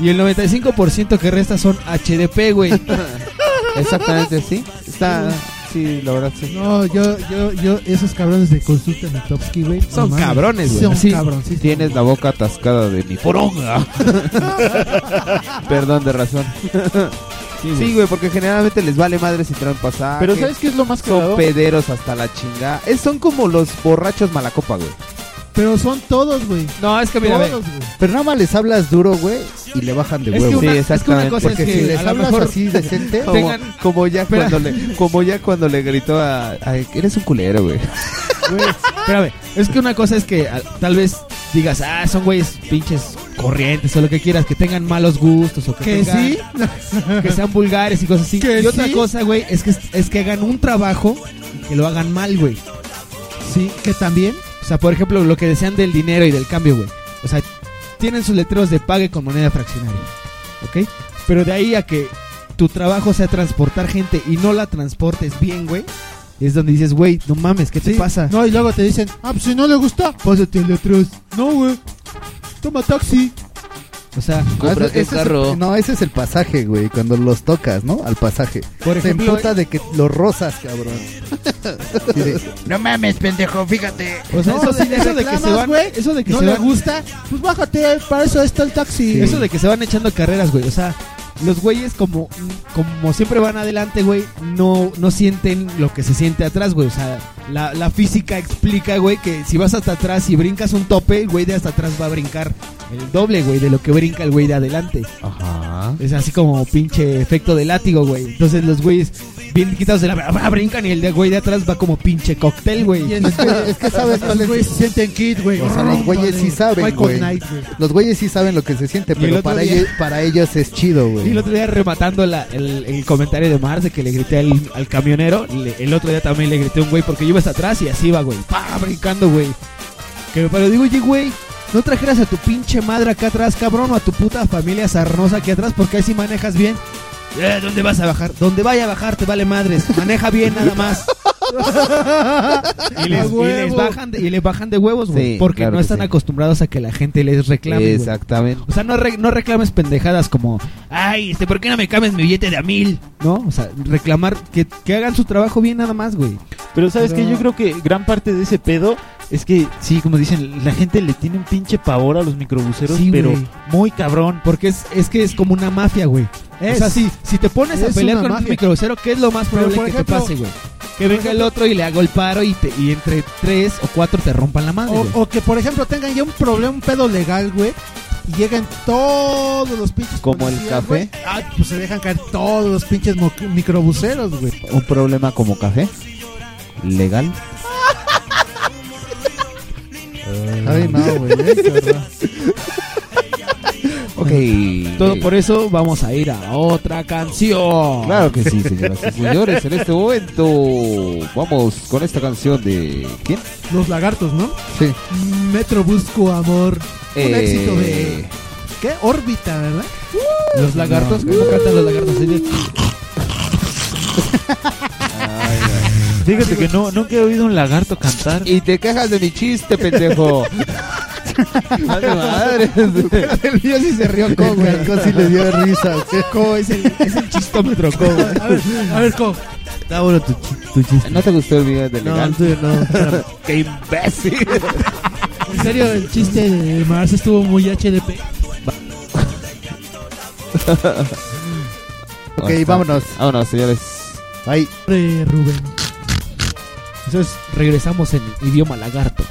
[SPEAKER 1] Y el 95% que resta son HDP, güey.
[SPEAKER 3] Exactamente, sí. Está, sí, la verdad, sí.
[SPEAKER 2] No, yo, yo, yo, esos cabrones de consulta Mitowski, güey.
[SPEAKER 1] Son cabrones, güey.
[SPEAKER 2] Son
[SPEAKER 1] Sí.
[SPEAKER 2] cabrones.
[SPEAKER 3] Tienes la boca atascada de mi poronga. Perdón de razón. Sí, güey, porque generalmente les vale madre si traen pasaje.
[SPEAKER 5] Pero ¿sabes qué es lo más
[SPEAKER 3] Son
[SPEAKER 5] cagado?
[SPEAKER 3] pederos hasta la chingada. Es, son como los borrachos malacopa, güey.
[SPEAKER 2] Pero son todos, güey.
[SPEAKER 1] No, es que mira, ve.
[SPEAKER 2] Todos, güey.
[SPEAKER 4] Pero nada más les hablas duro, güey, y le bajan de
[SPEAKER 1] Es que
[SPEAKER 4] huevo.
[SPEAKER 1] una,
[SPEAKER 3] Sí,
[SPEAKER 1] es que una cosa
[SPEAKER 4] Porque
[SPEAKER 1] es
[SPEAKER 4] si
[SPEAKER 1] que
[SPEAKER 4] les
[SPEAKER 1] a lo
[SPEAKER 4] hablas
[SPEAKER 1] mejor
[SPEAKER 4] así decente,
[SPEAKER 3] Como,
[SPEAKER 1] Tengan-
[SPEAKER 3] como ya
[SPEAKER 1] Espera.
[SPEAKER 3] cuando le, como ya cuando le gritó a, a- eres un culero, güey.
[SPEAKER 1] Güey, espérame, es que una cosa es que a- tal vez digas, ah, son güeyes pinches corrientes o lo que quieras, que tengan malos gustos o que,
[SPEAKER 2] Que
[SPEAKER 1] tengan-
[SPEAKER 2] sí.
[SPEAKER 1] que sean vulgares y cosas así.
[SPEAKER 2] Que
[SPEAKER 1] y otra
[SPEAKER 2] sí.
[SPEAKER 1] cosa, güey, es que es que hagan un trabajo y que lo hagan mal, güey.
[SPEAKER 2] Sí, que también.
[SPEAKER 1] O sea, por ejemplo, lo que desean del dinero y del cambio, güey. O sea, tienen sus letreros de pague con moneda fraccionaria. ¿Ok? Pero de ahí a que tu trabajo sea transportar gente y no la transportes bien, güey. Es donde dices, güey, no mames, ¿qué te pasa?
[SPEAKER 2] No, y luego te dicen, ah, pues si no le gusta, pásate de atrás. No, güey. Toma taxi.
[SPEAKER 1] O sea,
[SPEAKER 4] Ah,
[SPEAKER 6] Cómprate
[SPEAKER 4] ese- es
[SPEAKER 6] carro.
[SPEAKER 4] no, ese es el pasaje, güey, cuando los tocas, ¿no? Al pasaje.
[SPEAKER 1] Por
[SPEAKER 4] Se
[SPEAKER 1] ejemplo,
[SPEAKER 4] emputa de que los rozas, cabrón. De,
[SPEAKER 10] No mames, pendejo, fíjate.
[SPEAKER 1] o sea,
[SPEAKER 2] No,
[SPEAKER 1] eso, sí,
[SPEAKER 2] de-
[SPEAKER 1] eso de que se van,
[SPEAKER 2] güey,
[SPEAKER 1] eso de que
[SPEAKER 2] no
[SPEAKER 1] se
[SPEAKER 2] le
[SPEAKER 1] van,
[SPEAKER 2] gusta, pues bájate, para eso está el taxi.
[SPEAKER 1] eso de que se van echando carreras, güey. O sea, los güeyes como, como siempre van adelante, güey, no, no sienten lo que se siente atrás, güey. O sea, la, la física explica, güey, que si vas hasta atrás y brincas un tope, el güey de hasta atrás va a brincar el doble, güey, de lo que brinca el güey de adelante.
[SPEAKER 3] Ajá.
[SPEAKER 1] Es así como pinche efecto de látigo, güey. Entonces los güeyes bien quitados de la ah, brincan y el de güey de atrás va como pinche cóctel, güey.
[SPEAKER 2] Es que, es que sabes cuál es. Güey, se sienten kid, güey.
[SPEAKER 4] O sea, los güeyes sí saben, güey.
[SPEAKER 2] Güey.
[SPEAKER 4] Los güeyes sí saben lo que se siente,
[SPEAKER 1] el
[SPEAKER 4] pero para, ellos, para ellos es chido,
[SPEAKER 1] Y
[SPEAKER 4] güey.
[SPEAKER 1] el otro día rematando la- el, el comentario de Mars de que le grité al, al camionero, el otro día también le grité a un güey porque yo iba hasta atrás y así iba, güey. Pa, brincando, güey. Que pero digo, oye, güey, no trajeras a tu pinche madre acá atrás, cabrón, o a tu puta familia sarnosa aquí atrás porque ahí sí manejas bien. Eh, ¿Dónde vas a bajar? Donde vaya a bajar te vale madres. Maneja bien nada más. y, les, y bajan de, y les bajan de huevos, güey.
[SPEAKER 3] Sí,
[SPEAKER 1] porque
[SPEAKER 3] claro
[SPEAKER 1] no están
[SPEAKER 3] sí.
[SPEAKER 1] acostumbrados a que la gente les reclame.
[SPEAKER 3] Exactamente.
[SPEAKER 1] O sea, no, re- no reclames pendejadas como, ay, este, ¿por qué no me cambias mi billete de a mil? ¿No? O sea, reclamar que, que hagan su trabajo bien nada más, güey.
[SPEAKER 5] Pero sabes
[SPEAKER 1] Pero-
[SPEAKER 5] que yo creo que gran parte de ese pedo es que, sí, como dicen, la gente le tiene un pinche pavor a los microbuseros,
[SPEAKER 1] Sí,
[SPEAKER 5] pero muy cabrón.
[SPEAKER 1] Porque es, es que es como una mafia, güey.
[SPEAKER 2] Es.
[SPEAKER 1] o sea, si, si te pones a pelear con un microbusero, ¿qué es lo más probable que te pase, güey? Que venga el otro y le haga el paro y, te, y entre tres o cuatro te rompan la madre.
[SPEAKER 2] O, o que, por ejemplo, tengan ya un problema, un pedo legal, güey. Y lleguen todos los pinches.
[SPEAKER 3] Como el café.
[SPEAKER 2] güey. Ah, pues se dejan caer todos los pinches microbuseros, güey.
[SPEAKER 3] Un problema como café. Legal.
[SPEAKER 4] Ay, no, güey.
[SPEAKER 3] Ok.
[SPEAKER 1] Todo por eso vamos a ir a otra canción.
[SPEAKER 3] Claro que sí, señoras y señores. En este momento vamos con esta canción de... ¿Quién?
[SPEAKER 2] Los lagartos, ¿no?
[SPEAKER 4] Sí.
[SPEAKER 2] Metro Busco Amor. Un
[SPEAKER 3] Eh,
[SPEAKER 2] éxito de. ¿Qué? Órbita, ¿verdad?
[SPEAKER 1] Los lagartos, ¿cómo cantan los lagartos? Así de-
[SPEAKER 5] Fíjate que no, nunca he oído un lagarto cantar.
[SPEAKER 3] Y te quejas de mi chiste, pendejo. Madre madre.
[SPEAKER 1] El mío sí se rió, Co, güey.
[SPEAKER 4] Casco sí le dio risa. güey.
[SPEAKER 1] Co es el, es el chistómetro, Co, güey.
[SPEAKER 2] A ver, a ver, Co.
[SPEAKER 4] Está bueno tu, chi- tu chiste.
[SPEAKER 3] ¿No te gustó el video de
[SPEAKER 4] No,
[SPEAKER 3] legal?
[SPEAKER 4] no. espérame.
[SPEAKER 3] ¡Qué imbécil!
[SPEAKER 2] En serio, el chiste de Mars estuvo muy HDP.
[SPEAKER 4] Ok, vámonos.
[SPEAKER 3] Vámonos, señores.
[SPEAKER 2] Hombre, Rubén.
[SPEAKER 1] Entonces regresamos en idioma lagarto.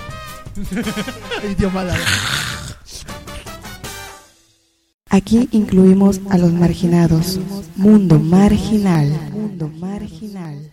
[SPEAKER 8] Aquí incluimos a los marginados. Mundo marginal. Mundo marginal.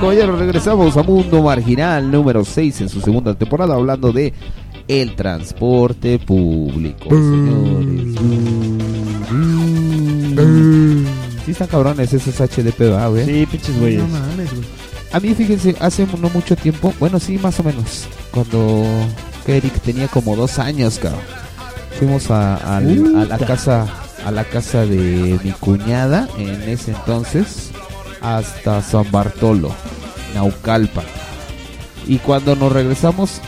[SPEAKER 3] Caballeros, regresamos a Mundo Marginal número 6 en su segunda temporada hablando de el transporte público, señores. Sí están cabrones esos HDP, ¿va, güey?
[SPEAKER 5] Sí, pinches güeyes.
[SPEAKER 2] No mames, güey.
[SPEAKER 3] A mí, fíjense, hace no mucho tiempo, bueno, sí, más o menos, cuando Eric tenía como dos años, cabrón. Fuimos a, al- a la casa a la casa de mi cuñada en ese entonces hasta San Bartolo, Naucalpan. Y cuando nos regresamos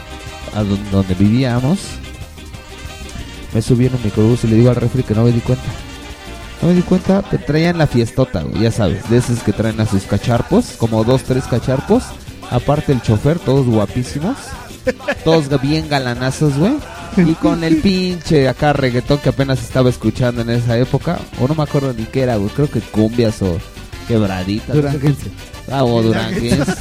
[SPEAKER 3] a don- donde vivíamos, me subí en un microbús y le digo al refri que no me di cuenta. No me di cuenta que traían la fiestota, güey, ya sabes, de esos que traen a sus cacharpos, como dos, tres cacharpos. Aparte el chofer, todos guapísimos, todos bien galanazos, güey. Y con el pinche acá reggaetón que apenas estaba escuchando en esa época, o no me acuerdo ni qué era, güey, creo que cumbias o quebraditas.
[SPEAKER 4] Duranguense.
[SPEAKER 3] Ah, o duranguense.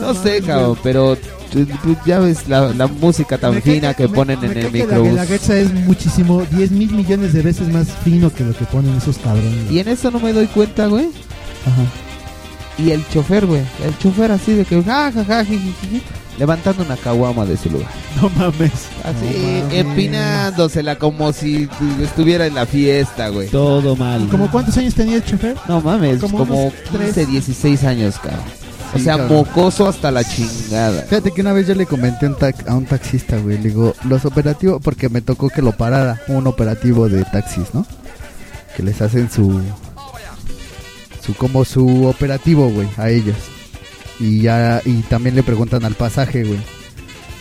[SPEAKER 3] no sé, cabrón, pero tú- tú ya ves la, la música tan fina que ponen en el
[SPEAKER 2] Que la
[SPEAKER 3] microbús.
[SPEAKER 2] Guelaguetza es muchísimo, 10 mil millones de veces más fino que lo que ponen esos cabrones.
[SPEAKER 3] Y en eso no me doy cuenta, güey. Y el chofer, güey. El chofer así de que, ja, ja, ja, ji, ji, ji, ji, levantando una caguama de su lugar.
[SPEAKER 5] No mames.
[SPEAKER 3] Así, empinándosela como si estuviera en la fiesta, güey.
[SPEAKER 1] Todo mal.
[SPEAKER 2] ¿Cómo cuántos años tenía el chofer?
[SPEAKER 3] No mames,
[SPEAKER 2] Como
[SPEAKER 3] como,
[SPEAKER 2] unos tres.
[SPEAKER 3] 15, 16 años, cabrón. o sea,
[SPEAKER 4] cabrón.
[SPEAKER 3] mocoso hasta la chingada.
[SPEAKER 4] Fíjate que una vez yo le comenté a un, tac- a un taxista, güey. Le digo, los operativos, porque me tocó que lo parara. Un operativo de taxis, ¿no? Que les hacen su. su como su operativo, güey, a ellos. Y ya. Y también le preguntan al pasaje, güey.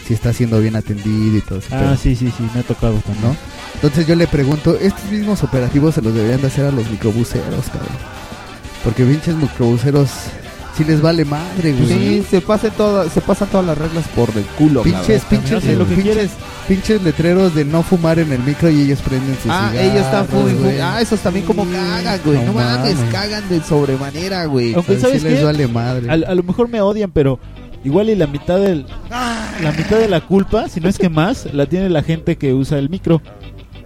[SPEAKER 4] Si está siendo bien atendido y todo eso.
[SPEAKER 5] Ah, sí, sí, sí, me ha tocado también.
[SPEAKER 4] ¿no? Entonces yo le pregunto, estos mismos operativos se los deberían de hacer a los microbuseros, cabrón. Porque pinches microbuseros sí les vale madre, güey.
[SPEAKER 3] Sí, se, pasen todas, se pasan todas las reglas por el culo,
[SPEAKER 4] Pinches,
[SPEAKER 3] cabrón.
[SPEAKER 4] pinches,
[SPEAKER 5] lo que
[SPEAKER 4] pinches, pinches letreros de no fumar en el micro y ellos prenden sus
[SPEAKER 3] Ah,
[SPEAKER 4] cigarros,
[SPEAKER 3] ellos están
[SPEAKER 4] güey.
[SPEAKER 3] Ah, esos también como cagan, güey. No,
[SPEAKER 4] No
[SPEAKER 3] mames, cagan de sobremanera, güey.
[SPEAKER 5] Aunque sabes
[SPEAKER 4] les
[SPEAKER 5] qué?
[SPEAKER 4] vale madre.
[SPEAKER 5] A, a lo mejor me odian, pero igual y la mitad del la mitad de la culpa, si no es que más, la tiene la gente que usa el micro.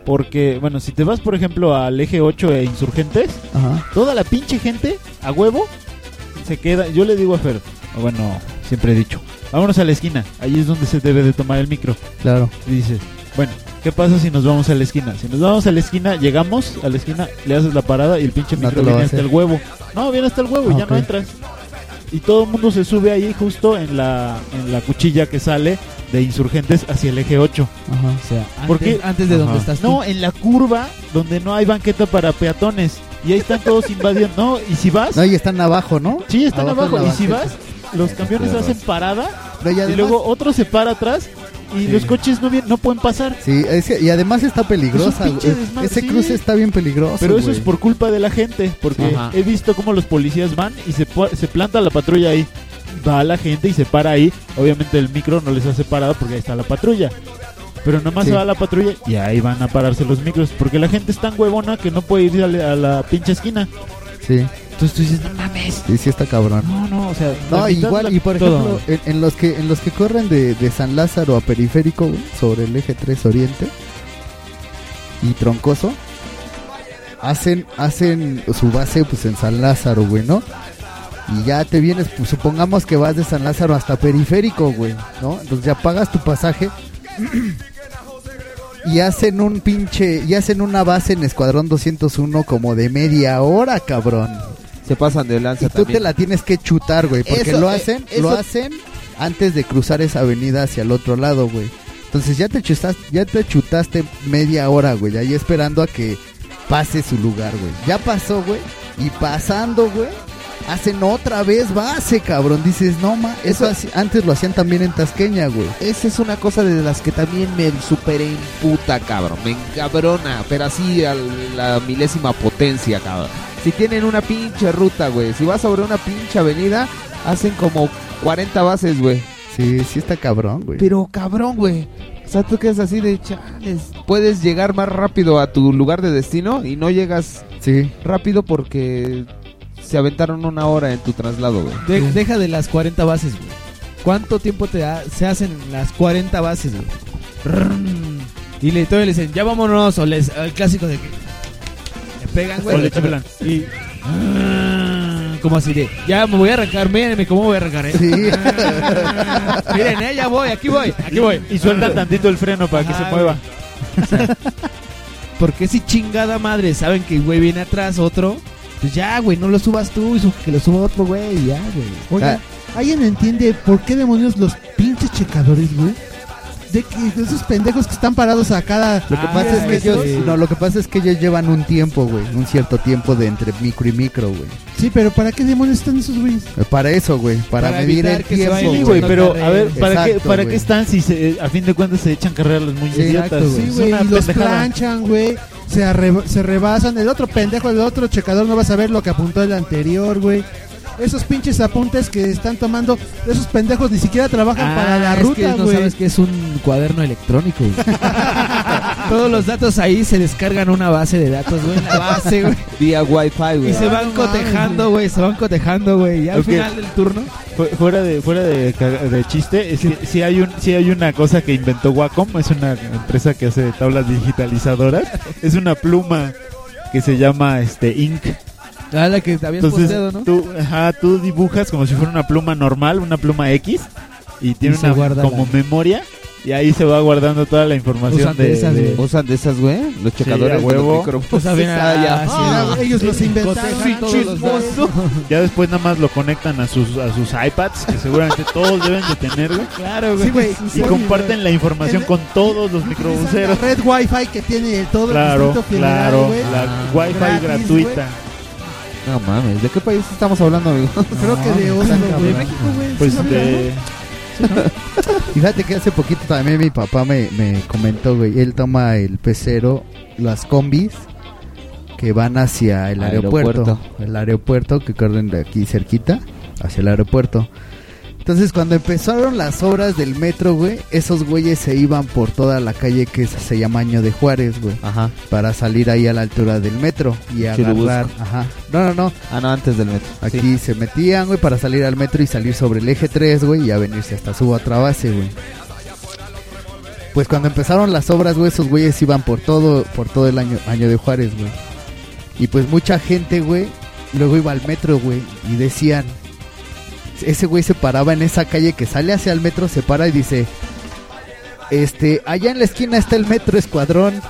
[SPEAKER 5] Porque, bueno, si te vas, por ejemplo, al eje 8 e insurgentes,
[SPEAKER 4] Ajá.
[SPEAKER 5] toda la pinche gente a huevo se queda. Yo le digo a Fer, o bueno, siempre he dicho, vámonos a la esquina, ahí es donde se debe de tomar el micro.
[SPEAKER 4] Claro.
[SPEAKER 5] Y dice, bueno, ¿qué pasa si nos vamos a la esquina? Si nos vamos a la esquina, llegamos a la esquina, le haces la parada y el pinche
[SPEAKER 4] No
[SPEAKER 5] micro viene hasta el huevo. No, viene hasta el huevo y ya no entras. Y todo el mundo se sube ahí justo en la, en la cuchilla que sale de insurgentes hacia el eje 8.
[SPEAKER 4] Ajá.
[SPEAKER 1] O sea,
[SPEAKER 5] ¿Por
[SPEAKER 1] antes,
[SPEAKER 5] qué?
[SPEAKER 1] antes de
[SPEAKER 5] Ajá.
[SPEAKER 1] donde estás tú.
[SPEAKER 5] No, en la curva donde no hay banqueta para peatones. Y ahí están todos invadiendo. No, y si vas,
[SPEAKER 4] No, y están abajo, ¿no?
[SPEAKER 5] sí, están abajo. Y si vas, los camiones hacen parada
[SPEAKER 4] No, y
[SPEAKER 5] luego otro se para atrás y
[SPEAKER 4] Sí.
[SPEAKER 5] los coches no, vien- no pueden pasar.
[SPEAKER 4] Sí, es que- y además está peligrosa.
[SPEAKER 5] Es desmadre,
[SPEAKER 4] Ese
[SPEAKER 5] sí.
[SPEAKER 4] cruce está bien peligroso.
[SPEAKER 5] Pero eso es por culpa de la gente, porque
[SPEAKER 3] Ajá.
[SPEAKER 5] he visto cómo los policías van y se, se planta la patrulla ahí. Va la gente y se para ahí. Obviamente el micro no les hace parada porque ahí está la patrulla. Pero nomás
[SPEAKER 4] Sí.
[SPEAKER 5] se va la patrulla y ahí van a pararse los micros. Porque la gente es tan huevona que no puede ir a la, a la pinche esquina.
[SPEAKER 4] Sí,
[SPEAKER 5] Entonces tú dices, no mames.
[SPEAKER 4] sí, sí está cabrón.
[SPEAKER 5] No, no, o sea.
[SPEAKER 4] No, igual,
[SPEAKER 5] la-
[SPEAKER 4] y por ejemplo, en, en los que en los que corren de, de San Lázaro a Periférico, sobre el eje 3 Oriente y Troncoso, hacen hacen su base pues en San Lázaro, güey, ¿no? Y ya te vienes, pues supongamos que vas de San Lázaro hasta Periférico, güey, ¿no? Entonces ya pagas tu pasaje y hacen un pinche, y hacen una base en Escuadrón 201 como de media hora, cabrón.
[SPEAKER 3] Se pasan de lanza
[SPEAKER 4] Y tú
[SPEAKER 3] también.
[SPEAKER 4] te la tienes que chutar, güey, porque
[SPEAKER 3] Eso,
[SPEAKER 4] lo
[SPEAKER 3] eh,
[SPEAKER 4] hacen,
[SPEAKER 3] eso-
[SPEAKER 4] lo hacen antes de cruzar esa avenida hacia el otro lado, güey. Entonces ya te chutaste, ya te chutaste media hora, güey, ahí esperando a que pase su lugar, güey. Ya pasó, güey, y pasando, güey, hacen otra vez base, cabrón. Dices, no, ma, eso, así- antes lo hacían también en Tasqueña, güey.
[SPEAKER 3] Esa es una cosa de las que también me super puta, cabrón. Me encabrona, pero así a la milésima potencia, cabrón. Si tienen una pinche ruta, güey. Si vas sobre una pinche avenida, hacen como 40 bases, güey.
[SPEAKER 4] Sí, sí está cabrón, güey.
[SPEAKER 3] Pero cabrón, güey. O sea, tú quedas así de chales. Puedes llegar más rápido a tu lugar de destino y no llegas
[SPEAKER 4] Sí.
[SPEAKER 3] rápido porque se aventaron una hora en tu traslado, güey.
[SPEAKER 1] De- Deja de las 40 bases, güey. ¿Cuánto tiempo te da- se hacen las 40 bases, güey? Y le, todavía le dicen, ya vámonos. O les, el clásico de que le pegan, güey.
[SPEAKER 5] O le chiflan.
[SPEAKER 1] Y. ah, Como así de, ya me voy a arrancar, mírenme cómo voy a arrancar, eh. Miren, eh, ya voy, aquí voy, aquí voy.
[SPEAKER 5] Y sueltan tantito el freno para que se mueva.
[SPEAKER 1] Porque si chingada madre saben que güey viene atrás otro, pues ya, güey, no lo subas tú, y su- que lo suba otro güey, ya, güey.
[SPEAKER 2] Oye, ¿alguien entiende por qué demonios los pinches checadores, güey? De que de esos pendejos que están parados a cada.
[SPEAKER 4] Lo que pasa es que ellos, no, lo que pasa es que ellos llevan un tiempo, güey, un cierto tiempo de entre micro y micro, güey.
[SPEAKER 2] Sí, pero ¿para qué demonios están esos güeyes?
[SPEAKER 4] Para eso, güey, para,
[SPEAKER 1] Para
[SPEAKER 4] medir
[SPEAKER 1] evitar
[SPEAKER 4] el
[SPEAKER 1] que se
[SPEAKER 4] tiempo.
[SPEAKER 1] vayan
[SPEAKER 5] Sí,
[SPEAKER 4] güey.
[SPEAKER 5] pero a ver, ¿para qué, para qué están si se- a fin de cuentas se echan carrera los muy idiotas?
[SPEAKER 2] Sí, güey, y los planchan, güey. Se, arre- se rebasan. El otro pendejo, el otro checador no va a saber lo que apuntó el anterior, güey. Esos pinches apuntes que están tomando, esos pendejos ni siquiera trabajan
[SPEAKER 1] Ah,
[SPEAKER 2] para la
[SPEAKER 1] es
[SPEAKER 2] ruta,
[SPEAKER 1] que no sabes que es un cuaderno electrónico. Todos los datos ahí se descargan a una base de datos, güey, la base, güey.
[SPEAKER 3] Vía Wi-Fi, güey.
[SPEAKER 1] Y se van
[SPEAKER 2] no
[SPEAKER 1] cotejando, güey, se van cotejando, güey. Y al final del turno,
[SPEAKER 5] Fu- Fuera de fuera de, chiste, es que sí hay un sí hay una cosa que inventó Wacom, es una empresa que hace tablas digitalizadoras, es una pluma que se llama este Ink.
[SPEAKER 1] Ah, la que te habías
[SPEAKER 5] Entonces
[SPEAKER 1] posteado, ¿no?
[SPEAKER 5] tú, ajá, tú dibujas como si fuera una pluma normal, una pluma X y tiene
[SPEAKER 1] se
[SPEAKER 5] una
[SPEAKER 1] guarda
[SPEAKER 5] como
[SPEAKER 1] la-
[SPEAKER 5] memoria y ahí se va guardando toda la información
[SPEAKER 1] Usan de
[SPEAKER 5] de,
[SPEAKER 1] esas,
[SPEAKER 5] de-
[SPEAKER 1] güey.
[SPEAKER 3] ¿Usan de esas, güey? Los checadores
[SPEAKER 5] a
[SPEAKER 3] de
[SPEAKER 5] huevo.
[SPEAKER 3] los.
[SPEAKER 1] O sea, bien,
[SPEAKER 3] Ah, ya.
[SPEAKER 1] ah, sí,
[SPEAKER 2] Ah,
[SPEAKER 1] no.
[SPEAKER 2] ellos los inventaron.
[SPEAKER 1] Los
[SPEAKER 5] ya después nada más lo conectan a sus a sus iPads que seguramente todos deben de tener, güey.
[SPEAKER 1] Claro,
[SPEAKER 2] Sí, güey.
[SPEAKER 5] Y comparten la información con todos los microbuseros.
[SPEAKER 2] La red Wi-Fi que tiene todo el
[SPEAKER 5] Claro,
[SPEAKER 2] Distrito Federal,
[SPEAKER 5] claro,
[SPEAKER 2] güey.
[SPEAKER 5] la Wi-Fi
[SPEAKER 2] Gratis,
[SPEAKER 5] gratuita.
[SPEAKER 3] No mames, ¿de qué país estamos hablando, amigo?
[SPEAKER 2] Creo que de Oslo, güey. México, güey.
[SPEAKER 5] Pues
[SPEAKER 2] Sí,
[SPEAKER 5] de
[SPEAKER 4] Fíjate que hace poquito también mi papá me, me comentó, güey, él toma el pecero, las combis que van hacia el aeropuerto,
[SPEAKER 3] Aeropuerto.
[SPEAKER 4] el aeropuerto que corren de aquí cerquita, hacia el aeropuerto. Entonces cuando empezaron las obras del metro, güey, esos güeyes se iban por toda la calle que se llama Año de Juárez, güey,
[SPEAKER 3] Ajá.
[SPEAKER 4] para salir ahí a la altura del metro y
[SPEAKER 3] Churubusco.
[SPEAKER 4] agarrar, ajá. No, no, no,
[SPEAKER 3] Ah, no, antes del metro.
[SPEAKER 4] Aquí
[SPEAKER 3] Sí.
[SPEAKER 4] se metían, güey, para salir al metro y salir sobre el eje 3, güey, y ya venirse hasta su otra base, güey. Pues cuando empezaron las obras, güey, esos güeyes iban por todo, por todo el año, año de Juárez, güey. Y pues mucha gente, güey, luego iba al metro, güey, y decían, ese güey se paraba en esa calle que sale hacia el metro, se para y dice, este, allá en la esquina está el metro Escuadrón.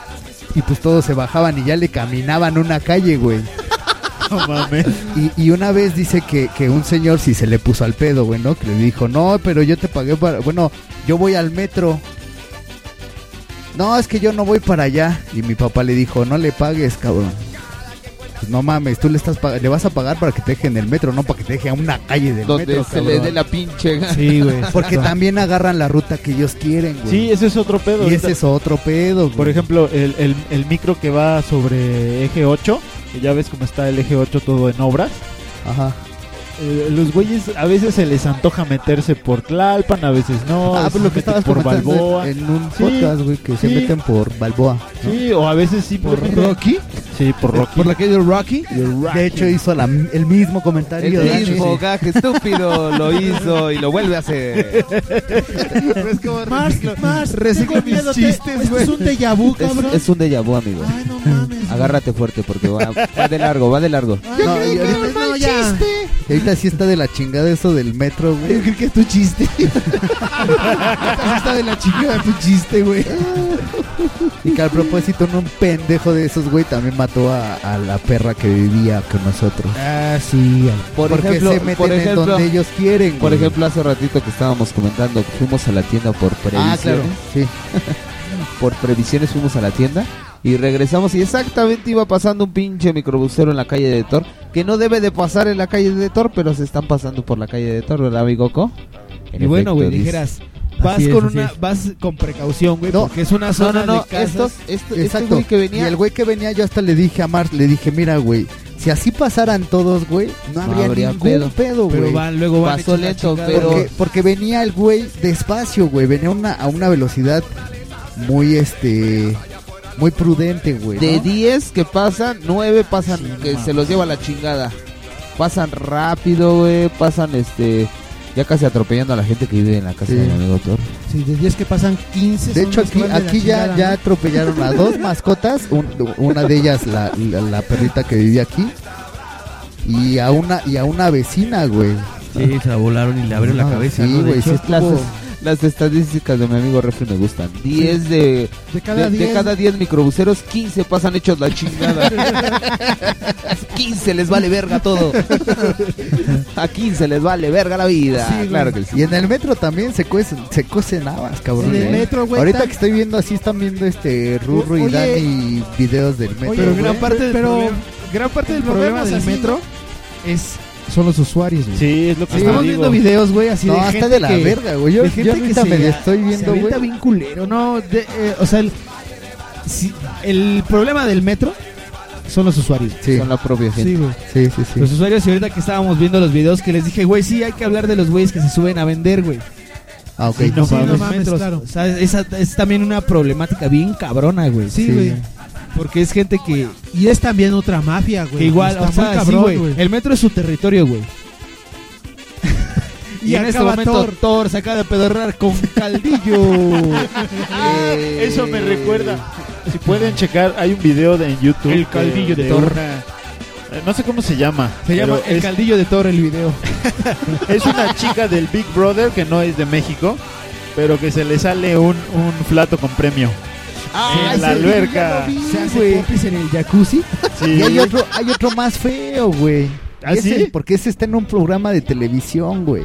[SPEAKER 4] Y pues todos se bajaban y ya le caminaban una calle, güey.
[SPEAKER 5] no mames.
[SPEAKER 4] Y, y una vez dice que, que un señor sí se le puso al pedo, güey, ¿no? Que le dijo, no, pero yo te pagué para... Bueno, yo voy al metro. No, es que yo no voy para allá. Y mi papá le dijo, no le pagues, cabrón. Pues no mames, tú le estás le vas a pagar para que te deje en el metro, no para que te deje a una calle del
[SPEAKER 3] Donde
[SPEAKER 4] metro,
[SPEAKER 3] se le dé la pinche gana.
[SPEAKER 1] Sí, güey.
[SPEAKER 4] Porque también agarran la ruta que ellos quieren, güey.
[SPEAKER 5] Sí, ese es otro pedo.
[SPEAKER 4] y
[SPEAKER 5] ahorita.
[SPEAKER 4] ese es otro pedo, güey.
[SPEAKER 5] Por ejemplo, el, el, el micro que va sobre eje 8, que ya ves cómo está el eje 8 todo en obras.
[SPEAKER 4] Ajá.
[SPEAKER 5] Eh, los güeyes a veces se les antoja meterse por Tlalpan, a veces no.
[SPEAKER 4] ah, pues lo que estabas
[SPEAKER 5] por Balboa.
[SPEAKER 4] en un
[SPEAKER 5] Sí,
[SPEAKER 4] podcast, güey, que se
[SPEAKER 5] sí.
[SPEAKER 4] meten por Balboa. ¿no?
[SPEAKER 5] Sí, o a veces simplemente.
[SPEAKER 1] Rocky?
[SPEAKER 5] Sí, por Rocky.
[SPEAKER 1] ¿Por la calle del Rocky?
[SPEAKER 4] De hecho, hizo la- el mismo comentario.
[SPEAKER 3] El
[SPEAKER 4] de
[SPEAKER 3] mismo gaje estúpido lo hizo y lo vuelve a hacer.
[SPEAKER 2] Mars, Mars,
[SPEAKER 1] reciclo
[SPEAKER 2] tengo
[SPEAKER 1] mis
[SPEAKER 2] miedo,
[SPEAKER 1] chistes, güey.
[SPEAKER 2] es un déjà vu,
[SPEAKER 3] Es,
[SPEAKER 2] cabrón.
[SPEAKER 3] es un déjà vu, amigo.
[SPEAKER 2] Ay, no mames.
[SPEAKER 3] Agárrate fuerte porque va, va de largo, va de largo.
[SPEAKER 2] Ay, no, no, ya.
[SPEAKER 4] Y ahorita sí está de la chingada eso del metro,
[SPEAKER 1] Yo
[SPEAKER 4] güey.
[SPEAKER 1] creo que es tu chiste. Esta sí está de la chingada tu chiste, güey.
[SPEAKER 4] Y que al propósito, un pendejo de esos, güey, también mató a, a la perra que vivía con nosotros.
[SPEAKER 1] Ah, sí.
[SPEAKER 3] Por
[SPEAKER 4] Porque
[SPEAKER 3] ejemplo,
[SPEAKER 4] se meten
[SPEAKER 3] por
[SPEAKER 4] en
[SPEAKER 3] ejemplo,
[SPEAKER 4] donde ellos quieren,
[SPEAKER 3] por
[SPEAKER 4] güey.
[SPEAKER 3] ejemplo, hace ratito que estábamos comentando, fuimos a la tienda por previsiones.
[SPEAKER 4] Ah, claro. Sí.
[SPEAKER 3] por previsiones fuimos a la tienda y regresamos y exactamente iba pasando un pinche microbusero en la calle de Thor, que no debe de pasar en la calle de Thor, pero se están pasando por la calle de Thor, ¿verdad, amigo Co? En
[SPEAKER 1] Y bueno, güey, dijeras, vas
[SPEAKER 4] es,
[SPEAKER 1] con una,
[SPEAKER 4] es.
[SPEAKER 1] vas con precaución, güey,
[SPEAKER 4] No.
[SPEAKER 1] porque es una
[SPEAKER 3] No,
[SPEAKER 1] zona
[SPEAKER 3] no, no,
[SPEAKER 1] de casas.
[SPEAKER 3] estos, esto- este
[SPEAKER 4] Exacto.
[SPEAKER 3] güey que venía
[SPEAKER 4] Y el güey que venía, yo hasta le dije a Mars, le dije, mira, güey, si así pasaran todos, güey, no habría,
[SPEAKER 3] habría
[SPEAKER 4] ningún
[SPEAKER 3] pedo.
[SPEAKER 4] pedo, güey.
[SPEAKER 1] pero van, luego van
[SPEAKER 3] Pasó lento,
[SPEAKER 1] chingada,
[SPEAKER 3] pero-
[SPEAKER 4] Porque, porque venía el güey despacio, güey. Venía una, a una velocidad muy, este, muy prudente, güey. ¿no?
[SPEAKER 3] de 10 que pasan, 9 pasan que se los lleva la chingada. pasan rápido, güey, pasan este ya casi atropellando a la gente que vive en la casa
[SPEAKER 4] Sí.
[SPEAKER 3] de mi amigo Thor.
[SPEAKER 2] Sí, de 10 que pasan, 15
[SPEAKER 4] De hecho, aquí,
[SPEAKER 2] la
[SPEAKER 4] aquí ya,
[SPEAKER 2] chingada,
[SPEAKER 4] ya
[SPEAKER 2] ¿no?
[SPEAKER 4] atropellaron a dos mascotas. un- una de ellas, la, la, la perrita que vivía aquí. Y a una, y a una vecina, güey.
[SPEAKER 6] Sí, se la volaron y le abrieron la
[SPEAKER 4] No,
[SPEAKER 6] cabeza.
[SPEAKER 4] sí,
[SPEAKER 6] ¿no?
[SPEAKER 4] Güey,
[SPEAKER 6] hecho,
[SPEAKER 4] sí estuvo-
[SPEAKER 3] Las estadísticas de mi amigo Refri me gustan. 10 de,
[SPEAKER 2] De cada
[SPEAKER 3] de, de
[SPEAKER 2] 10.
[SPEAKER 3] cada 10 microbuseros, 15 pasan hechos la chingada. 15 les vale verga todo. A 15 les vale verga la vida.
[SPEAKER 4] Sí,
[SPEAKER 3] claro que sí.
[SPEAKER 4] Y en el metro también se cuecen, se cuecen habas, cabrón.
[SPEAKER 2] En el
[SPEAKER 4] ¿eh?
[SPEAKER 2] metro, güey,
[SPEAKER 4] Ahorita que estoy viendo así, están viendo este Rurro y. Dani videos del metro.
[SPEAKER 2] Oye,
[SPEAKER 1] Pero gran parte del
[SPEAKER 2] pero-
[SPEAKER 1] problema, gran parte del problema del
[SPEAKER 2] así,
[SPEAKER 1] metro es son los usuarios, güey.
[SPEAKER 5] Sí, es lo que
[SPEAKER 1] Estamos
[SPEAKER 5] digo.
[SPEAKER 1] viendo videos, güey, así
[SPEAKER 4] No,
[SPEAKER 1] de
[SPEAKER 4] está
[SPEAKER 1] gente
[SPEAKER 4] de la
[SPEAKER 1] que-
[SPEAKER 4] verga, güey. Yo-
[SPEAKER 1] de
[SPEAKER 4] yo ahorita
[SPEAKER 1] que
[SPEAKER 4] me estoy viendo, güey.
[SPEAKER 1] bien culero, no, de- eh, o sea, el, si- el problema del metro son los usuarios.
[SPEAKER 4] Sí.
[SPEAKER 3] Son la propia gente.
[SPEAKER 1] Sí, güey.
[SPEAKER 4] Sí, sí, sí.
[SPEAKER 1] Los usuarios y ahorita que estábamos viendo los videos que les dije, güey, sí, hay que hablar de los güeyes que se suben a vender, güey.
[SPEAKER 4] Ah, ok.
[SPEAKER 1] Sí, no
[SPEAKER 2] Sí, no
[SPEAKER 1] mames,
[SPEAKER 2] claro.
[SPEAKER 1] O sea, esa es también una problemática bien cabrona, güey.
[SPEAKER 2] Sí, güey.
[SPEAKER 1] Porque es gente que,
[SPEAKER 2] Y es también otra mafia, güey.
[SPEAKER 1] que igual, o sea,
[SPEAKER 2] cabrón,
[SPEAKER 1] güey.
[SPEAKER 2] güey.
[SPEAKER 1] El metro es su territorio, güey.
[SPEAKER 2] Y
[SPEAKER 1] Y, en este momento
[SPEAKER 2] Thor.
[SPEAKER 1] Thor. se acaba de pedorrar con caldillo.
[SPEAKER 5] Ah, Eso me recuerda. Si pueden checar, hay un video de, en YouTube.
[SPEAKER 1] El caldillo de Thor.
[SPEAKER 5] una- eh, no sé cómo se llama.
[SPEAKER 1] Se llama el
[SPEAKER 5] es,
[SPEAKER 1] caldillo de Thor el video.
[SPEAKER 5] es una chica del Big Brother que no es de México, pero que se le sale un, un plato con premio.
[SPEAKER 4] Ah,
[SPEAKER 5] en la alberca.
[SPEAKER 4] vi,
[SPEAKER 1] Se hace popis en el jacuzzi.
[SPEAKER 5] Sí.
[SPEAKER 4] Y hay otro, hay otro más feo, güey.
[SPEAKER 5] ¿Ah,
[SPEAKER 4] Ese-
[SPEAKER 5] sí?
[SPEAKER 4] Porque ese está en un programa de televisión, güey.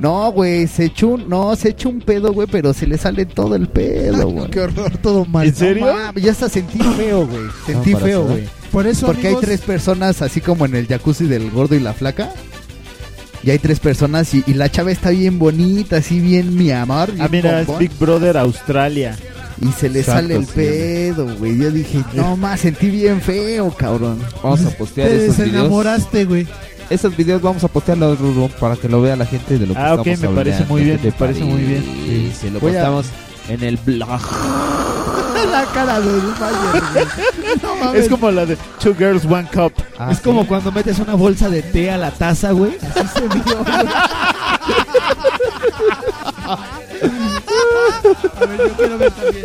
[SPEAKER 4] No, güey, se echó un, no, se echó un pedo, güey, pero se le sale todo el pedo, güey.
[SPEAKER 2] Qué horror, todo mal.
[SPEAKER 5] ¿En serio?
[SPEAKER 4] No ya hasta sentí feo, güey. Sentí feo, güey.
[SPEAKER 2] Por eso,
[SPEAKER 4] Porque
[SPEAKER 2] amigos,
[SPEAKER 4] hay tres personas, así como en el jacuzzi del gordo y la flaca. Y hay tres personas y, y la chava está bien bonita, así bien mi amor.
[SPEAKER 5] Ah, mira, es. Big Brother Australia.
[SPEAKER 4] Y se le
[SPEAKER 3] Exacto,
[SPEAKER 4] sale el
[SPEAKER 3] sí.
[SPEAKER 4] pedo, güey. Yo dije, no más, sentí bien feo, cabrón.
[SPEAKER 3] Vamos a postear
[SPEAKER 2] te
[SPEAKER 3] esos videos.
[SPEAKER 2] desenamoraste, güey.
[SPEAKER 3] Esos videos vamos a postearlos, Ruru, para que lo vea la gente de lo que
[SPEAKER 5] Ah, ok,
[SPEAKER 3] estamos
[SPEAKER 5] me parece
[SPEAKER 3] hablando.
[SPEAKER 5] muy bien,
[SPEAKER 3] ¿Qué te
[SPEAKER 5] me parece muy bien.
[SPEAKER 3] parece? Se lo
[SPEAKER 4] Voy a-
[SPEAKER 3] postamos en el blog.
[SPEAKER 2] la cara del Mayer, güey. No mames.
[SPEAKER 5] Es como la de Two Girls, One Cup.
[SPEAKER 4] Ah,
[SPEAKER 1] es
[SPEAKER 4] sí.
[SPEAKER 1] como cuando metes una bolsa de té a la taza, güey. Así se vio, güey.
[SPEAKER 2] A ver, yo quiero ver también.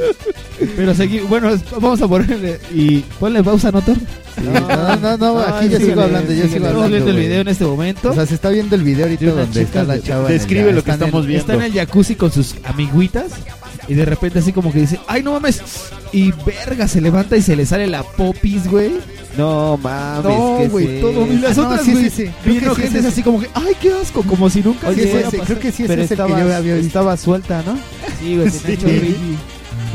[SPEAKER 1] Pero seguí, bueno, vamos a ponerle y ponle pausa, ¿no, Thor?
[SPEAKER 4] Sí, no, no, no, aquí ya
[SPEAKER 1] síguele,
[SPEAKER 4] sigo hablando, ya
[SPEAKER 1] síguele.
[SPEAKER 4] sigo hablando.
[SPEAKER 1] viendo el video en este momento.
[SPEAKER 4] O sea, se está viendo el video ahorita donde está la chava.
[SPEAKER 5] Describe lo que estamos viendo.
[SPEAKER 1] Está en el jacuzzi con sus amiguitas y de repente así como que dice, ay no mames, y verga, se levanta y se le sale la popis, güey.
[SPEAKER 3] No mames,
[SPEAKER 1] No,
[SPEAKER 3] ¿qué
[SPEAKER 1] güey, todo. Y las
[SPEAKER 4] Ah, no,
[SPEAKER 1] otras,
[SPEAKER 4] sí,
[SPEAKER 1] güey,
[SPEAKER 4] sí, sí. Creo que sí es ese.
[SPEAKER 1] así como que, ay qué asco, como si nunca
[SPEAKER 4] Sí,
[SPEAKER 1] se
[SPEAKER 4] ese, creo que sí ese
[SPEAKER 3] Pero
[SPEAKER 4] es el que
[SPEAKER 3] estaba,
[SPEAKER 4] yo había visto.
[SPEAKER 3] estaba suelta, ¿no?
[SPEAKER 1] Sí, güey, tenía
[SPEAKER 5] Sí.
[SPEAKER 1] chorrilli.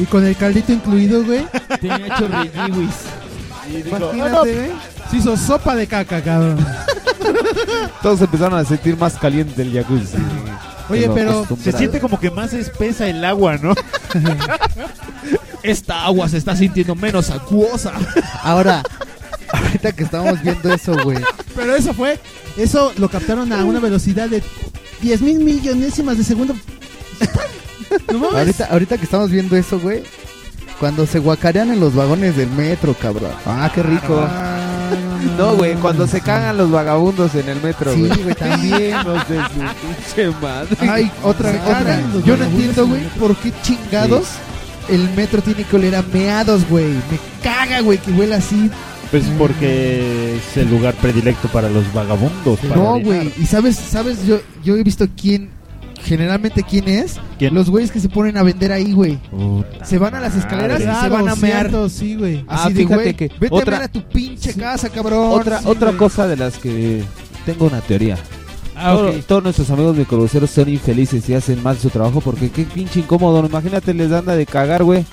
[SPEAKER 2] Y con el caldito incluido, güey.
[SPEAKER 1] Tenía chorrilli,
[SPEAKER 2] Imagínate, güey. Se hizo sopa de caca, cabrón.
[SPEAKER 3] Todos empezaron a sentir más caliente el jacuzzi.
[SPEAKER 2] Oye, pero
[SPEAKER 5] Se siente como que más espesa el agua, ¿no?
[SPEAKER 1] Esta agua se está sintiendo menos acuosa.
[SPEAKER 4] Ahora, ahorita que estamos viendo eso, güey.
[SPEAKER 2] Pero eso fue, eso lo captaron a una velocidad de 10 mil millonésimas de segundo. No mames.
[SPEAKER 4] Ahorita, ahorita que estamos viendo eso, güey. Cuando se guacarean en los vagones del metro, cabrón.
[SPEAKER 3] Ah, qué rico. No, güey, cuando se cagan los vagabundos en el metro,
[SPEAKER 4] Sí,
[SPEAKER 3] güey.
[SPEAKER 4] güey, también.
[SPEAKER 3] Hijos de su pinche madre.
[SPEAKER 1] Ay, otra, otra. Yo no entiendo,
[SPEAKER 2] en
[SPEAKER 1] güey, por qué chingados el metro tiene que oler a meados, güey. Me caga, güey, que huela así.
[SPEAKER 5] Pues porque es el lugar predilecto para los vagabundos. para
[SPEAKER 1] No, güey. Y sabes, sabes, yo, yo he visto quién, generalmente quién es.
[SPEAKER 5] ¿Quién?
[SPEAKER 1] Los güeyes que se ponen a vender ahí, güey.
[SPEAKER 5] Puta
[SPEAKER 1] Se van a las escaleras y se van a mear.
[SPEAKER 2] cierto, sí, güey.
[SPEAKER 3] Ah,
[SPEAKER 1] Así de,
[SPEAKER 3] fíjate
[SPEAKER 1] güey,
[SPEAKER 3] que
[SPEAKER 1] vete
[SPEAKER 3] otra-
[SPEAKER 1] a ver a tu pinche casa, cabrón.
[SPEAKER 3] Otra,
[SPEAKER 1] Sí,
[SPEAKER 3] otra
[SPEAKER 1] güey.
[SPEAKER 3] cosa de las que tengo una teoría.
[SPEAKER 1] Ah.
[SPEAKER 3] Todos nuestros amigos microbuseros son infelices y hacen mal su trabajo porque qué pinche incómodo. Imagínate, les anda de cagar, güey.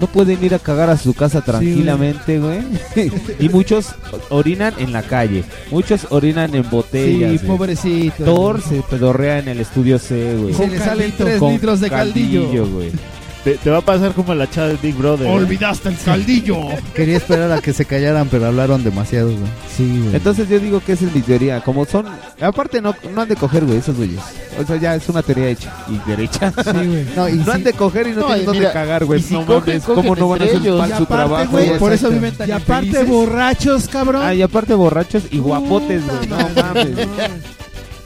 [SPEAKER 3] No pueden ir a cagar a su casa tranquilamente, güey. y muchos orinan en la calle. Muchos orinan en botellas.
[SPEAKER 1] Sí,
[SPEAKER 3] güey.
[SPEAKER 1] pobrecito.
[SPEAKER 3] Thor se pedorrea en el estudio C, güey.
[SPEAKER 1] Y se le salen tres
[SPEAKER 3] Con
[SPEAKER 1] litros de caldillo.
[SPEAKER 3] güey.
[SPEAKER 5] Te, te va a pasar como la chava de Big Brother. ¿eh?
[SPEAKER 1] Olvidaste el caldillo.
[SPEAKER 4] Quería esperar a que se callaran, pero hablaron demasiado, güey.
[SPEAKER 3] Sí, Entonces yo digo que esa es mi teoría. Como son. Aparte, no, no han de coger, güey, esos güeyes. O sea, ya es una teoría hecha y derecha.
[SPEAKER 4] Sí, güey. No, y
[SPEAKER 3] No
[SPEAKER 4] si-
[SPEAKER 3] han de coger y no,
[SPEAKER 4] No,
[SPEAKER 3] tienen dónde
[SPEAKER 4] mira,
[SPEAKER 3] cagar, güey.
[SPEAKER 4] si
[SPEAKER 3] no
[SPEAKER 4] cogen,
[SPEAKER 3] mames, ¿cómo
[SPEAKER 4] cogen
[SPEAKER 3] no van a hacer mal su
[SPEAKER 4] aparte,
[SPEAKER 3] trabajo?
[SPEAKER 4] güey, por eso viven tan
[SPEAKER 2] Y aparte
[SPEAKER 4] infelices.
[SPEAKER 2] borrachos, cabrón.
[SPEAKER 3] Ah, y aparte borrachos y guapotes, güey. No mames.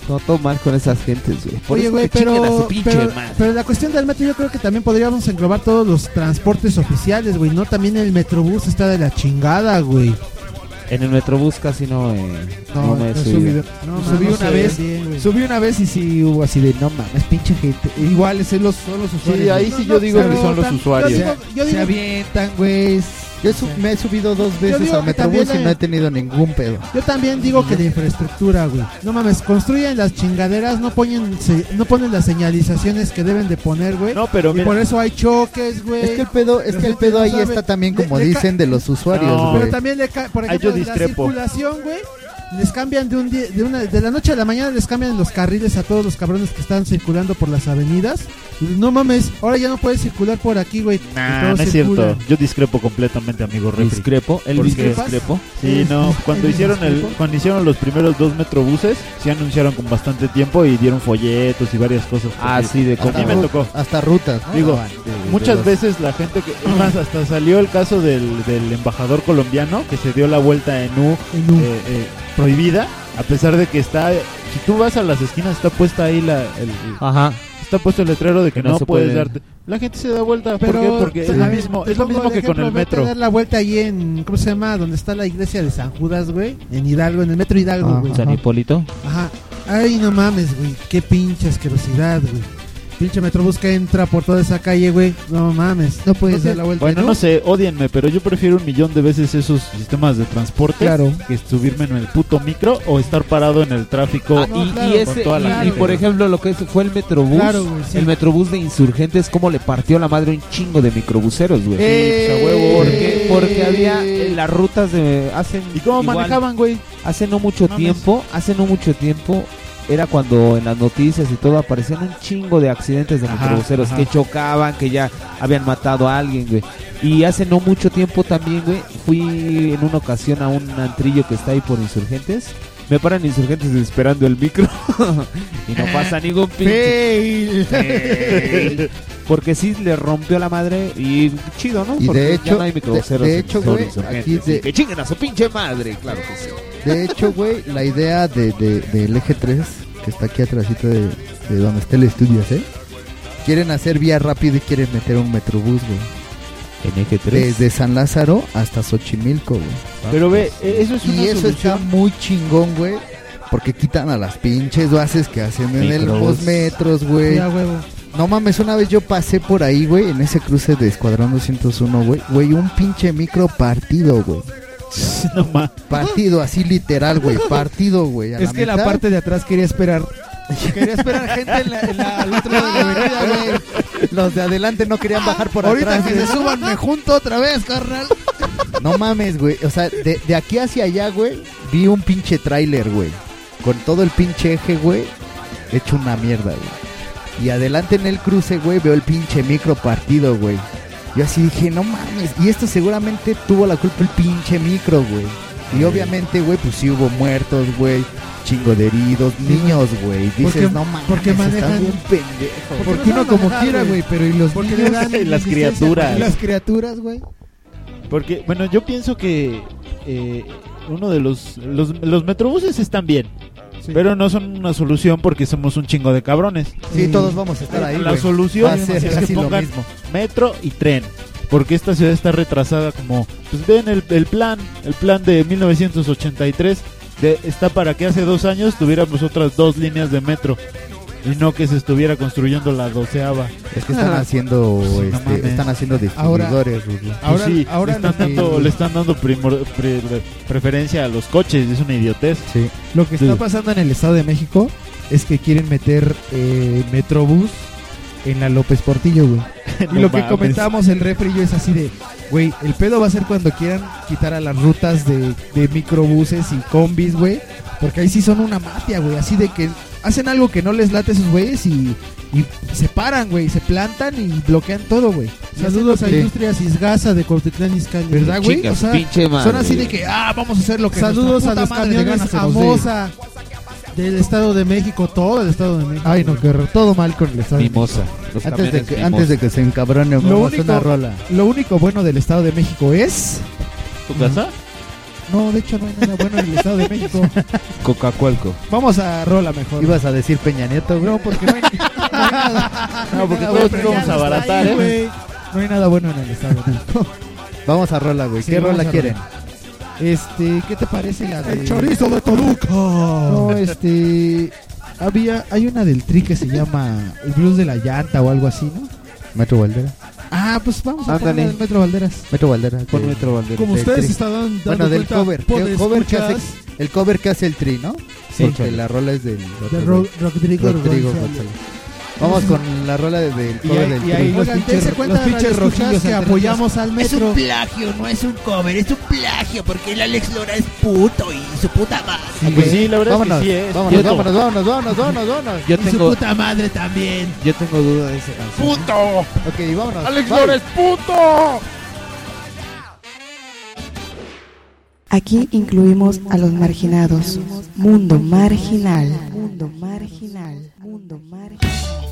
[SPEAKER 3] No todo mal con esas gentes, güey. Por
[SPEAKER 2] Oye,
[SPEAKER 3] eso
[SPEAKER 2] güey, pero,
[SPEAKER 3] su pinche
[SPEAKER 2] pero,
[SPEAKER 3] madre.
[SPEAKER 2] pero la cuestión del metro yo creo que también podríamos englobar todos los transportes oficiales, güey, ¿no? También el metrobús está de la chingada, güey.
[SPEAKER 3] En el metrobús casi no, eh, no, me he
[SPEAKER 2] no he
[SPEAKER 3] subido.
[SPEAKER 2] subido. No,
[SPEAKER 1] subí
[SPEAKER 2] no
[SPEAKER 1] una vez,
[SPEAKER 2] bien,
[SPEAKER 1] subí una vez y sí hubo así de no mames, pinche gente. Igual es los, son los usuarios.
[SPEAKER 5] ahí
[SPEAKER 1] güey.
[SPEAKER 5] sí yo digo que son los usuarios.
[SPEAKER 1] Se,
[SPEAKER 2] Yo digo- yo
[SPEAKER 1] se
[SPEAKER 2] digo-
[SPEAKER 1] avientan, güey.
[SPEAKER 4] Yo su- me he subido dos veces
[SPEAKER 2] que
[SPEAKER 4] Metrobús y no he tenido ningún pedo.
[SPEAKER 2] Yo también digo que la infraestructura, güey. No mames, construyen las chingaderas, no ponen, se- no ponen las señalizaciones que deben de poner, güey.
[SPEAKER 5] No, pero
[SPEAKER 2] y
[SPEAKER 5] mira-
[SPEAKER 2] por eso hay choques, güey.
[SPEAKER 4] Es que el pedo, es que el pedo
[SPEAKER 2] no
[SPEAKER 4] ahí
[SPEAKER 2] sabe.
[SPEAKER 4] está también como
[SPEAKER 2] le
[SPEAKER 4] dicen de los usuarios,
[SPEAKER 5] No.
[SPEAKER 4] güey.
[SPEAKER 2] Pero también, le ca- por ejemplo, la
[SPEAKER 5] discrepo.
[SPEAKER 2] circulación, güey. Les cambian de un día, de una, de la noche a la mañana les cambian los carriles a todos los cabrones que están circulando por las avenidas. No mames, ahora ya no puedes circular por aquí, güey.
[SPEAKER 5] Nah, no es cierto. Yo discrepo completamente, amigo Refri.
[SPEAKER 3] Discrepo, él discrepo.
[SPEAKER 5] Sí, no. Cuando
[SPEAKER 2] ¿Él
[SPEAKER 5] hicieron el, cuando hicieron los primeros dos metrobuses, se anunciaron con bastante tiempo y dieron folletos y varias cosas.
[SPEAKER 3] Ah, sí, de cómo-
[SPEAKER 5] me tocó.
[SPEAKER 4] Hasta rutas, ¿no?
[SPEAKER 5] Digo,
[SPEAKER 4] Daban de- de
[SPEAKER 5] muchas
[SPEAKER 4] los-
[SPEAKER 5] veces la gente que... Más, hasta salió el caso del, del embajador colombiano que se dio la vuelta en U,
[SPEAKER 2] En U.
[SPEAKER 5] eh, eh, prohibida, a pesar de que está... Si tú vas a las esquinas, está puesta ahí la... el- el-
[SPEAKER 3] Ajá.
[SPEAKER 5] Está puesto el letrero de que,
[SPEAKER 3] Que no
[SPEAKER 5] puedes
[SPEAKER 3] puede.
[SPEAKER 5] darte... La gente se da vuelta.
[SPEAKER 2] Pero,
[SPEAKER 5] ¿Por qué? Porque es
[SPEAKER 2] a
[SPEAKER 5] lo
[SPEAKER 2] ver,
[SPEAKER 5] mismo, es lo mismo que con el metro.
[SPEAKER 2] dar la vuelta ahí en, ¿cómo se llama? Donde está la iglesia de San Judas, güey. En Hidalgo, en el metro Hidalgo,
[SPEAKER 4] Ajá.
[SPEAKER 2] güey.
[SPEAKER 3] San Hipólito.
[SPEAKER 2] Ajá. Ay, no mames, güey. Qué pinche asquerosidad, güey. Pinche metrobús que entra por toda esa calle, güey. No mames. No puedes dar la vuelta.
[SPEAKER 5] Bueno, no sé, odienme, pero yo prefiero un millón de veces esos sistemas de transporte
[SPEAKER 2] Claro.
[SPEAKER 5] que subirme en el puto micro o estar parado en el tráfico.
[SPEAKER 3] Ah, y,
[SPEAKER 2] claro,
[SPEAKER 3] y ese,
[SPEAKER 5] con toda la
[SPEAKER 3] y- por ejemplo, lo que fue el Metrobús,
[SPEAKER 2] Claro, güey, sí.
[SPEAKER 3] el Metrobús de Insurgentes, cómo le partió la madre un chingo de microbuseros, güey.
[SPEAKER 1] Eh,
[SPEAKER 3] Sí, a huevo, porque, porque había eh, las rutas de... Hacen
[SPEAKER 5] ¿Y cómo
[SPEAKER 3] igual,
[SPEAKER 5] manejaban, güey?
[SPEAKER 3] Hace no mucho
[SPEAKER 5] Mames.
[SPEAKER 3] tiempo, hace no mucho tiempo, era cuando en las noticias y todo aparecían un chingo de accidentes de microbuseros que chocaban, que ya habían matado a alguien, güey. Y hace no mucho tiempo también, güey, fui en una ocasión a un antrillo que está ahí por Insurgentes. Me paran Insurgentes esperando el micro y no pasa ningún pinche. Fail. Porque sí le rompió la madre y chido, ¿no?
[SPEAKER 4] Y
[SPEAKER 3] Porque
[SPEAKER 4] de
[SPEAKER 3] ya
[SPEAKER 4] hecho,
[SPEAKER 3] no hay microbuseros
[SPEAKER 4] de- de hecho, güey, aquí de-
[SPEAKER 3] Que chinguen a su pinche madre, claro que sí.
[SPEAKER 4] De hecho, güey, la idea de, de- del eje 3, que está aquí atrásito de, de donde está el estudio, ¿eh? Quieren hacer vía rápida y quieren meter un metrobús, güey.
[SPEAKER 3] En eje 3.
[SPEAKER 4] Desde San Lázaro hasta Xochimilco, güey.
[SPEAKER 5] Pero ve, eh, eso es una
[SPEAKER 4] Y eso está
[SPEAKER 5] solución.
[SPEAKER 4] muy chingón, güey. Porque quitan a las pinches bases que hacen en el los metros, güey.
[SPEAKER 2] Ya, huevo.
[SPEAKER 4] No mames, una vez yo pasé por ahí, güey, en ese cruce de Escuadrón 201, güey. Güey, un pinche micro partido, güey.
[SPEAKER 5] No ma-
[SPEAKER 4] Partido, así literal, güey. Partido, güey.
[SPEAKER 1] Es que la parte de atrás quería esperar. Quería esperar gente en la, en la- al otro lado de la avenida, güey.
[SPEAKER 4] Los de adelante no querían bajar por
[SPEAKER 1] Ahorita
[SPEAKER 4] atrás.
[SPEAKER 1] que se suban, me junto otra vez, carnal.
[SPEAKER 4] No mames, güey. O sea, de, de aquí hacia allá, güey, vi un pinche tráiler, güey. Con todo el pinche eje, güey, hecho una mierda, güey. Y adelante en el cruce, güey, veo el pinche micro partido, güey. Yo así dije, no mames. Y esto seguramente tuvo la culpa el pinche micro, güey. Y obviamente, güey, pues sí hubo muertos, güey. Chingo de heridos, niños, güey. Dices,
[SPEAKER 2] Porque-
[SPEAKER 4] no mames,
[SPEAKER 2] porque manejan-
[SPEAKER 4] bien pendejo.
[SPEAKER 1] Porque uno como quiera, güey, pero y los
[SPEAKER 2] Porque
[SPEAKER 1] niños?
[SPEAKER 2] le dan
[SPEAKER 5] las criaturas.
[SPEAKER 1] Y las criaturas, güey.
[SPEAKER 5] Porque, bueno, yo pienso que eh, uno de los, los... Los metrobuses están bien.
[SPEAKER 2] Sí.
[SPEAKER 5] Pero no son una solución porque somos un chingo de cabrones.
[SPEAKER 4] Sí, todos vamos a estar ahí,
[SPEAKER 5] La
[SPEAKER 4] güey.
[SPEAKER 5] solución
[SPEAKER 4] Va a ser
[SPEAKER 5] es que pongan
[SPEAKER 4] mismo.
[SPEAKER 5] metro y tren. Porque esta ciudad está retrasada como... Pues ven el, el plan, el plan de 1983. De, está para que hace dos años tuviéramos otras dos líneas de metro. Y no que se estuviera construyendo la doceava.
[SPEAKER 4] Es que están haciendo, este,
[SPEAKER 5] mames.
[SPEAKER 4] están haciendo
[SPEAKER 1] Ahora-
[SPEAKER 4] distribuidores, Rulo.
[SPEAKER 5] Pues
[SPEAKER 1] Ahora-
[SPEAKER 5] sí,
[SPEAKER 1] ahora
[SPEAKER 5] le, están
[SPEAKER 1] que-
[SPEAKER 5] dando, le están dando primor- pre- preferencia a los coches. Es una idiotez.
[SPEAKER 4] Sí.
[SPEAKER 1] Lo que está pasando en el Estado de México es que quieren meter eh, Metrobús en la López Portillo, güey. Y lo que
[SPEAKER 2] mames.
[SPEAKER 1] comentamos el refri yo es así de, güey, el pedo va a ser cuando quieran quitar a las rutas de, de microbuses y combis, güey. Porque ahí sí son una mafia, güey. Así de que hacen algo que no les late a esos güeyes y, y se paran, güey. Se plantan y bloquean todo, güey.
[SPEAKER 2] Saludos a Industrias Isgasa de Cuautitlán Izcalli.
[SPEAKER 1] ¿Verdad, güey? O sea, son así de que, ah, vamos a hacer lo que
[SPEAKER 2] Saludos a los
[SPEAKER 1] madre de
[SPEAKER 2] camiones
[SPEAKER 1] dé.
[SPEAKER 2] Amosa del Estado de México, todo el Estado de México.
[SPEAKER 1] Ay, no, que todo mal con el estado. de
[SPEAKER 3] Mimosa.
[SPEAKER 1] México.
[SPEAKER 3] Los
[SPEAKER 1] Antes de, que,
[SPEAKER 3] mimosa.
[SPEAKER 1] antes de que se encabrone,
[SPEAKER 2] Lo
[SPEAKER 1] vamos a
[SPEAKER 2] único-
[SPEAKER 1] una rola. Lo único bueno del Estado de México es.
[SPEAKER 5] ¿Tu casa?
[SPEAKER 1] No, de hecho no hay nada bueno en el Estado de México.
[SPEAKER 3] Coca-Cualco.
[SPEAKER 1] Vamos a rola mejor.
[SPEAKER 4] Ibas a decir Peña Nieto, güey.
[SPEAKER 1] No, porque no hay, no hay nada.
[SPEAKER 5] No, porque todos
[SPEAKER 1] bueno.
[SPEAKER 5] íbamos a abaratar, ¿eh?
[SPEAKER 1] No hay nada bueno en el Estado de México.
[SPEAKER 4] Vamos a rola, güey.
[SPEAKER 1] Sí,
[SPEAKER 4] ¿Qué
[SPEAKER 1] vamos
[SPEAKER 4] rola quieren?
[SPEAKER 1] Este, ¿qué te parece la de
[SPEAKER 2] El chorizo de Toluca.
[SPEAKER 1] No, este había hay una del Tri que se llama El Blues de la Llanta o algo así, ¿no?
[SPEAKER 4] Metro Valdera.
[SPEAKER 1] Ah, pues vamos a
[SPEAKER 4] Ándale.
[SPEAKER 1] poner Metro Valderas.
[SPEAKER 4] Metro Valdera.
[SPEAKER 1] Pon Metro Valderas.
[SPEAKER 2] Como
[SPEAKER 4] del
[SPEAKER 2] ustedes
[SPEAKER 4] Tri.
[SPEAKER 2] están dando
[SPEAKER 4] Bueno, del
[SPEAKER 2] cuenta,
[SPEAKER 4] cover.
[SPEAKER 2] por
[SPEAKER 4] El cover, que hace, el cover que hace el Tri, ¿no?
[SPEAKER 1] Sí.
[SPEAKER 4] Porque la rola es del
[SPEAKER 2] de Ro- Rodrigo,
[SPEAKER 4] Rodrigo
[SPEAKER 2] González.
[SPEAKER 4] Vamos con la rola de- del
[SPEAKER 1] Y
[SPEAKER 4] cover
[SPEAKER 1] ahí-
[SPEAKER 4] del
[SPEAKER 1] y ahí los pinches-
[SPEAKER 2] dense cuenta,
[SPEAKER 1] los pinches
[SPEAKER 2] radioescuchas,
[SPEAKER 1] rojillos
[SPEAKER 2] que apoyamos al metro.
[SPEAKER 12] plagio, no es un cover, es un plagio, porque el Alex Lora es puto y su puta madre.
[SPEAKER 5] Ah, pues sí, la verdad
[SPEAKER 4] vámonos,
[SPEAKER 5] es que sí es.
[SPEAKER 4] vámonos, vámonos, vámonos, vámonos, vámonos, vámonos.
[SPEAKER 3] Yo
[SPEAKER 12] Y su puta madre también.
[SPEAKER 3] yo tengo duda de esa canción.
[SPEAKER 13] ¡Puto!
[SPEAKER 4] Ok, vámonos.
[SPEAKER 13] ¡Alex
[SPEAKER 4] Bye.
[SPEAKER 13] Lora es puto!
[SPEAKER 14] Aquí incluimos a los marginados. Mundo marginal. Mundo marginal. Mundo marginal.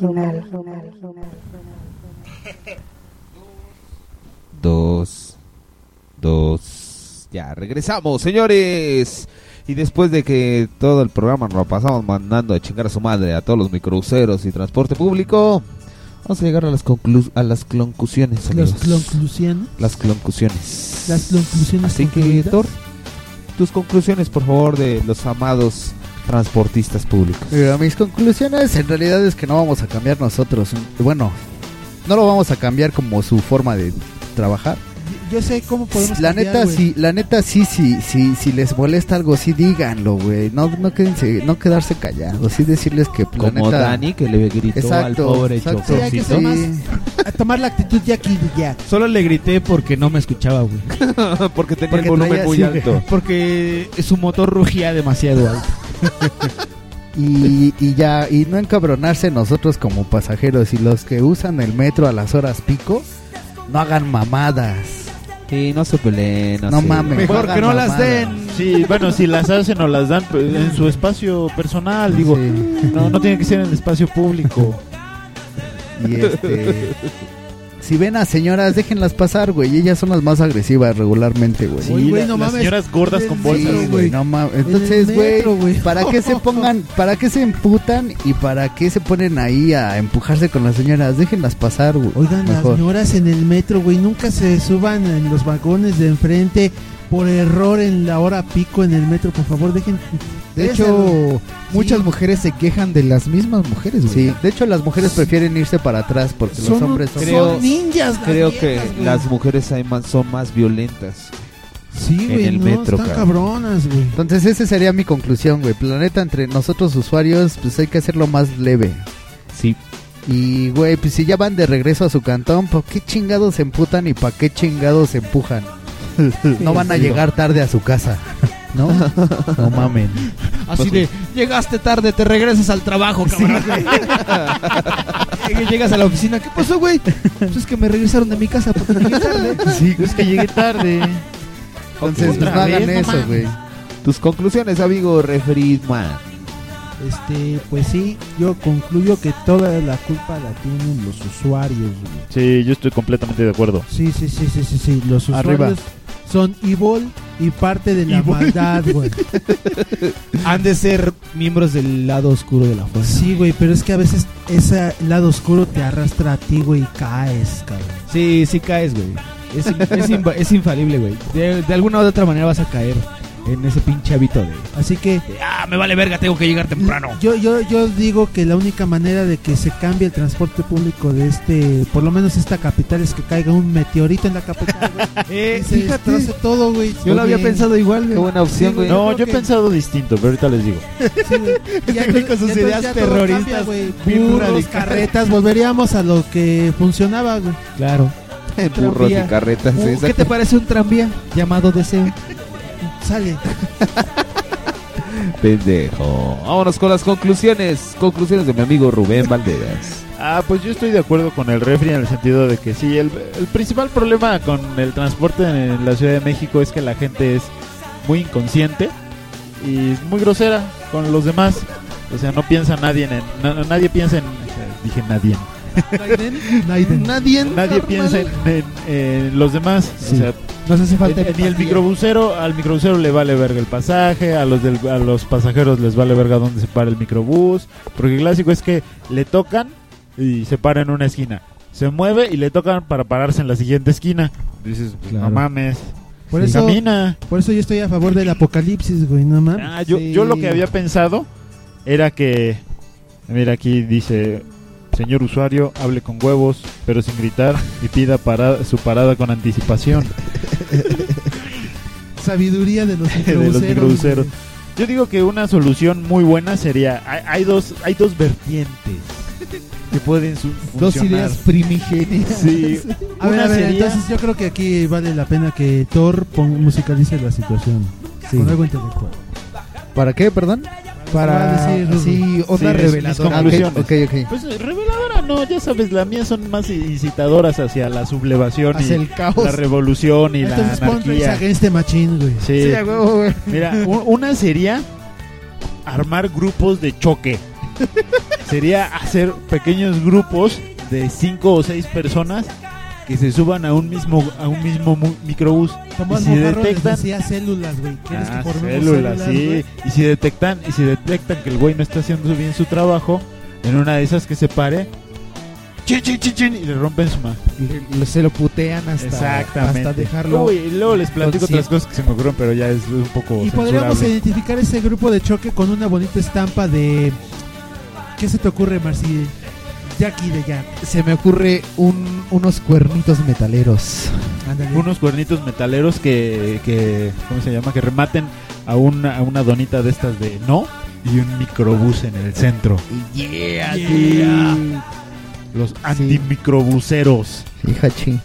[SPEAKER 8] Marginal.
[SPEAKER 3] Dos, dos. Ya, regresamos, señores. Y después de que todo el programa nos lo pasamos mandando a chingar a su madre a todos los microbuseros y transporte público, vamos a llegar a las, conclu a las conclusiones.
[SPEAKER 2] Las conclusiones.
[SPEAKER 3] Las conclusiones.
[SPEAKER 2] Las conclusiones.
[SPEAKER 3] Así que. Thor, tus conclusiones, por favor, de los amados transportistas públicos.
[SPEAKER 4] Mira, mis conclusiones en realidad es que no vamos a cambiar nosotros. Bueno, no lo vamos a cambiar como su forma de trabajar.
[SPEAKER 2] Yo sé cómo podemos
[SPEAKER 4] La
[SPEAKER 2] cambiar,
[SPEAKER 4] neta,
[SPEAKER 2] güey.
[SPEAKER 4] sí, la neta, sí, sí, sí, si les molesta algo, sí díganlo, güey. No, no, quédense, no quedarse callados, sí decirles que pues, la
[SPEAKER 3] Como
[SPEAKER 4] neta-
[SPEAKER 3] Dani, que le gritó al pobre
[SPEAKER 4] exacto.
[SPEAKER 2] Sí, hay que
[SPEAKER 3] chofercito.
[SPEAKER 2] tomar, a tomar la actitud de aquí ya.
[SPEAKER 1] Solo le grité porque no me escuchaba, güey.
[SPEAKER 3] porque tenía
[SPEAKER 4] Porque
[SPEAKER 3] el volumen
[SPEAKER 4] traía
[SPEAKER 3] muy alto.
[SPEAKER 1] Porque su motor rugía demasiado alto.
[SPEAKER 4] Y, y ya, y no encabronarse nosotros como pasajeros y los que usan el metro a las horas pico, no hagan mamadas.
[SPEAKER 3] Sí, no se peleen.
[SPEAKER 4] No
[SPEAKER 3] se-
[SPEAKER 4] mames.
[SPEAKER 1] Mejor
[SPEAKER 4] hagan
[SPEAKER 1] que no las den.
[SPEAKER 5] Sí, bueno, si las hacen o las dan pues, en su espacio personal, digo, no, no tiene que ser en el espacio público.
[SPEAKER 4] Y este. Si ven a señoras, déjenlas pasar, güey. Ellas son las más agresivas regularmente, güey.
[SPEAKER 5] Sí,
[SPEAKER 2] güey,
[SPEAKER 5] la-
[SPEAKER 2] no
[SPEAKER 5] las
[SPEAKER 2] mames.
[SPEAKER 5] señoras gordas con bolsas.
[SPEAKER 4] Sí,
[SPEAKER 2] güey.
[SPEAKER 4] no mames. Entonces,
[SPEAKER 2] metro,
[SPEAKER 4] güey,
[SPEAKER 2] güey.
[SPEAKER 4] ¿para qué se pongan, para qué se emputan y para qué se ponen ahí a empujarse con las señoras? Déjenlas pasar, güey.
[SPEAKER 2] Oigan, las señoras en el metro, güey, nunca se suban en los vagones de enfrente por error en la hora pico en el metro, por favor, dejen.
[SPEAKER 15] De hecho, muchas mujeres se quejan de las mismas mujeres, güey.
[SPEAKER 4] Sí, de hecho las mujeres prefieren irse para atrás porque los hombres son...
[SPEAKER 3] Creo-
[SPEAKER 2] son ninjas,
[SPEAKER 3] Creo
[SPEAKER 2] las
[SPEAKER 3] que
[SPEAKER 2] güey.
[SPEAKER 3] las mujeres hay más, son más violentas.
[SPEAKER 2] Sí,
[SPEAKER 3] en
[SPEAKER 2] güey,
[SPEAKER 3] el
[SPEAKER 2] no,
[SPEAKER 3] metro,
[SPEAKER 2] están cabronas, güey.
[SPEAKER 4] Entonces esa sería mi conclusión, güey. Planeta entre nosotros usuarios, pues hay que hacerlo más leve.
[SPEAKER 3] Sí.
[SPEAKER 4] Y, güey, pues si ya van de regreso a su cantón, ¿por qué chingados se emputan y para qué chingados se empujan? no van a llegar tarde a su casa, ¿no? No mamen.
[SPEAKER 1] Así de, llegaste tarde, te regresas al trabajo, cabrón. Llegas a la oficina, ¿qué pasó, güey? Pues es que me regresaron de mi casa porque llegué tarde.
[SPEAKER 4] Sí,
[SPEAKER 5] Es que llegué tarde.
[SPEAKER 4] Entonces, no hagan eso, güey.
[SPEAKER 3] Tus conclusiones, amigo Refriedman.
[SPEAKER 2] Este, pues sí, yo concluyo que toda la culpa la tienen los usuarios, güey.
[SPEAKER 5] Sí, yo estoy completamente de acuerdo.
[SPEAKER 2] Sí, sí, sí, sí, sí, sí. Los usuarios
[SPEAKER 5] Arriba.
[SPEAKER 2] son evil y parte de la
[SPEAKER 1] Evil.
[SPEAKER 2] maldad, güey.
[SPEAKER 1] Han de ser miembros del lado oscuro de la fuerza.
[SPEAKER 2] Sí, güey, pero es que a veces ese lado oscuro te arrastra a ti, güey, y caes, cabrón.
[SPEAKER 1] Sí, sí caes, güey. Es, es inva- es infalible, güey. De, de alguna u otra manera vas a caer en ese pinche hábito de...
[SPEAKER 2] Así que
[SPEAKER 1] Ah, me vale verga, tengo que llegar temprano.
[SPEAKER 2] yo, yo, yo digo que la única manera de que se cambie el transporte público de este, por lo menos esta capital, es que caiga un meteorito en la capital, güey.
[SPEAKER 1] Eh,
[SPEAKER 2] y se
[SPEAKER 1] fíjate,
[SPEAKER 2] destroce todo, güey.
[SPEAKER 1] yo lo había
[SPEAKER 2] Oye,
[SPEAKER 1] pensado igual,
[SPEAKER 3] Qué
[SPEAKER 1] güey.
[SPEAKER 3] buena opción, güey.
[SPEAKER 5] No, yo he pensado distinto, pero ahorita les digo.
[SPEAKER 2] Sí, güey. Y ya
[SPEAKER 1] Este güey con sus
[SPEAKER 2] entonces
[SPEAKER 1] ideas
[SPEAKER 2] todo
[SPEAKER 1] terroristas,
[SPEAKER 2] cambia, güey.
[SPEAKER 1] bien
[SPEAKER 2] Burros,
[SPEAKER 1] radicales.
[SPEAKER 2] carretas, volveríamos a lo que funcionaba, güey.
[SPEAKER 1] Claro.
[SPEAKER 3] Burros y
[SPEAKER 1] Tranvía.
[SPEAKER 3] carretas.
[SPEAKER 1] Uh, ¿Qué
[SPEAKER 3] exacto.
[SPEAKER 1] te parece un tranvía llamado Deseo?
[SPEAKER 2] Sale.
[SPEAKER 3] Pendejo. Vámonos con las conclusiones. Conclusiones de mi amigo Rubén Valderas.
[SPEAKER 5] Ah, pues yo estoy de acuerdo con el refri en el sentido de que sí, el, el principal problema con el transporte en la Ciudad de México es que la gente es muy inconsciente y es muy grosera con los demás. O sea, no piensa nadie en... na- nadie piensa en... eh, Dije nadie.
[SPEAKER 2] Naiden.
[SPEAKER 1] Nadie.
[SPEAKER 5] Nadie piensa en, en- en los demás.
[SPEAKER 1] Sí.
[SPEAKER 5] O sea,
[SPEAKER 1] Nos hace falta
[SPEAKER 5] ni el
[SPEAKER 1] empatía.
[SPEAKER 5] microbusero, al microbusero le vale verga el pasaje, a los del- a los pasajeros les vale verga dónde se para el microbús, porque el clásico es que le tocan y se para en una esquina. Se mueve y le tocan para pararse en la siguiente esquina. Dices, pues,
[SPEAKER 1] Claro.
[SPEAKER 5] no mames.
[SPEAKER 2] Por
[SPEAKER 5] Sí.
[SPEAKER 2] eso,
[SPEAKER 5] Camina.
[SPEAKER 2] por eso yo estoy a favor del apocalipsis, güey, no mames.
[SPEAKER 5] Ah, yo,
[SPEAKER 1] Sí.
[SPEAKER 5] yo lo que había pensado era que, mira aquí dice, señor usuario, hable con huevos, pero sin gritar y pida para, su parada con anticipación.
[SPEAKER 2] Sabiduría de los
[SPEAKER 5] de
[SPEAKER 2] microbuseros.
[SPEAKER 5] los microbuseros.
[SPEAKER 2] güey.
[SPEAKER 5] Yo digo que una solución muy buena sería, hay, hay dos, hay dos vertientes que pueden su-
[SPEAKER 15] Dos
[SPEAKER 5] funcionar.
[SPEAKER 15] ideas primigenias.
[SPEAKER 5] Sí.
[SPEAKER 2] A ver, a ver,
[SPEAKER 5] sería-
[SPEAKER 2] entonces yo creo que aquí vale la pena que Thor musicalice la situación.
[SPEAKER 4] Sí.
[SPEAKER 2] Con algo intelectual.
[SPEAKER 4] ¿Para qué, perdón?
[SPEAKER 15] Para
[SPEAKER 2] decir,
[SPEAKER 15] así, onda
[SPEAKER 5] Sí, mis- mis
[SPEAKER 15] reveladora.
[SPEAKER 4] Ah, ok,
[SPEAKER 5] conclusiones.
[SPEAKER 4] ok, ok.
[SPEAKER 5] Pues reveladora no, ya sabes, las mías son más incitadoras hacia la sublevación
[SPEAKER 15] Hacia
[SPEAKER 5] y
[SPEAKER 15] el caos.
[SPEAKER 5] la revolución y
[SPEAKER 2] Entonces
[SPEAKER 5] la anarquía.
[SPEAKER 2] Against the Machine, güey.
[SPEAKER 5] Sí.
[SPEAKER 15] Sí, a huevo, güey.
[SPEAKER 5] Mira, una sería armar grupos de choque. sería hacer pequeños grupos de cinco o seis personas que se suban a un mismo a un mismo microbús
[SPEAKER 2] Tomás
[SPEAKER 5] y si detectan
[SPEAKER 2] decía células, güey. ¿Quieres
[SPEAKER 5] Ah,
[SPEAKER 2] que
[SPEAKER 5] células,
[SPEAKER 2] células,
[SPEAKER 5] sí. Y si detectan y si detectan que el güey no está haciendo bien su trabajo, en una de esas que se pare, chin, chin, chin, chin, y le rompen su mano.
[SPEAKER 1] Se lo putean hasta,
[SPEAKER 5] Exactamente.
[SPEAKER 1] hasta dejarlo.
[SPEAKER 5] Uy, y luego les platico otras cosas que se me ocurren, pero ya es un poco
[SPEAKER 2] Y podríamos identificar ese grupo de choque con una bonita estampa de. ¿Qué se te ocurre, Marci? Jackie de Jack.
[SPEAKER 1] Se me ocurre un, unos cuernitos metaleros.
[SPEAKER 2] Ándale.
[SPEAKER 5] unos cuernitos metaleros que, que ¿cómo se llama? Que rematen a una, a una donita de estas de no y un microbús en el centro.
[SPEAKER 1] Yeah,
[SPEAKER 5] Yeah. Los antimicrobuseros.
[SPEAKER 1] Sí, hachi.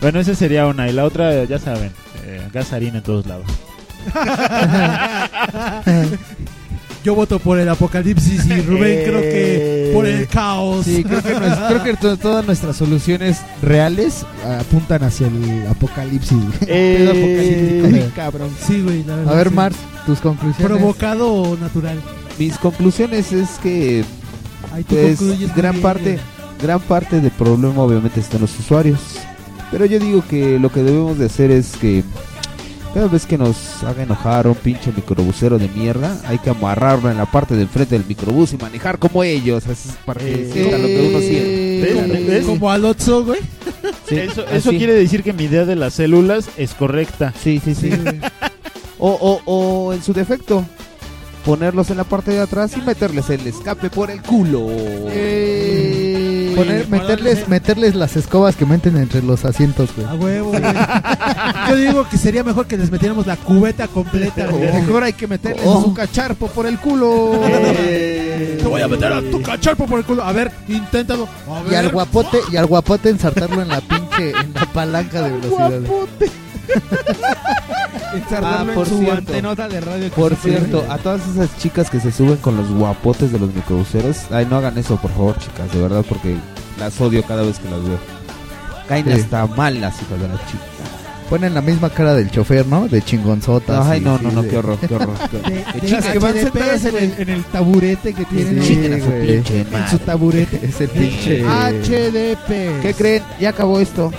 [SPEAKER 5] Bueno, esa sería una. Y la otra, ya saben, eh, gasolina en todos lados.
[SPEAKER 2] Yo voto por el apocalipsis y Rubén
[SPEAKER 1] Eh,
[SPEAKER 2] creo que por el caos.
[SPEAKER 1] Sí, creo que, nues- creo que to- todas nuestras soluciones reales apuntan hacia el apocalipsis. güey.
[SPEAKER 2] Eh,
[SPEAKER 1] Pedo apocalíptico, güey, cabrón.
[SPEAKER 2] Sí, güey, la verdad,
[SPEAKER 1] A ver,
[SPEAKER 2] sí.
[SPEAKER 1] Mars, tus conclusiones.
[SPEAKER 2] ¿Provocado o natural?
[SPEAKER 3] Mis conclusiones es que
[SPEAKER 2] tú
[SPEAKER 3] pues,
[SPEAKER 2] concluyes muy
[SPEAKER 3] gran
[SPEAKER 2] bien,
[SPEAKER 3] parte
[SPEAKER 2] güey.
[SPEAKER 3] gran parte del problema obviamente está en los usuarios. Pero yo digo que lo que debemos de hacer es que cada vez que nos haga enojar un pinche microbusero de mierda, hay que amarrarlo en la parte de enfrente del microbús y manejar como ellos, así es para que sienta lo que uno siente.
[SPEAKER 5] ¿Ves?
[SPEAKER 2] Como al Otso, güey.
[SPEAKER 3] Sí,
[SPEAKER 5] eso quiere decir que mi idea de las células es correcta.
[SPEAKER 3] Sí, sí, sí. O, o, o en su defecto, ponerlos en la parte de atrás y meterles el escape por el culo.
[SPEAKER 1] Poner, meterles, meterles las escobas que meten entre los asientos, güey.
[SPEAKER 2] A huevo, güey. Yo digo que sería mejor que les metiéramos la cubeta completa, güey.
[SPEAKER 1] Mejor hay que meterles
[SPEAKER 2] Oh.
[SPEAKER 1] su cacharpo por el culo.
[SPEAKER 2] Te voy a meter a tu cacharpo por el culo. A ver, inténtalo. A
[SPEAKER 1] Y al
[SPEAKER 2] ver.
[SPEAKER 1] guapote, y al guapote ensartarlo en la pinche, en la palanca de velocidad.
[SPEAKER 3] Ah, por
[SPEAKER 16] su
[SPEAKER 3] cierto,
[SPEAKER 16] de radio
[SPEAKER 3] por cierto, a todas esas chicas que se suben con los guapotes de los microbuseros, ay, no hagan eso, por favor, chicas, de verdad, porque las odio cada vez que las veo. Caen
[SPEAKER 1] Sí.
[SPEAKER 3] hasta mal las hijas de la chica.
[SPEAKER 1] Ponen la misma cara del chofer, ¿no? De chingonzotas.
[SPEAKER 3] Ay,
[SPEAKER 1] y-
[SPEAKER 3] no,
[SPEAKER 1] sí,
[SPEAKER 3] no, no,
[SPEAKER 1] de-
[SPEAKER 3] qué horror, qué horror. qué horror.
[SPEAKER 1] De-
[SPEAKER 3] Qué
[SPEAKER 1] de
[SPEAKER 3] chicas
[SPEAKER 1] las
[SPEAKER 3] que van sentadas en el,
[SPEAKER 1] güey.
[SPEAKER 3] en el taburete que tienen.
[SPEAKER 1] Sí,
[SPEAKER 3] su
[SPEAKER 1] En su taburete. Ese pinche.
[SPEAKER 2] HDP.
[SPEAKER 3] ¿Qué creen? Ya acabó esto.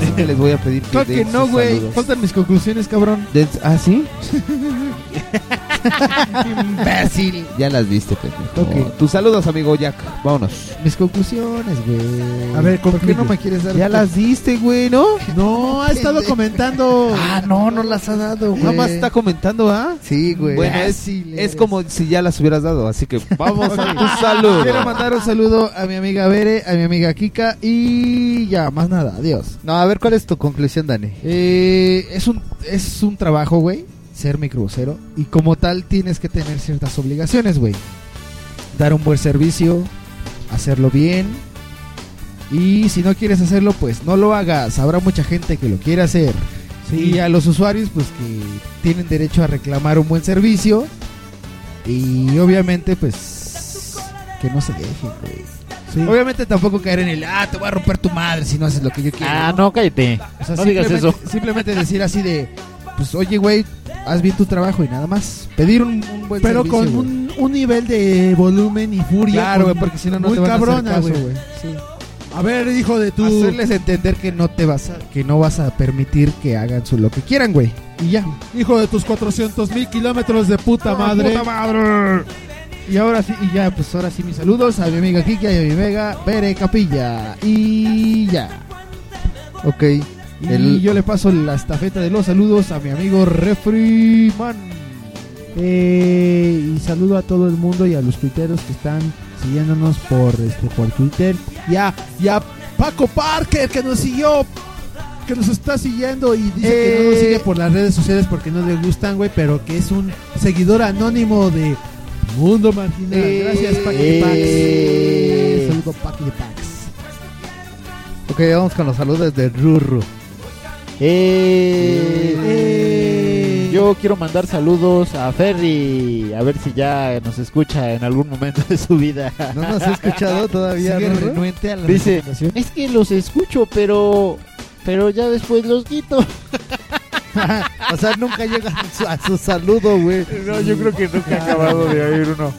[SPEAKER 3] Así que les voy a pedir que
[SPEAKER 1] Claro que no, güey. Faltan mis conclusiones, cabrón.
[SPEAKER 3] ¿Ah, sí?
[SPEAKER 1] Imbécil.
[SPEAKER 3] Ya las viste, pendejo.
[SPEAKER 1] Ok.
[SPEAKER 3] Tus saludos, amigo Jack. Vámonos.
[SPEAKER 1] Mis conclusiones, güey.
[SPEAKER 2] A ver,
[SPEAKER 1] ¿por qué no me quieres dar?
[SPEAKER 3] Ya las diste, güey, ¿no?
[SPEAKER 2] No, ha estado comentando.
[SPEAKER 1] Ah, no, no las ha dado, güey.
[SPEAKER 3] Nada más está comentando, ¿ah?
[SPEAKER 1] Sí, güey.
[SPEAKER 3] Bueno, es, como si ya las hubieras dado, así que vamos a tus saludos.
[SPEAKER 1] Quiero mandar un saludo a mi amiga Bere, a mi amiga Kika y ya, más nada, adiós. No, a ver, ¿cuál es tu conclusión, Dani? Eh, es, un, es un trabajo, güey, ser microbusero y como tal tienes que tener ciertas obligaciones, güey. Dar un buen servicio, hacerlo bien y si no quieres hacerlo, pues no lo hagas. Habrá mucha gente que lo quiere hacer.
[SPEAKER 2] Sí.
[SPEAKER 1] Y a los usuarios, pues que tienen derecho a reclamar un buen servicio. Y obviamente, pues que no se dejen, güey.
[SPEAKER 2] Sí.
[SPEAKER 1] Obviamente tampoco caer en el, ah, te voy a romper tu madre si no haces lo que yo quiero.
[SPEAKER 5] Ah, no, cállate.
[SPEAKER 1] O sea,
[SPEAKER 5] no digas eso.
[SPEAKER 1] Simplemente decir así de, pues oye, güey, haz bien tu trabajo y nada más. Pedir un, un buen
[SPEAKER 2] Pero
[SPEAKER 1] servicio,
[SPEAKER 2] con un, un nivel de volumen y furia.
[SPEAKER 1] Claro, güey, porque si no, no
[SPEAKER 2] muy
[SPEAKER 1] te van a hacer caso,
[SPEAKER 2] güey.
[SPEAKER 1] güey.
[SPEAKER 2] Sí. A ver, hijo de tu.
[SPEAKER 1] Hacerles entender que no te vas a, que no vas a permitir que hagan su, lo que quieran, güey. Y ya.
[SPEAKER 2] Hijo de tus 400 mil kilómetros de puta madre.
[SPEAKER 1] puta madre. Y ahora sí, y ya, pues ahora sí mis saludos a mi amiga Kiki y a mi amiga Bere Capilla. Y ya. Ok. Y
[SPEAKER 4] El-
[SPEAKER 1] yo le paso la estafeta de los saludos a mi amigo Refriman.
[SPEAKER 2] Eh, y saludo a todo el mundo y a los tuiteros que están siguiéndonos por este por Twitter. Y a, y a Paco Parker que nos siguió, que nos está siguiendo y dice que no nos
[SPEAKER 1] Eh.
[SPEAKER 2] sigue por las redes sociales porque no le gustan, güey, pero que es un seguidor anónimo de Mundo Marginal.
[SPEAKER 1] Eh.
[SPEAKER 2] Gracias, Paco
[SPEAKER 1] Eh.
[SPEAKER 2] Pax. Saludo, de Pax.
[SPEAKER 4] Ok, vamos con los saludos de Rurru.
[SPEAKER 5] Eh, Yo quiero mandar saludos a Ferry, a ver si ya nos escucha en algún momento de su vida.
[SPEAKER 4] ¿No nos ha escuchado todavía,
[SPEAKER 1] renuente a la
[SPEAKER 5] Dice, es que los escucho, pero pero ya después los quito.
[SPEAKER 4] o sea, nunca llega a su, a su saludo, güey.
[SPEAKER 5] No, yo creo que nunca ha acabado de oír uno.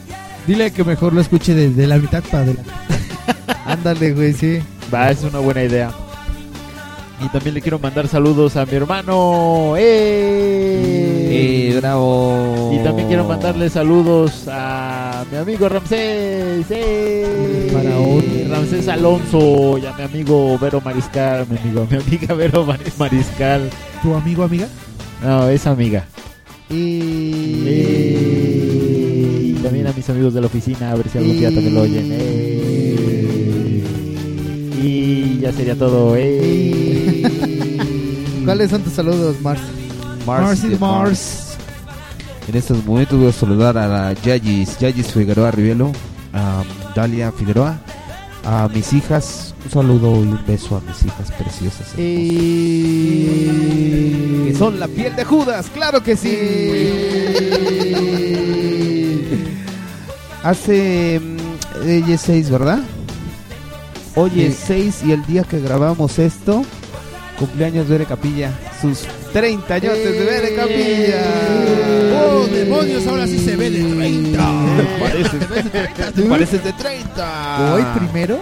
[SPEAKER 2] Dile que mejor lo escuche desde la mitad para adelante.
[SPEAKER 4] Ándale, güey, sí.
[SPEAKER 5] Va, es una buena idea. Y también le quiero mandar saludos a mi hermano. ¡Eh!
[SPEAKER 3] ¡Eh, bravo!
[SPEAKER 5] Y también quiero mandarle saludos a mi amigo Ramsés. ¡Eh!
[SPEAKER 2] Faraón.
[SPEAKER 5] Ramsés Alonso y a mi amigo Vero Mariscal. Mi amigo, mi amiga Vero Mar- Mariscal.
[SPEAKER 2] ¿Tu amigo, amiga?
[SPEAKER 5] No, es amiga.
[SPEAKER 4] Y...
[SPEAKER 5] Eh, Y también a mis amigos de la oficina, a ver si algún día también lo oyen. Eh. Y ya sería todo. Eh.
[SPEAKER 4] ¿Cuáles son tus saludos, Mars?
[SPEAKER 3] Mars
[SPEAKER 2] Mars Mars.
[SPEAKER 3] En estos momentos voy a saludar a la Yayis, Yayis Figueroa Rivelo, a Dalia Figueroa, a mis hijas, un saludo y un beso a mis hijas preciosas. Que son la piel de Judas, claro que sí. Hace mm, hoy es 6, ¿verdad? Hoy es 6 y el día que grabamos esto, cumpleaños de Bere Capilla, sus 30 años de Bere Capilla.
[SPEAKER 2] ¡Oh, demonios! Ahora sí se ve de 30.
[SPEAKER 3] Pareces, te pareces de 30.
[SPEAKER 4] ¿Hoy primero?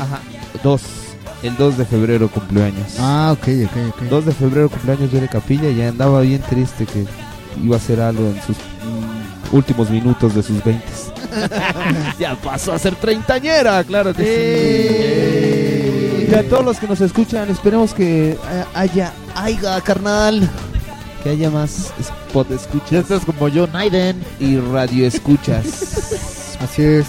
[SPEAKER 3] Ajá. 2. El 2 de febrero cumpleaños.
[SPEAKER 4] Ah, ok, ok, ok.
[SPEAKER 3] 2 de febrero cumpleaños de Capilla y andaba bien triste que iba a hacer algo en sus mm, últimos minutos de sus 20. ya pasó a ser treintañera, claro que sí. Y a todos los que nos escuchan, esperemos que eh, haya, haya, carnal. Que haya más spot escuchas.
[SPEAKER 5] Ya estás como yo, Naiden.
[SPEAKER 3] Y radio escuchas.
[SPEAKER 4] Así es.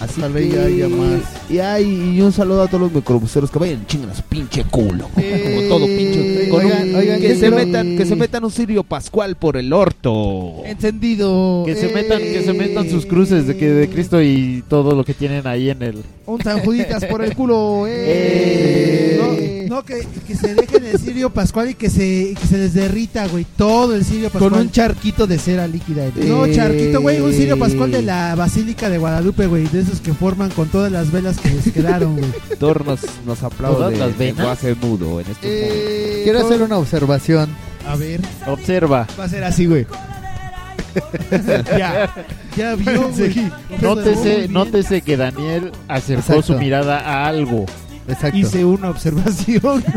[SPEAKER 3] Así que
[SPEAKER 4] y haya más.
[SPEAKER 3] Y, ay, y un saludo a todos los microbuseros que vayan su pinche culo. Como todo pinche. con
[SPEAKER 4] oigan,
[SPEAKER 3] un-
[SPEAKER 4] oigan,
[SPEAKER 3] que se metan, que se metan un Sirio Pascual por el orto.
[SPEAKER 4] Encendido.
[SPEAKER 5] Que se
[SPEAKER 4] Eh,
[SPEAKER 5] metan, que se metan sus cruces de que de Cristo y todo lo que tienen ahí en el.
[SPEAKER 2] Un San Juditas por el culo. ¡eh! No, no, que, que se dejen el cirio pascual y que se, que se les derrita, güey. Todo el cirio pascual.
[SPEAKER 15] Con un charquito de cera líquida.
[SPEAKER 2] No,
[SPEAKER 4] Eh,
[SPEAKER 2] charquito, güey. Un cirio pascual de la Basílica de Guadalupe, güey. De esos que forman con todas las velas que les quedaron, güey.
[SPEAKER 3] Thor nos, nos aplaude
[SPEAKER 5] Todas las
[SPEAKER 3] en
[SPEAKER 5] venas.
[SPEAKER 3] lenguaje mudo en estos momentos.
[SPEAKER 4] Eh, quiero hacer una observación.
[SPEAKER 2] A ver,
[SPEAKER 5] Observa.
[SPEAKER 2] va a ser así, güey. Ya, ya vio, güey.
[SPEAKER 5] Nótese, nótese que Daniel acercó
[SPEAKER 4] Exacto.
[SPEAKER 5] su mirada a algo.
[SPEAKER 4] Exacto.
[SPEAKER 2] Hice una observación.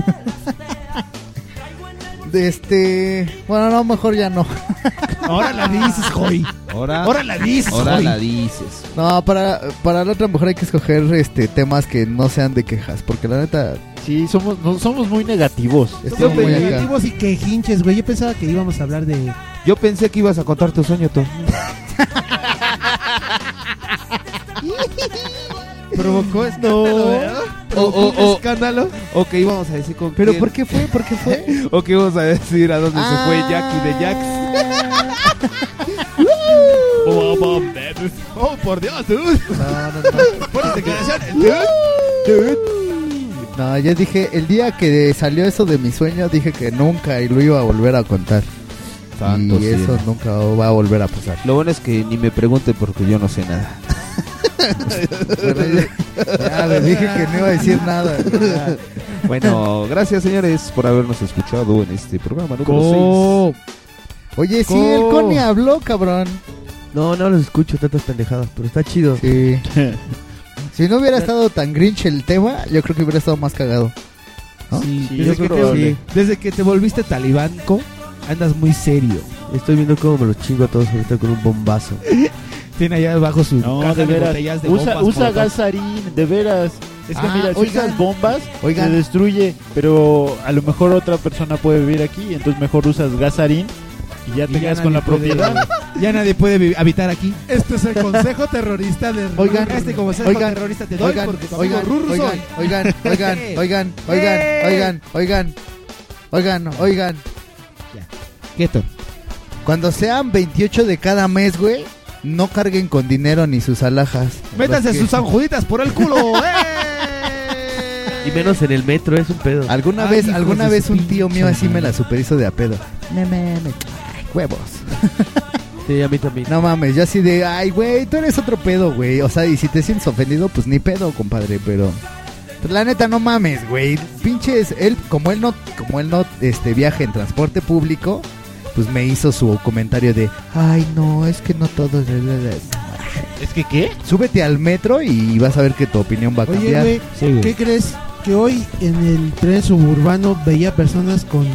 [SPEAKER 4] De este. Bueno, no, mejor ya no.
[SPEAKER 2] Ahora la dices, Joy.
[SPEAKER 3] Ahora,
[SPEAKER 2] Ahora la dices,
[SPEAKER 3] ahora
[SPEAKER 2] Joy.
[SPEAKER 3] la dices.
[SPEAKER 4] No, para, para la otra mejor hay que escoger este temas que no sean de quejas. Porque la neta.
[SPEAKER 5] Sí, somos, no, somos muy negativos.
[SPEAKER 4] Estuvo
[SPEAKER 2] Somos
[SPEAKER 4] muy acá.
[SPEAKER 2] negativos y quejinches, güey. Yo pensaba que íbamos a hablar de.
[SPEAKER 3] Yo pensé que ibas a contar tu sueño, Thor.
[SPEAKER 15] Provocó escándalo, ¿verdad?
[SPEAKER 3] O,
[SPEAKER 15] escándalo.
[SPEAKER 3] o que íbamos a decir con
[SPEAKER 4] ¿Pero
[SPEAKER 3] quién.
[SPEAKER 4] por qué fue? ¿Por qué fue?
[SPEAKER 3] O que íbamos a decir a dónde se fue
[SPEAKER 4] Ah.
[SPEAKER 3] Jackie de Jax.
[SPEAKER 15] Oh, por Dios, dude.
[SPEAKER 4] No, no, no.
[SPEAKER 15] Declaraciones, dude.
[SPEAKER 4] No, yo dije, el día que salió eso de mi sueño, dije que nunca y lo iba a volver a contar.
[SPEAKER 3] Santo
[SPEAKER 4] y
[SPEAKER 3] cielo.
[SPEAKER 4] eso nunca va a volver a pasar.
[SPEAKER 3] Lo bueno es que ni me pregunte porque yo no sé nada.
[SPEAKER 4] Bueno, ya, ya les dije que no iba a decir nada. Ya.
[SPEAKER 3] Bueno, gracias señores por habernos escuchado en este programa número
[SPEAKER 4] Co- Oye, sí, el
[SPEAKER 15] Co-
[SPEAKER 4] Connie habló, cabrón.
[SPEAKER 6] No, no los escucho tantas pendejadas, pero está chido.
[SPEAKER 4] Sí. si no hubiera estado tan grinch el tema, yo creo que hubiera estado más cagado. ¿no?
[SPEAKER 6] Sí,
[SPEAKER 2] Desde que, te, desde que te volviste talibánco, andas muy serio.
[SPEAKER 6] estoy viendo cómo me los chingo a todos ahorita con un bombazo.
[SPEAKER 2] Tiene allá abajo su
[SPEAKER 5] No,
[SPEAKER 2] caja
[SPEAKER 5] de veras.
[SPEAKER 2] botellas de
[SPEAKER 5] usa
[SPEAKER 2] bombas
[SPEAKER 5] usa gasarín, de veras. Es que
[SPEAKER 4] Ah,
[SPEAKER 5] mira, si
[SPEAKER 4] oigan.
[SPEAKER 5] usas bombas,
[SPEAKER 4] Oigan.
[SPEAKER 5] se destruye. Pero a lo mejor otra persona puede vivir aquí. Entonces mejor usas gasarín y ya
[SPEAKER 2] Y
[SPEAKER 5] te
[SPEAKER 2] ya
[SPEAKER 5] quedas con la
[SPEAKER 2] puede-
[SPEAKER 5] propiedad.
[SPEAKER 2] Ya nadie puede vi- habitar aquí. Este es el consejo terrorista de
[SPEAKER 4] Oigan,
[SPEAKER 2] Este consejo
[SPEAKER 4] oigan,
[SPEAKER 2] terrorista te doy
[SPEAKER 4] Oigan,
[SPEAKER 2] porque
[SPEAKER 4] oigan, oigan,
[SPEAKER 2] soy.
[SPEAKER 4] oigan, oigan, oigan, oigan, oigan, oigan, oigan, oigan.
[SPEAKER 2] ¿Qué, Thor?
[SPEAKER 4] Cuando sean 28 de cada mes, güey, no carguen con dinero ni sus alhajas.
[SPEAKER 2] Métanse sus sanjuditas por el culo.
[SPEAKER 6] Y menos en el metro, es un pedo.
[SPEAKER 4] Alguna
[SPEAKER 2] Ay,
[SPEAKER 4] vez, alguna vez un tío mío así me la superizo de a pedo. Me, me, me, ay, huevos.
[SPEAKER 6] Sí, a mí también.
[SPEAKER 4] No mames, yo así de, ay, güey, tú eres otro pedo, güey. O sea, y si te sientes ofendido, pues ni pedo, compadre, pero... Pues la neta, no mames, güey. Pinches, él, como él no, como él no, este, viaja en transporte público, pues me hizo su comentario de, ay, no, es que no todos...
[SPEAKER 5] ¿Es que qué?
[SPEAKER 4] Súbete al metro y vas a ver que tu opinión va a
[SPEAKER 2] Oye,
[SPEAKER 4] cambiar.
[SPEAKER 2] ¿qué crees? Que hoy en el tren suburbano veía personas con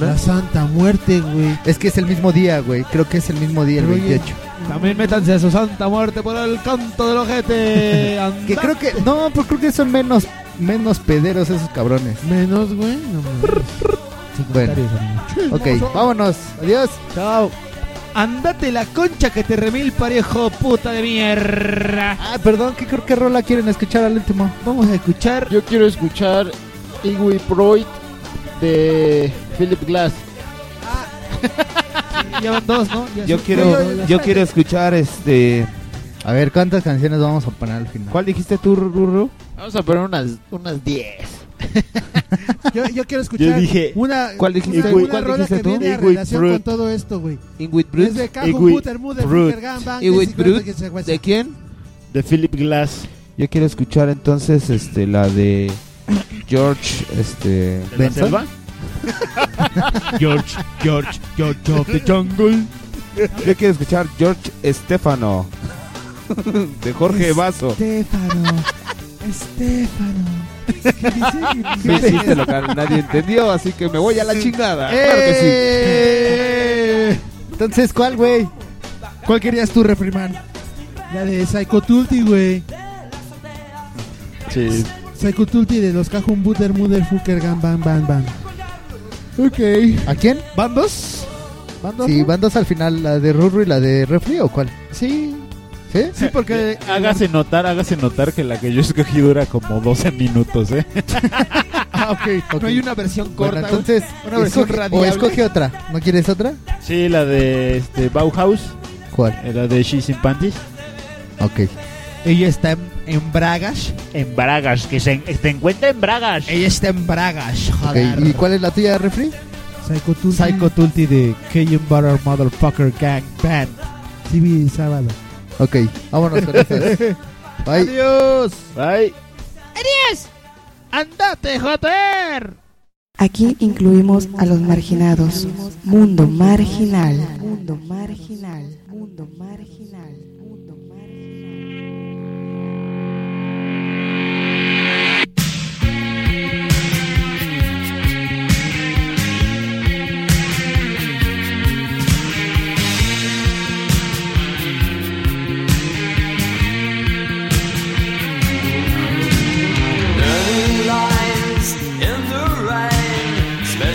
[SPEAKER 2] la Santa Muerte, güey.
[SPEAKER 4] Es que es el mismo día, güey. Creo que es el mismo día, el
[SPEAKER 2] oye,
[SPEAKER 4] 28.
[SPEAKER 17] También métanse a su santa muerte por el canto del ojete.
[SPEAKER 4] Que creo que. No, pero creo que son menos, menos pederos esos cabrones.
[SPEAKER 2] Menos, güey. No
[SPEAKER 4] Bueno, ok, vámonos. Adiós.
[SPEAKER 17] Chao. Andate la concha que te remil parejo puta de mierda.
[SPEAKER 4] Ah, perdón, ¿qué creo que rola quieren escuchar al último?
[SPEAKER 17] Vamos a escuchar.
[SPEAKER 18] Yo quiero escuchar Iggy Freud de Philip Glass.
[SPEAKER 17] Ya van dos, ¿no? Ya
[SPEAKER 3] Yo quiero, yo quiero escuchar este.
[SPEAKER 4] A ver, ¿cuántas canciones vamos a poner al final?
[SPEAKER 3] ¿Cuál dijiste tú, Rurro?
[SPEAKER 18] Vamos a poner unas, unas 10.
[SPEAKER 2] Yo, yo quiero escuchar
[SPEAKER 3] Yo dije-
[SPEAKER 2] una,
[SPEAKER 3] ¿Cuál dijiste?
[SPEAKER 2] una,
[SPEAKER 3] ¿cuál
[SPEAKER 2] rola
[SPEAKER 3] dijiste
[SPEAKER 2] que
[SPEAKER 3] tú?
[SPEAKER 2] viene a relación con todo esto, güey.
[SPEAKER 3] Ingrid Brut.
[SPEAKER 2] Es de Cajun Butter Mother
[SPEAKER 3] Brut. ¿De quién?
[SPEAKER 5] De Philip Glass.
[SPEAKER 3] Yo quiero escuchar entonces este la de George este
[SPEAKER 5] la ¿Benson? selva?
[SPEAKER 17] George, George, George of the Jungle.
[SPEAKER 3] Yo quiero escuchar George Estefano de Jorge Vaso.
[SPEAKER 2] Estefano. Estefano.
[SPEAKER 3] Me hiciste local, nadie entendió, así que me voy a la chingada. Claro que
[SPEAKER 4] ¡Eh! Entonces, ¿cuál, güey?
[SPEAKER 1] ¿Cuál querías tú, Refriman?
[SPEAKER 2] La de Psycho Tulti, güey.
[SPEAKER 18] Sí.
[SPEAKER 2] Psycho Tulti de los Cajun Butter Mother Fucker Gambang Bang Bang.
[SPEAKER 4] Ok. ¿A quién?
[SPEAKER 1] ¿Van dos?
[SPEAKER 2] ¿Van dos?
[SPEAKER 4] Sí, van dos al final, la de Rurru y la de Refri o cuál?
[SPEAKER 1] Sí.
[SPEAKER 4] ¿Sí?
[SPEAKER 1] Sí, porque.
[SPEAKER 5] Hágase notar, hágase notar que la que yo escogí dura como 12 minutos, ¿eh?
[SPEAKER 1] Ah, ok. No hay una versión
[SPEAKER 4] Bueno,
[SPEAKER 1] corta.
[SPEAKER 4] entonces,
[SPEAKER 1] una versión
[SPEAKER 4] escoge- o escoge otra. ¿No quieres otra?
[SPEAKER 5] Sí, la de este, Bauhaus.
[SPEAKER 4] ¿Cuál?
[SPEAKER 5] Eh, La de She's in Panties.
[SPEAKER 4] Ok.
[SPEAKER 1] Ella está en, en Bragas.
[SPEAKER 5] En Bragas, que se, se encuentra en Bragas.
[SPEAKER 1] Ella está en Bragas, joder.
[SPEAKER 4] ¿Y cuál es la tuya, Refri?
[SPEAKER 2] Psycho Tulti.
[SPEAKER 1] Psycho Tulti de Cajun Butter Motherfucker Gang Band.
[SPEAKER 2] TV sábado.
[SPEAKER 4] Ok, vámonos con esas. Bye.
[SPEAKER 1] Adiós.
[SPEAKER 5] Bye.
[SPEAKER 19] ¡Adiós! ¡Andate, joder!
[SPEAKER 20] Aquí incluimos a los marginados. Mundo marginal. Mundo marginal. Mundo marginal.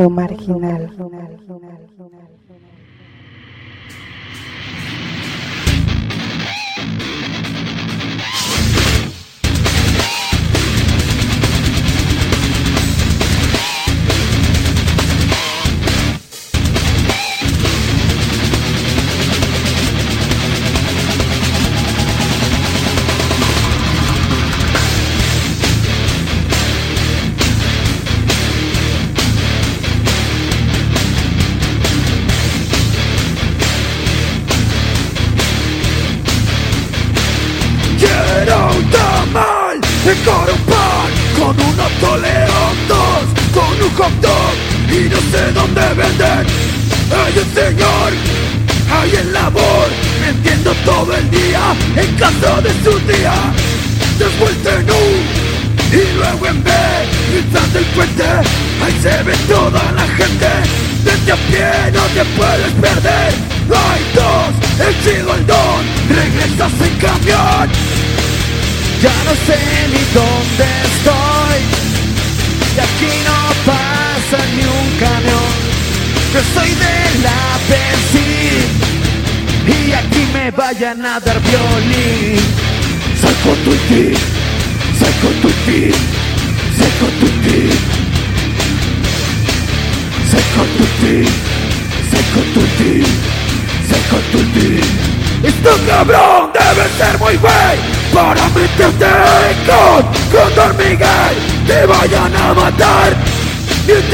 [SPEAKER 20] mundo
[SPEAKER 8] marginal.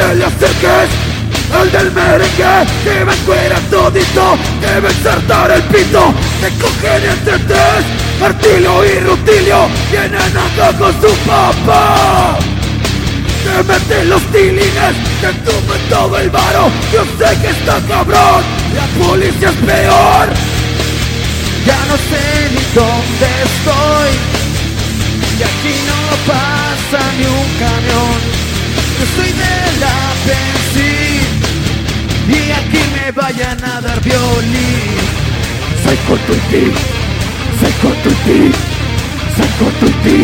[SPEAKER 21] te le acerques al del merengue que me fuera todito, que me el pito, que cogen entre tres, Artilio y Rutilio, vienen acá con su papá. Te meten los tilines, te tumben todo el varo, yo sé que está cabrón, la policía es peor.
[SPEAKER 1] Ya no sé ni dónde estoy, y aquí no pasa ni un camión. Yo de la Pensil y aquí me vayan a dar violín.
[SPEAKER 21] Psycho Tutti, Psycho Tutti, Psycho Tutti,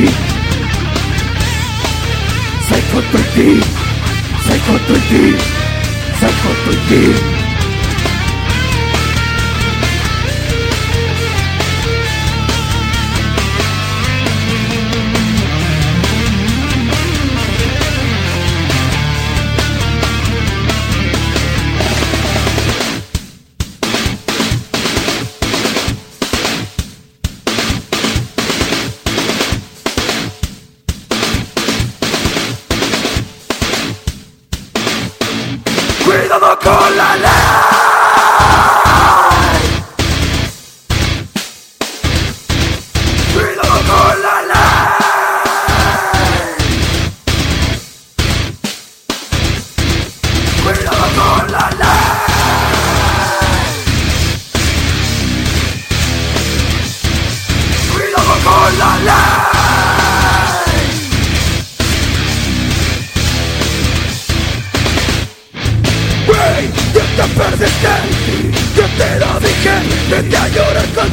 [SPEAKER 21] Psycho Tutti, Psycho Tutti, Psycho Tutti.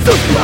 [SPEAKER 3] Just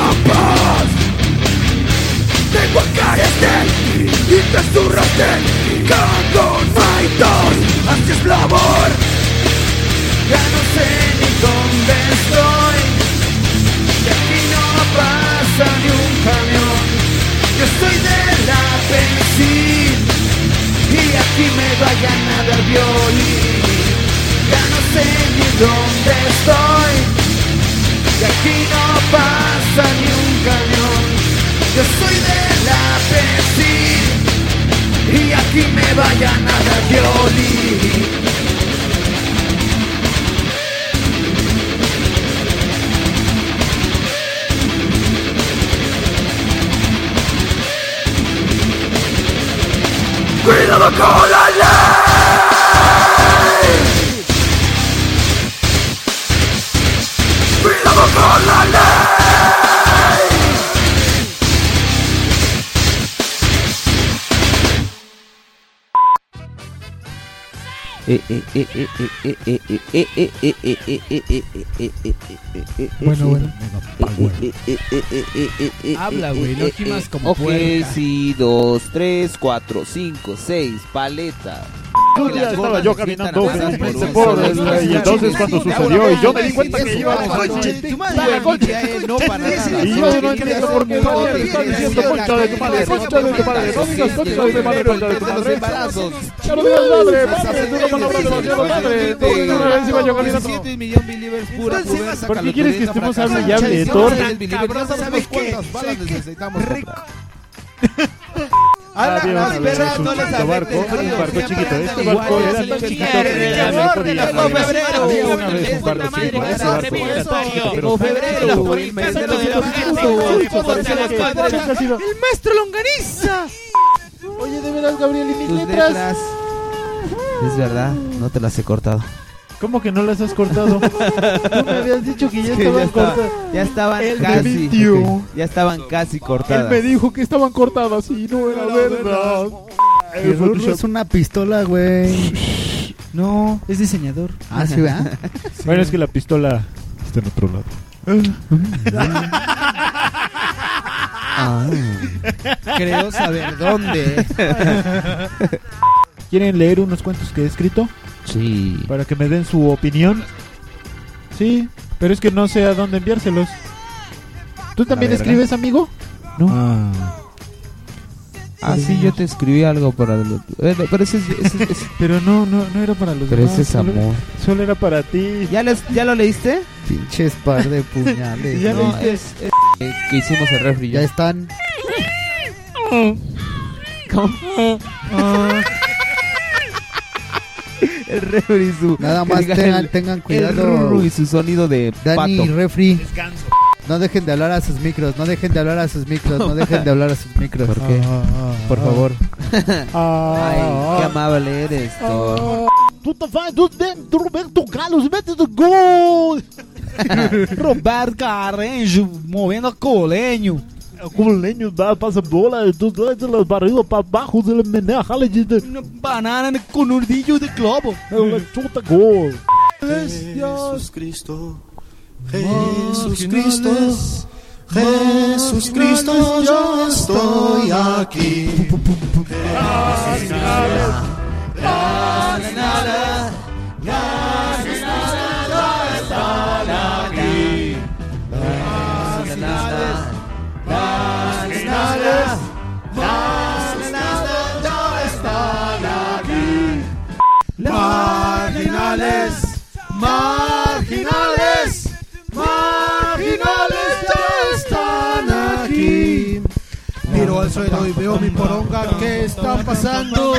[SPEAKER 2] Bueno, bueno.
[SPEAKER 1] Habla, güey. No como
[SPEAKER 3] Ok, sí, dos, tres, cuatro, cinco, seis. Paleta.
[SPEAKER 5] Un día estaba yo caminando por el, y entonces cuando sucedió y yo me di cuenta que. Y yo no entiendo por qué diciendo concha de tu madre, concha de tu madre, no digas concha de tu madre, concha de tu madre. Ya no digas madre, madre, es una palabra demasiado madre. Por una vez iba yo caminando. ¿Por qué quieres que estemos
[SPEAKER 1] qué?
[SPEAKER 22] Comprar?
[SPEAKER 5] Había una vez un chiquito barco, un barco chiquito. Este barco era tan chiquito que no. Había una vez un barco chiquito. Barco era tan chiquito, pero
[SPEAKER 1] febrero, por el mes de los
[SPEAKER 2] ¡El maestro Longaniza!
[SPEAKER 23] Oye, de veras, Gabriel, y mis letras.
[SPEAKER 3] Es verdad, no te las he cortado.
[SPEAKER 5] ¿Cómo que no las has cortado? Tú me habías dicho que ya estaban
[SPEAKER 3] ya estaba-
[SPEAKER 5] cortadas.
[SPEAKER 3] Ya estaban
[SPEAKER 5] Él me
[SPEAKER 3] casi.
[SPEAKER 5] mintió.
[SPEAKER 3] Ya estaban casi
[SPEAKER 23] Él
[SPEAKER 3] cortadas.
[SPEAKER 23] me dijo que estaban cortadas y no era verdad.
[SPEAKER 4] El es una pistola, güey. No.
[SPEAKER 2] Es diseñador.
[SPEAKER 4] Ah, sí, ¿verdad?
[SPEAKER 5] Bueno, es que la pistola está en otro lado.
[SPEAKER 4] Ah.
[SPEAKER 1] Creo saber dónde.
[SPEAKER 5] ¿Quieren leer unos cuentos que he escrito?
[SPEAKER 3] Sí.
[SPEAKER 5] Para que me den su opinión. Sí, pero es que no sé a dónde enviárselos. ¿Tú también escribes, amigo? No.
[SPEAKER 3] Ah, sí, yo te escribí algo para. lo- eh, Pero ese es. ese es- ese-
[SPEAKER 5] Pero no, no, no era para los
[SPEAKER 3] Pero
[SPEAKER 5] demás.
[SPEAKER 3] ese es
[SPEAKER 5] solo-
[SPEAKER 3] amor.
[SPEAKER 5] Solo era para ti.
[SPEAKER 3] ¿Ya, les- ¿Ya lo leíste?
[SPEAKER 4] Pinches par de puñales.
[SPEAKER 5] Ya
[SPEAKER 3] No,
[SPEAKER 5] leíste.
[SPEAKER 3] es, es- eh, que hicimos el refri.
[SPEAKER 4] Ya están.
[SPEAKER 3] ¿Cómo? el refri y su.
[SPEAKER 4] Nada más tengan,
[SPEAKER 3] el-
[SPEAKER 4] tengan
[SPEAKER 3] el
[SPEAKER 4] cuidado.
[SPEAKER 3] y su sonido de
[SPEAKER 4] Dani
[SPEAKER 3] pato.
[SPEAKER 4] Refri. No dejen de hablar a sus micros, no dejen de hablar a sus micros, no dejen de hablar a sus micros.
[SPEAKER 3] ¿Por qué?
[SPEAKER 4] Por favor.
[SPEAKER 3] Ay, qué amable eres.
[SPEAKER 23] Tu Roberto Carlos, mete do gol!
[SPEAKER 1] Roberto Carrejo movendo colenho.
[SPEAKER 23] Culenho da passa bola, dos dois las barril para abajo de la menea, jale de
[SPEAKER 1] banana com nudillo de globo.
[SPEAKER 23] é uma Chuta gol.
[SPEAKER 9] Jesus Cristo, Jesus Cristo, Jesus Cristo,
[SPEAKER 1] eu estou aqui. Las finales,
[SPEAKER 2] las finales. Suelo y veo mi poronga que está pasando.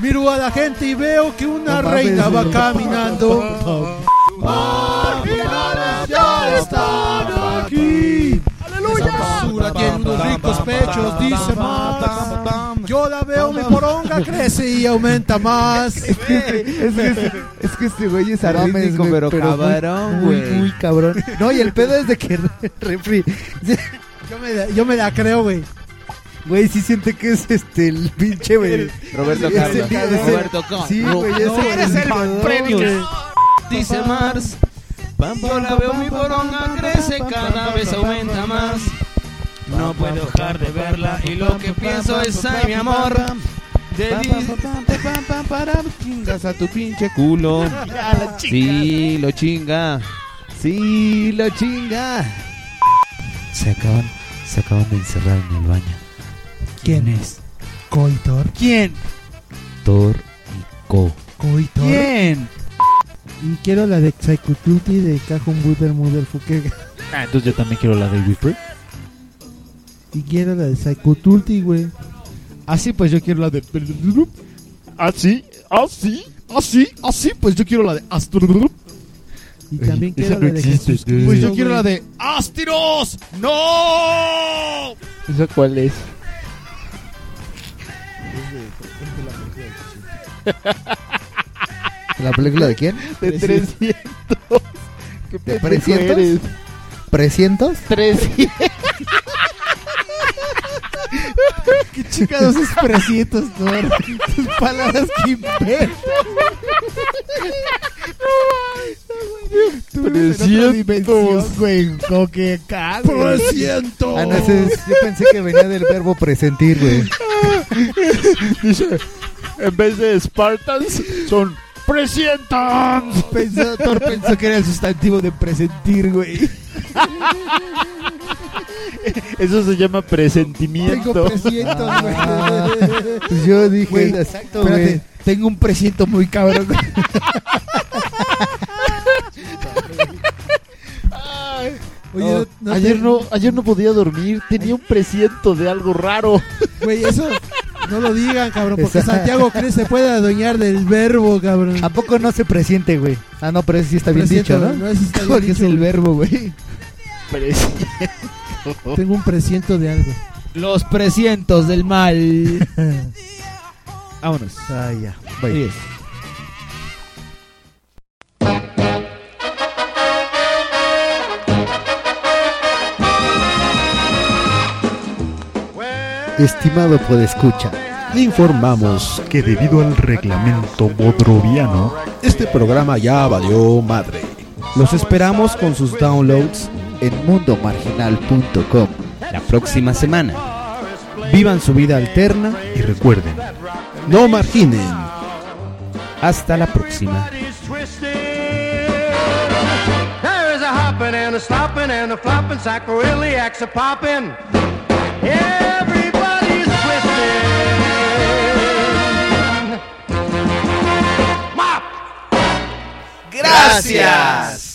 [SPEAKER 2] Miro a la gente y veo que una reina va caminando.
[SPEAKER 1] Marginales ya están aquí.
[SPEAKER 2] Esa basura tiene unos ricos pechos, dice más. Yo la veo, mi poronga crece y aumenta más.
[SPEAKER 3] Es que, es que este güey es
[SPEAKER 4] güey,
[SPEAKER 3] pero,
[SPEAKER 4] muy-
[SPEAKER 3] cabrón,
[SPEAKER 4] muy,
[SPEAKER 3] güey.
[SPEAKER 4] muy cabrón. No, y el pedo es de que Refri.
[SPEAKER 2] Yo me, yo me la creo, güey.
[SPEAKER 4] Güey, sí siente que es este el pinche, güey.
[SPEAKER 3] Roberto Carlos.
[SPEAKER 4] el- es el-
[SPEAKER 3] Roberto Carlos.
[SPEAKER 4] Sí, güey, es
[SPEAKER 1] No, eres el premio. Dice Mars. Yo la veo mi poronga crece, cada vez aumenta más. No puedo dejar de verla y lo que pienso es ay mi amor. De
[SPEAKER 3] Chingas a tu pinche culo. Sí, lo chinga. Sí, lo chinga. Se acaban, se acaban de encerrar en el baño.
[SPEAKER 2] ¿Quién es? Coitor. ¿Quién?
[SPEAKER 3] Thor y
[SPEAKER 24] Co.
[SPEAKER 2] Coito.
[SPEAKER 1] Bien.
[SPEAKER 2] Y quiero la de Psychotuti de Cajun Buder Mother Fuque.
[SPEAKER 25] Ah, entonces yo también quiero la de Wifre.
[SPEAKER 2] Y quiero la de Psychotuti, güey.
[SPEAKER 1] Así pues yo quiero la de...
[SPEAKER 5] Así, así,
[SPEAKER 1] Así, así pues yo quiero la de Astro...
[SPEAKER 2] Y también quiero
[SPEAKER 5] no
[SPEAKER 2] la de
[SPEAKER 5] existe,
[SPEAKER 2] Jesús.
[SPEAKER 1] Pues yo quiero la de Astiros. ¡No!
[SPEAKER 5] ¿Esa cuál es?
[SPEAKER 4] ¿La película de quién?
[SPEAKER 5] De 300. ¿Qué
[SPEAKER 4] ¿De
[SPEAKER 5] pendejo
[SPEAKER 4] presientos?
[SPEAKER 5] eres?
[SPEAKER 4] ¿Presientos?
[SPEAKER 5] 300.
[SPEAKER 1] ¿Qué chingados es presientos, Thor? Tus palabras que inventas. Tú vives en otra dimensión, güey. Como que.
[SPEAKER 2] ¡Presiento!
[SPEAKER 4] Ah, no, ese es- yo pensé que venía del verbo presentir, güey.
[SPEAKER 5] Dice, en vez de Spartans, son Presientans.
[SPEAKER 1] Pensó, Thor pensó que era el sustantivo de presentir, güey.
[SPEAKER 5] Eso se llama presentimiento.
[SPEAKER 1] Tengo presientos, güey.
[SPEAKER 4] Pues yo dije,
[SPEAKER 1] Güey,
[SPEAKER 4] exacto,
[SPEAKER 1] espérate,
[SPEAKER 4] güey.
[SPEAKER 1] tengo un presiento muy cabrón. Oye,
[SPEAKER 5] No,
[SPEAKER 1] no- no
[SPEAKER 5] ayer
[SPEAKER 1] te-
[SPEAKER 5] no, ayer no podía dormir, tenía un presiento de algo raro.
[SPEAKER 2] Güey, eso no lo digan, cabrón, porque
[SPEAKER 4] Esa-
[SPEAKER 2] Santiago cree se puede adueñar del verbo, cabrón.
[SPEAKER 4] ¿A poco no se presiente, güey? Ah, no, pero ese sí está bien
[SPEAKER 2] Presiento,
[SPEAKER 4] dicho, ¿no?
[SPEAKER 2] no, sí está bien
[SPEAKER 4] Porque es el verbo, güey.
[SPEAKER 2] Tengo un presiento de algo.
[SPEAKER 1] Los presientos del mal. Vámonos.
[SPEAKER 4] Ah, ya. Bye. Estimado podescucha,
[SPEAKER 24] Le informamos que debido al reglamento bodroviano, este programa ya valió madre.
[SPEAKER 26] Los esperamos con sus downloads
[SPEAKER 4] en mundomarginal.com.
[SPEAKER 26] la próxima semana. Vivan su vida alterna.
[SPEAKER 24] Y recuerden, no marginen.
[SPEAKER 26] Hasta la próxima.
[SPEAKER 3] Gracias.